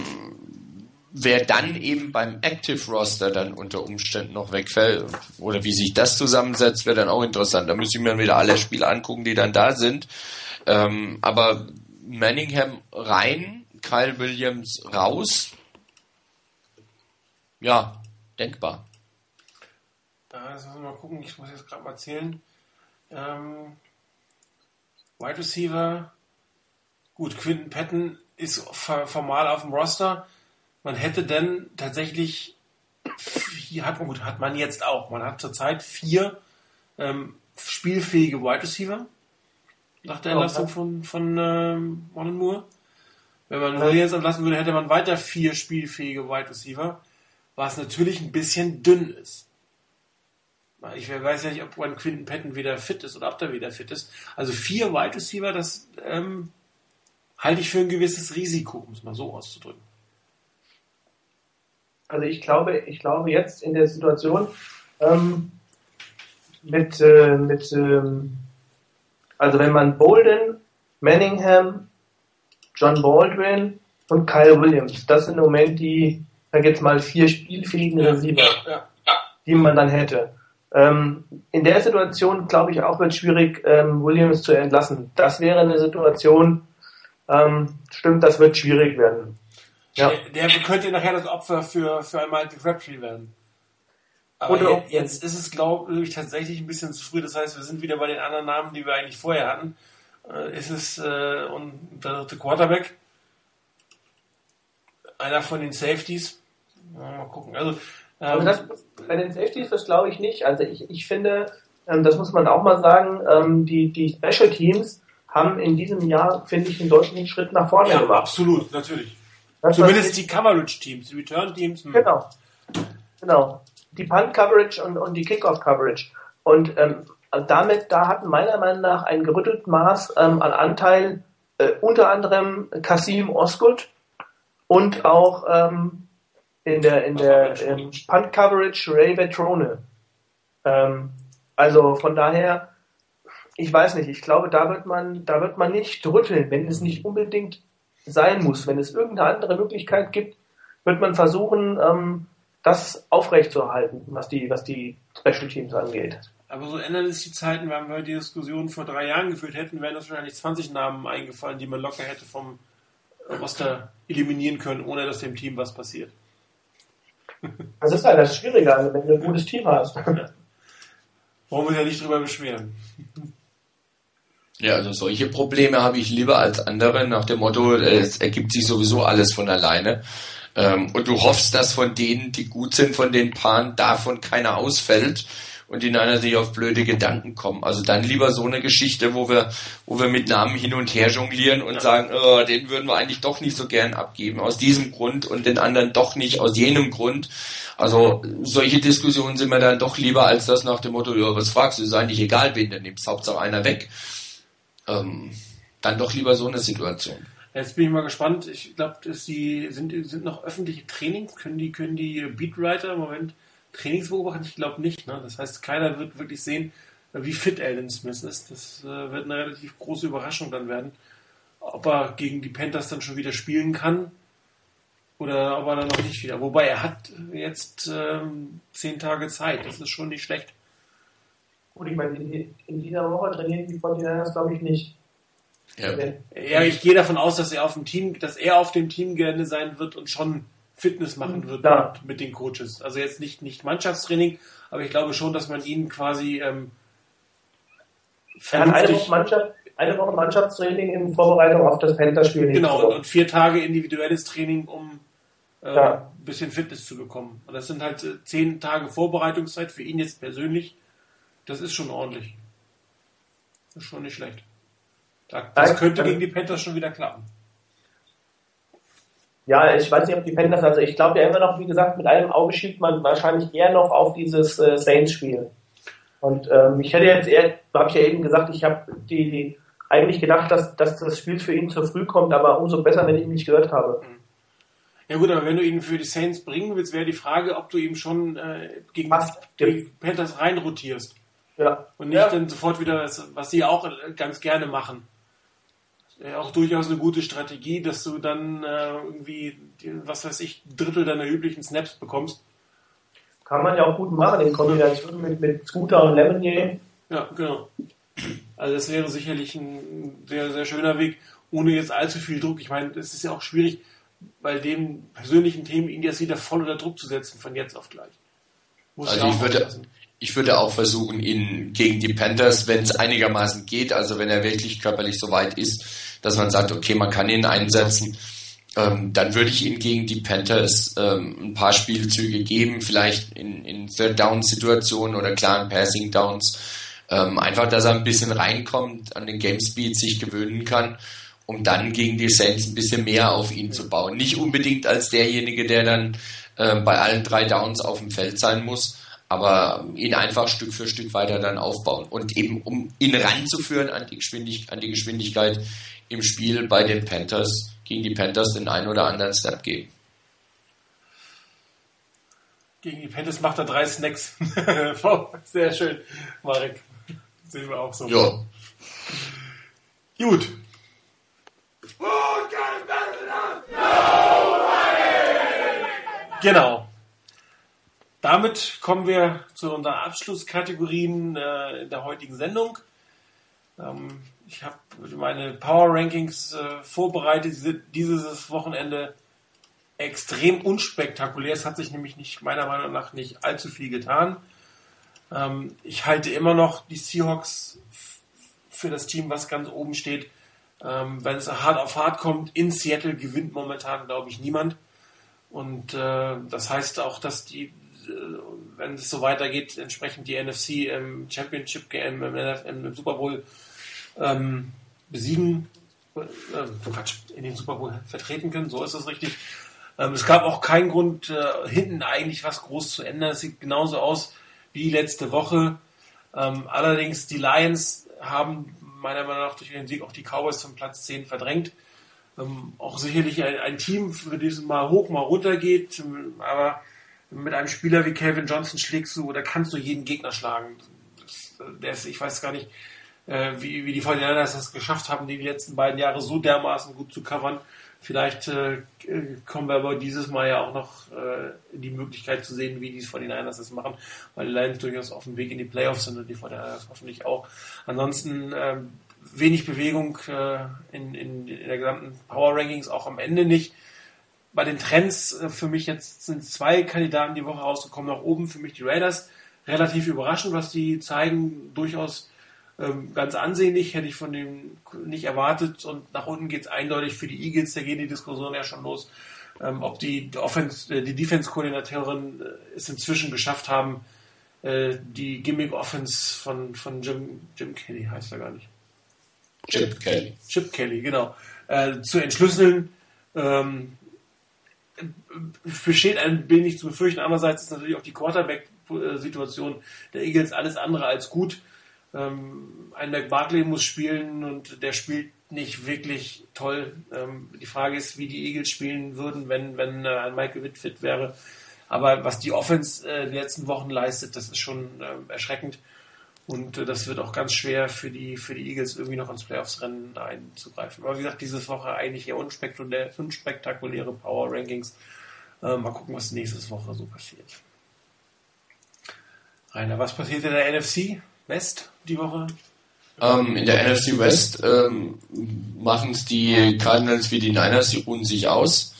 [SPEAKER 3] wer dann eben beim Active Roster dann unter Umständen noch wegfällt oder wie sich das zusammensetzt, wäre dann auch interessant. Da müsste ich mir dann wieder alle Spiele angucken, die dann da sind. Ähm, aber Manningham rein, Kyle Williams raus. Ja, denkbar.
[SPEAKER 1] Da müssen wir mal gucken, ich muss jetzt gerade mal zählen. Ähm, Wide Receiver, gut, Quinton Patton ist formal auf dem Roster. Man hätte denn tatsächlich, vier, hat, gut, hat man jetzt auch, man hat zurzeit vier ähm, spielfähige Wide Receiver nach der Entlassung von, von ähm, Moore. Wenn man Williams entlassen würde, hätte man weiter vier spielfähige Wide Receiver, was natürlich ein bisschen dünn ist. Ich weiß ja nicht, ob ein Quinton Patton wieder fit ist oder ob der wieder fit ist. Also vier Wide Receiver, das ähm, halte ich für ein gewisses Risiko, um es mal so auszudrücken.
[SPEAKER 2] Also ich glaube, ich glaube jetzt in der Situation ähm, mit, äh, mit ähm, also wenn man Bolden, Manningham, John Baldwin und Kyle Williams, das sind im Moment die, sag jetzt mal, vier spielfähigen Receiver, ja, ja. die man dann hätte. Ähm, in der Situation, glaube ich, auch wird es schwierig, ähm, Williams zu entlassen. Das wäre eine Situation, ähm, stimmt, das wird schwierig werden.
[SPEAKER 1] Ja. Der, der, könnte nachher das Opfer für, für ein Michael Crabtree werden. Aber Oder jetzt, ist es, glaube ich, tatsächlich ein bisschen zu früh. Das heißt, wir sind wieder bei den anderen Namen, die wir eigentlich vorher hatten. Äh, ist es äh, und der dritte Quarterback. Einer von den Safeties. Mal gucken. Also
[SPEAKER 2] ähm, das, bei den Safeties, das glaube ich nicht. Also ich, ich finde, ähm, das muss man auch mal sagen, ähm, die, die Special Teams haben in diesem Jahr, finde ich, einen deutlichen Schritt nach vorne
[SPEAKER 1] ja, gemacht. Absolut, natürlich. Das Zumindest die Coverage-Teams, die Return-Teams.
[SPEAKER 2] Hm. Genau. Genau. Die Punt-Coverage und, und die Kickoff-Coverage. Und ähm, damit, da hatten meiner Meinung nach ein gerüttelt Maß ähm, an Anteil äh, unter anderem Kasim Osgood und auch ähm, in der, in der ähm, Punt Coverage Ray Vetrone. Ähm, also von daher, ich weiß nicht, ich glaube, da wird man, da wird man nicht rütteln, wenn es nicht unbedingt sein muss. Wenn es irgendeine andere Möglichkeit gibt, wird man versuchen, ähm, das aufrechtzuerhalten, was die, was die Special Teams angeht.
[SPEAKER 1] Aber so ändern sich die Zeiten, wenn wir die Diskussion vor drei Jahren geführt hätten, wären das wahrscheinlich 20 Namen eingefallen, die man locker hätte vom Roster eliminieren können, ohne dass dem Team was passiert.
[SPEAKER 2] Das ist halt das Schwierige, also wenn du ein gutes Team hast.
[SPEAKER 1] Wollen wir ja nicht drüber beschweren.
[SPEAKER 3] Ja, also solche Probleme habe ich lieber als andere nach dem Motto, es ergibt sich sowieso alles von alleine. Ähm, und du hoffst, dass von denen, die gut sind, von den Paaren davon keiner ausfällt und die Niner sich auf blöde Gedanken kommen. Also dann lieber so eine Geschichte, wo wir, wo wir mit Namen hin und her jonglieren und ja. sagen, oh, den würden wir eigentlich doch nicht so gern abgeben, aus diesem Grund und den anderen doch nicht aus jenem Grund. Also solche Diskussionen sind mir dann doch lieber als das nach dem Motto, ja, was fragst du, ist eigentlich egal, wen du nimmst, Hauptsache einer weg. Ähm, dann doch lieber so eine Situation.
[SPEAKER 1] Jetzt bin ich mal gespannt. Ich glaube, die sind, sind noch öffentliche Trainings. Können die, können die Beatwriter im Moment Trainings beobachten? Ich glaube nicht. Ne? Das heißt, keiner wird wirklich sehen, wie fit Alan Smith ist. Das äh, wird eine relativ große Überraschung dann werden. Ob er gegen die Panthers dann schon wieder spielen kann oder ob er dann noch nicht wieder. Wobei er hat jetzt ähm, zehn Tage Zeit. Das ist schon nicht schlecht.
[SPEAKER 2] Gut, ich meine, in, in dieser Woche trainieren die Fortinanders, glaube ich, nicht.
[SPEAKER 1] Ja. ja, ich gehe davon aus, dass er auf dem Team, dass er auf dem Teamgelände sein wird und schon Fitness machen wird ja. mit, den Coaches. Also jetzt nicht, nicht Mannschaftstraining, aber ich glaube schon, dass man ihn quasi ähm,
[SPEAKER 2] eine Woche, Mannschaft, eine Woche Mannschaftstraining in Vorbereitung auf das Panther-Spiel.
[SPEAKER 1] Genau, und, und, vier Tage individuelles Training, um äh, ja. ein bisschen Fitness zu bekommen. Und das sind halt äh, zehn Tage Vorbereitungszeit für ihn jetzt persönlich. Das ist schon ordentlich. Das ist schon nicht schlecht. Das könnte gegen die Panthers schon wieder klappen.
[SPEAKER 2] Ja, ich weiß nicht, ob die Panthers, also ich glaube ja immer noch, wie gesagt, mit einem Auge schiebt man wahrscheinlich eher noch auf dieses äh, Saints-Spiel. Und ähm, ich hätte jetzt eher, habe ich ja eben gesagt, ich habe die, die, eigentlich gedacht, dass, dass das Spiel für ihn zu früh kommt, aber umso besser, wenn ich ihn nicht gehört habe. Mhm.
[SPEAKER 1] Ja gut, aber wenn du ihn für die Saints bringen willst, wäre die Frage, ob du ihm schon äh, gegen die Panthers reinrotierst. Ja. Und nicht ja. dann sofort wieder, was, sie auch ganz gerne machen auch durchaus eine gute Strategie, dass du dann äh, irgendwie, was weiß ich, ein Drittel deiner üblichen Snaps bekommst.
[SPEAKER 2] Kann man ja auch gut machen in Kombination mit, mit Scooter und Lemonier.
[SPEAKER 1] Ja, genau. Also das wäre sicherlich ein sehr, sehr schöner Weg, ohne jetzt allzu viel Druck. Ich meine, es ist ja auch schwierig, bei den persönlichen Themen ihn jetzt wieder voll unter Druck zu setzen, von jetzt auf gleich.
[SPEAKER 3] Muss also ich würde, ich würde auch versuchen, ihn gegen die Panthers, wenn es einigermaßen geht, also wenn er wirklich körperlich so weit ist, dass man sagt, okay, man kann ihn einsetzen, ähm, dann würde ich ihm gegen die Panthers ähm, ein paar Spielzüge geben, vielleicht in, in Third-Down-Situationen oder klaren Passing-Downs. Ähm, einfach, dass er ein bisschen reinkommt, an den Game Speed sich gewöhnen kann, um dann gegen die Saints ein bisschen mehr auf ihn zu bauen. Nicht unbedingt als derjenige, der dann äh, bei allen drei Downs auf dem Feld sein muss, aber ihn einfach Stück für Stück weiter dann aufbauen. Und eben, um ihn ranzuführen an die, Geschwindig an die Geschwindigkeit im Spiel bei den Panthers, gegen die Panthers den einen oder anderen Step geben.
[SPEAKER 1] Gegen die Panthers macht er drei Snacks. Sehr schön, Marek. Sehen wir auch so.
[SPEAKER 3] Ja.
[SPEAKER 1] Gut. Genau. Damit kommen wir zu unseren Abschlusskategorien äh, in der heutigen Sendung. Ähm, ich habe meine Power Rankings äh, vorbereitet. Dieses Wochenende extrem unspektakulär. Es hat sich nämlich nicht, meiner Meinung nach nicht allzu viel getan. Ähm, ich halte immer noch die Seahawks für das Team, was ganz oben steht. Ähm, wenn es hart auf hart kommt, in Seattle gewinnt momentan, glaube ich, niemand. Und äh, das heißt auch, dass die, wenn es so weitergeht, entsprechend die NFC im Championship Game, im, im Super Bowl ähm, besiegen, äh, in den Super Bowl vertreten können. So ist es richtig. Ähm, es gab auch keinen Grund, äh, hinten eigentlich was groß zu ändern. Es sieht genauso aus wie letzte Woche. Ähm, allerdings die Lions haben meiner Meinung nach durch den Sieg auch die Cowboys zum Platz 10 verdrängt. Ähm, auch sicherlich ein, ein, Team, für das mal hoch, mal runter geht, aber mit einem Spieler wie Calvin Johnson schlägst du oder kannst du jeden Gegner schlagen. Äh, der ist, ich weiß gar nicht, äh, wie, wie die 49ers das geschafft haben, die letzten beiden Jahre so dermaßen gut zu covern. Vielleicht äh, kommen wir aber dieses Mal ja auch noch äh, die Möglichkeit zu sehen, wie die 49ers das machen, weil die Lions durchaus auf dem Weg in die Playoffs sind und die 49ers hoffentlich auch. Ansonsten äh, wenig Bewegung äh, in, in, in der gesamten Power Rankings, auch am Ende nicht. Bei den Trends äh, für mich jetzt sind zwei Kandidaten die Woche rausgekommen, nach oben für mich die Raiders. Relativ überraschend, was die zeigen, durchaus ähm, ganz ansehnlich, hätte ich von dem nicht erwartet. Und nach unten geht es eindeutig für die Eagles, da geht die Diskussion ja schon los, ähm, ob die Offense, äh, die Defense-Koordinatorin äh, es inzwischen geschafft haben, äh, die Gimmick-Offense von, von Jim, Jim Kelly, heißt er gar nicht.
[SPEAKER 3] Chip Kelly.
[SPEAKER 1] Chip Kelly, genau. Äh, zu entschlüsseln. Ähm, besteht ein wenig zu befürchten. Andererseits ist natürlich auch die Quarterback-Situation der Eagles alles andere als gut. Ähm, ein McBarkley muss spielen und der spielt nicht wirklich toll. Ähm, die Frage ist, wie die Eagles spielen würden, wenn, wenn äh, ein Michael Witt fit wäre. Aber was die Offense äh, die letzten Wochen leistet, das ist schon äh, erschreckend. Und äh, das wird auch ganz schwer für die, für die Eagles irgendwie noch ins Playoffs-Rennen einzugreifen. Aber wie gesagt, diese Woche eigentlich eher unspektakuläre, unspektakuläre Power Rankings. Äh, mal gucken, was nächste Woche so passiert. Rainer, was passiert in der NFC? West die Woche?
[SPEAKER 3] Ähm, in der NFC West ähm, machen es die Cardinals wie die Niners und sich aus.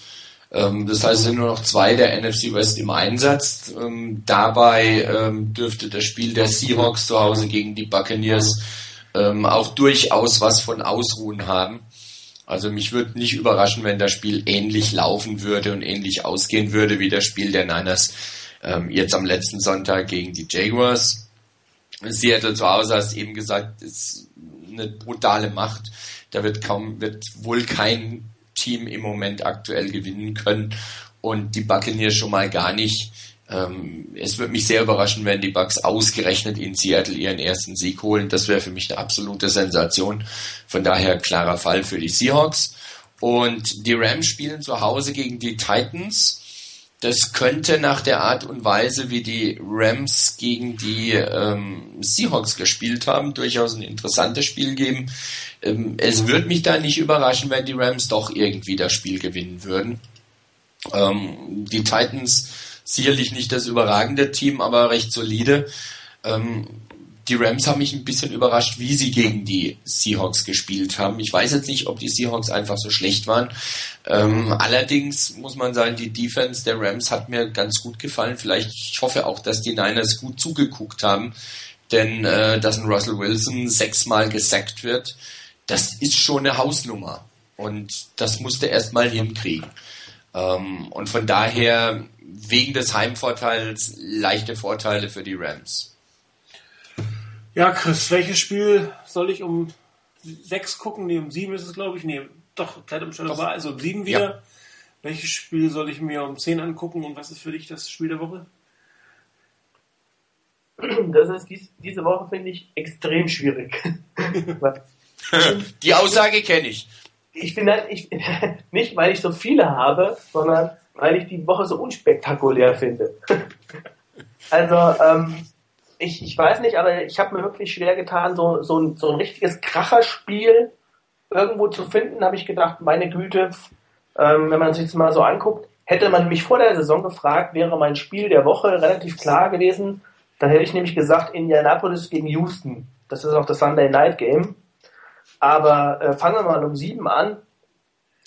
[SPEAKER 3] Ähm, das heißt, es sind nur noch zwei der NFC West im Einsatz. Ähm, dabei ähm, dürfte das Spiel der Seahawks zu Hause gegen die Buccaneers auch durchaus was von Ausruhen haben. Also mich würde nicht überraschen, wenn das Spiel ähnlich laufen würde und ähnlich ausgehen würde wie das Spiel der Niners jetzt am letzten Sonntag gegen die Jaguars. Seattle zu Hause, hast eben gesagt, ist eine brutale Macht. Da wird kaum, wird wohl kein Team im Moment aktuell gewinnen können und die Buccaneers schon mal gar nicht. Ähm, es würde mich sehr überraschen, wenn die Bucks ausgerechnet in Seattle ihren ersten Sieg holen. Das wäre für mich eine absolute Sensation. Von daher klarer Fall für die Seahawks. Und die Rams spielen zu Hause gegen die Titans. Das könnte nach der Art und Weise, wie die Rams gegen die ähm, Seahawks gespielt haben, durchaus ein interessantes Spiel geben. Ähm, es würde mich da nicht überraschen, wenn die Rams doch irgendwie das Spiel gewinnen würden. Ähm, die Titans sicherlich nicht das überragende Team, aber recht solide. Ähm, die Rams haben mich ein bisschen überrascht, wie sie gegen die Seahawks gespielt haben. Ich weiß jetzt nicht, ob die Seahawks einfach so schlecht waren. Ähm, allerdings muss man sagen, die Defense der Rams hat mir ganz gut gefallen. Vielleicht, ich hoffe auch, dass die Niners gut zugeguckt haben, denn äh, dass ein Russell Wilson sechsmal gesackt wird, das ist schon eine Hausnummer. Und das musste erst mal hinkriegen. Ähm, und von daher, wegen des Heimvorteils, leichte Vorteile für die Rams.
[SPEAKER 1] Ja, Chris, welches Spiel soll ich um sechs gucken? Nee, um sieben ist es, glaube ich. Nee, doch, Zeitumstellung war also um sieben wieder. Ja. Welches Spiel soll ich mir um zehn angucken und was ist für dich das Spiel der Woche?
[SPEAKER 2] Das ist dies, diese Woche, finde ich, extrem schwierig.
[SPEAKER 3] Die Aussage kenne ich.
[SPEAKER 2] Ich finde ich, nicht, weil ich so viele habe, sondern weil ich die Woche so unspektakulär finde. Also, ähm, ich, ich weiß nicht, aber ich habe mir wirklich schwer getan, so, so, ein, so ein richtiges Kracherspiel irgendwo zu finden, habe ich gedacht, meine Güte, ähm, wenn man sich das mal so anguckt, hätte man mich vor der Saison gefragt, wäre mein Spiel der Woche relativ klar gewesen, dann hätte ich nämlich gesagt Indianapolis gegen Houston. Das ist auch das Sunday Night Game. Aber äh, fangen wir mal um sieben an.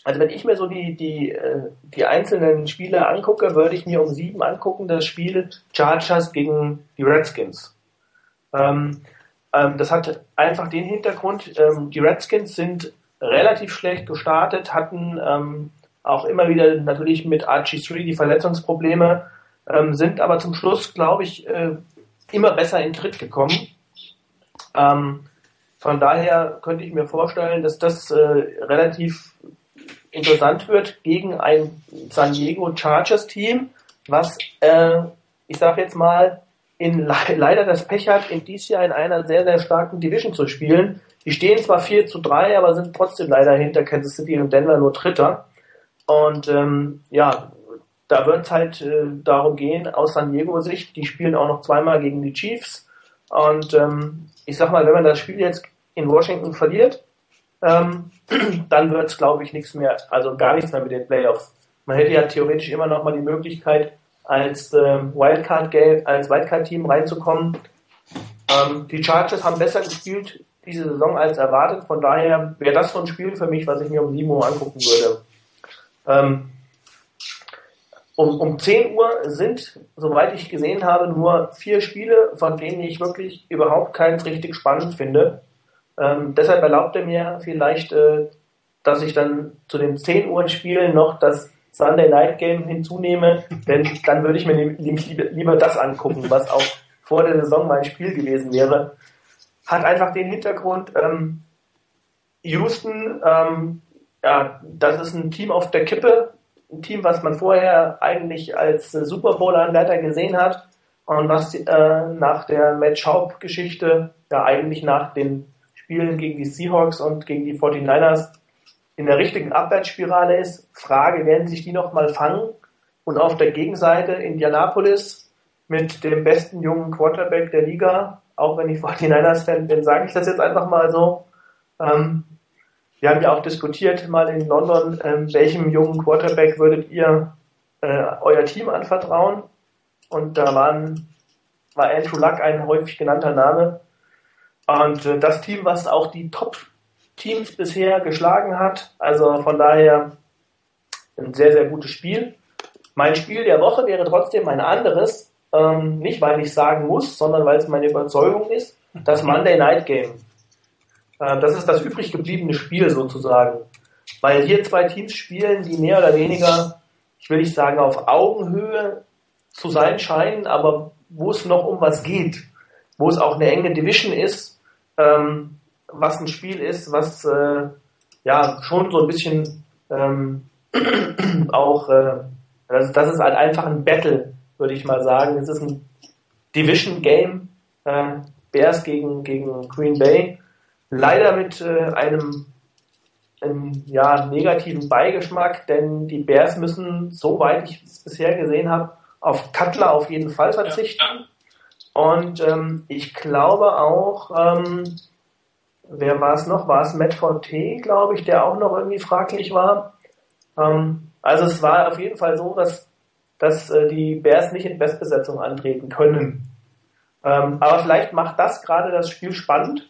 [SPEAKER 2] Also wenn ich mir so die, die, äh, die einzelnen Spiele angucke, würde ich mir um sieben angucken, das Spiel Chargers gegen die Redskins. Ähm, ähm, das hat einfach den Hintergrund, ähm, die Redskins sind relativ schlecht gestartet, hatten ähm, auch immer wieder natürlich mit RG3 die Verletzungsprobleme, ähm, sind aber zum Schluss, glaube ich, äh, immer besser in Tritt gekommen. Ähm, von daher könnte ich mir vorstellen, dass das äh, relativ interessant wird gegen ein San Diego Chargers Team, was, äh, ich sage jetzt mal, in, leider das Pech hat, in dieses Jahr in einer sehr, sehr starken Division zu spielen. Die stehen zwar 4 zu 3, aber sind trotzdem leider hinter Kansas City und Denver nur Dritter. Und ähm, ja, da wird es halt äh, darum gehen, aus San Diego Sicht, die spielen auch noch zweimal gegen die Chiefs. Und ähm, ich sag mal, wenn man das Spiel jetzt in Washington verliert, ähm, dann wird es, glaube ich, nichts mehr, also gar nichts mehr mit den Playoffs. Man hätte ja theoretisch immer noch mal die Möglichkeit, als ähm, Wildcard als Wildcard-Team reinzukommen. Ähm, die Chargers haben besser gespielt diese Saison als erwartet. Von daher wäre das so ein Spiel für mich, was ich mir um 7 Uhr angucken würde. Ähm, um, um 10 Uhr sind, soweit ich gesehen habe, nur vier Spiele, von denen ich wirklich überhaupt keins richtig spannend finde. Ähm, deshalb erlaubt er mir vielleicht, äh, dass ich dann zu den 10 Uhr Spielen noch das Sunday Night Game hinzunehme, denn dann würde ich mir nämlich lieber das angucken, was auch vor der Saison mein Spiel gewesen wäre. Hat einfach den Hintergrund, ähm, Houston, ähm, ja, das ist ein Team auf der Kippe, ein Team, was man vorher eigentlich als Super Bowl-Anwärter gesehen hat und was äh, nach der Matt Schaub-Geschichte, ja eigentlich nach den Spielen gegen die Seahawks und gegen die 49ers in der richtigen Abwärtsspirale ist. Frage, werden sich die nochmal fangen? Und auf der Gegenseite Indianapolis mit dem besten jungen Quarterback der Liga, auch wenn ich 49ers-Fan bin, sage ich das jetzt einfach mal so. Ähm, wir haben ja auch diskutiert mal in London, ähm, welchem jungen Quarterback würdet ihr äh, euer Team anvertrauen? Und da waren, war Andrew Luck ein häufig genannter Name. Und äh, das Team, was auch die Top-Teams bisher geschlagen hat, also von daher ein sehr, sehr gutes Spiel. Mein Spiel der Woche wäre trotzdem ein anderes, ähm, nicht weil ich sagen muss, sondern weil es meine Überzeugung ist, das Monday Night Game. Äh, das ist das übrig gebliebene Spiel sozusagen. Weil hier zwei Teams spielen, die mehr oder weniger, ich will nicht sagen auf Augenhöhe zu sein scheinen, aber wo es noch um was geht, wo es auch eine enge Division ist, ähm, was ein Spiel ist, was äh, ja schon so ein bisschen ähm, auch, äh, das, das, ist halt einfach ein Battle, würde ich mal sagen. Es ist ein Division Game, äh, Bears gegen, gegen Green Bay. Leider mit äh, einem einen ja, negativen Beigeschmack, denn die Bears müssen, soweit ich es bisher gesehen habe, auf Cutler auf jeden Fall verzichten. Ja. Und ähm, ich glaube auch, ähm, wer war es noch? War es Matt Forte, glaube ich, der auch noch irgendwie fraglich war. Ähm, also es war auf jeden Fall so, dass, dass äh, die Bears nicht in Bestbesetzung antreten können. Ähm, aber vielleicht macht das gerade das Spiel spannend,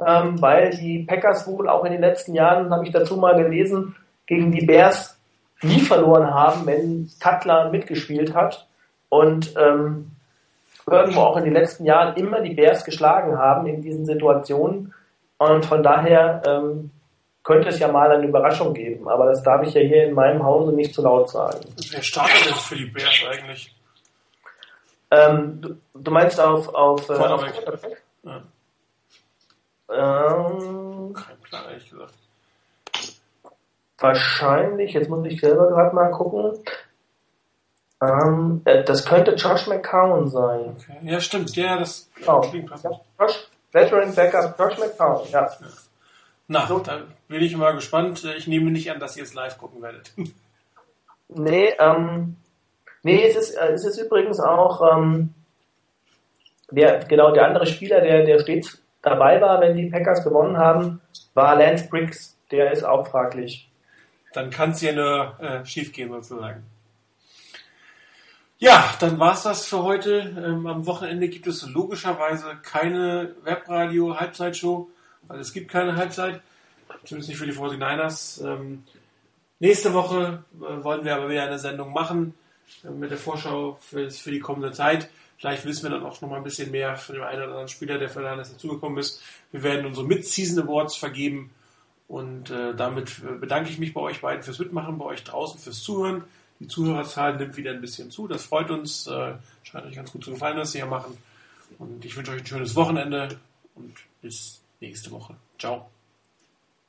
[SPEAKER 2] ähm, weil die Packers wohl auch in den letzten Jahren, habe ich dazu mal gelesen, gegen die Bears nie verloren haben, wenn Cutler mitgespielt hat. Und ähm, irgendwo auch in den letzten Jahren immer die Bears geschlagen haben in diesen Situationen. Und von daher ähm, könnte es ja mal eine Überraschung geben. Aber das darf ich ja hier in meinem Hause nicht zu laut sagen.
[SPEAKER 1] Wer startet denn für die Bears eigentlich?
[SPEAKER 2] Ähm, du, du, meinst auf, auf, äh, auf Ja. Ähm, Kein Plan, ehrlich gesagt. Wahrscheinlich, jetzt muss ich selber gerade mal gucken. Ähm, äh, das könnte Josh McCown sein.
[SPEAKER 1] Okay. Ja, stimmt. Ja, das
[SPEAKER 2] oh. klingt passend. Josh, Veteran Backup Josh McCown, ja. ja.
[SPEAKER 1] Na, so. da bin ich mal gespannt. Ich nehme nicht an, dass ihr es live gucken werdet.
[SPEAKER 2] Nee, ähm, nee, es ist, äh, es ist übrigens auch, ähm, der, genau, der andere Spieler, der, der stets dabei war, wenn die Packers gewonnen haben, war Lance Briggs. Der ist auch fraglich.
[SPEAKER 1] Dann kann es ja nur äh, schief gehen, sozusagen. Ja, dann war's das für heute. Ähm, am Wochenende gibt es logischerweise keine Webradio-Halbzeitshow, weil es gibt keine Halbzeit, zumindest nicht für die 49ers. Ähm, nächste Woche äh, wollen wir aber wieder eine Sendung machen äh, mit der Vorschau für, für, die kommende Zeit. Vielleicht wissen wir dann auch noch mal ein bisschen mehr von dem einen oder anderen Spieler, der für Niners dazugekommen ist. Wir werden unsere Mid-Season Awards vergeben und äh, damit äh, bedanke ich mich bei euch beiden fürs Mitmachen, bei euch draußen fürs Zuhören. Die Zuhörerzahl nimmt wieder ein bisschen zu. Das freut uns. Äh, scheint euch ganz gut zu gefallen, was wir hier machen. Und ich wünsche euch ein schönes Wochenende und bis nächste Woche. Ciao.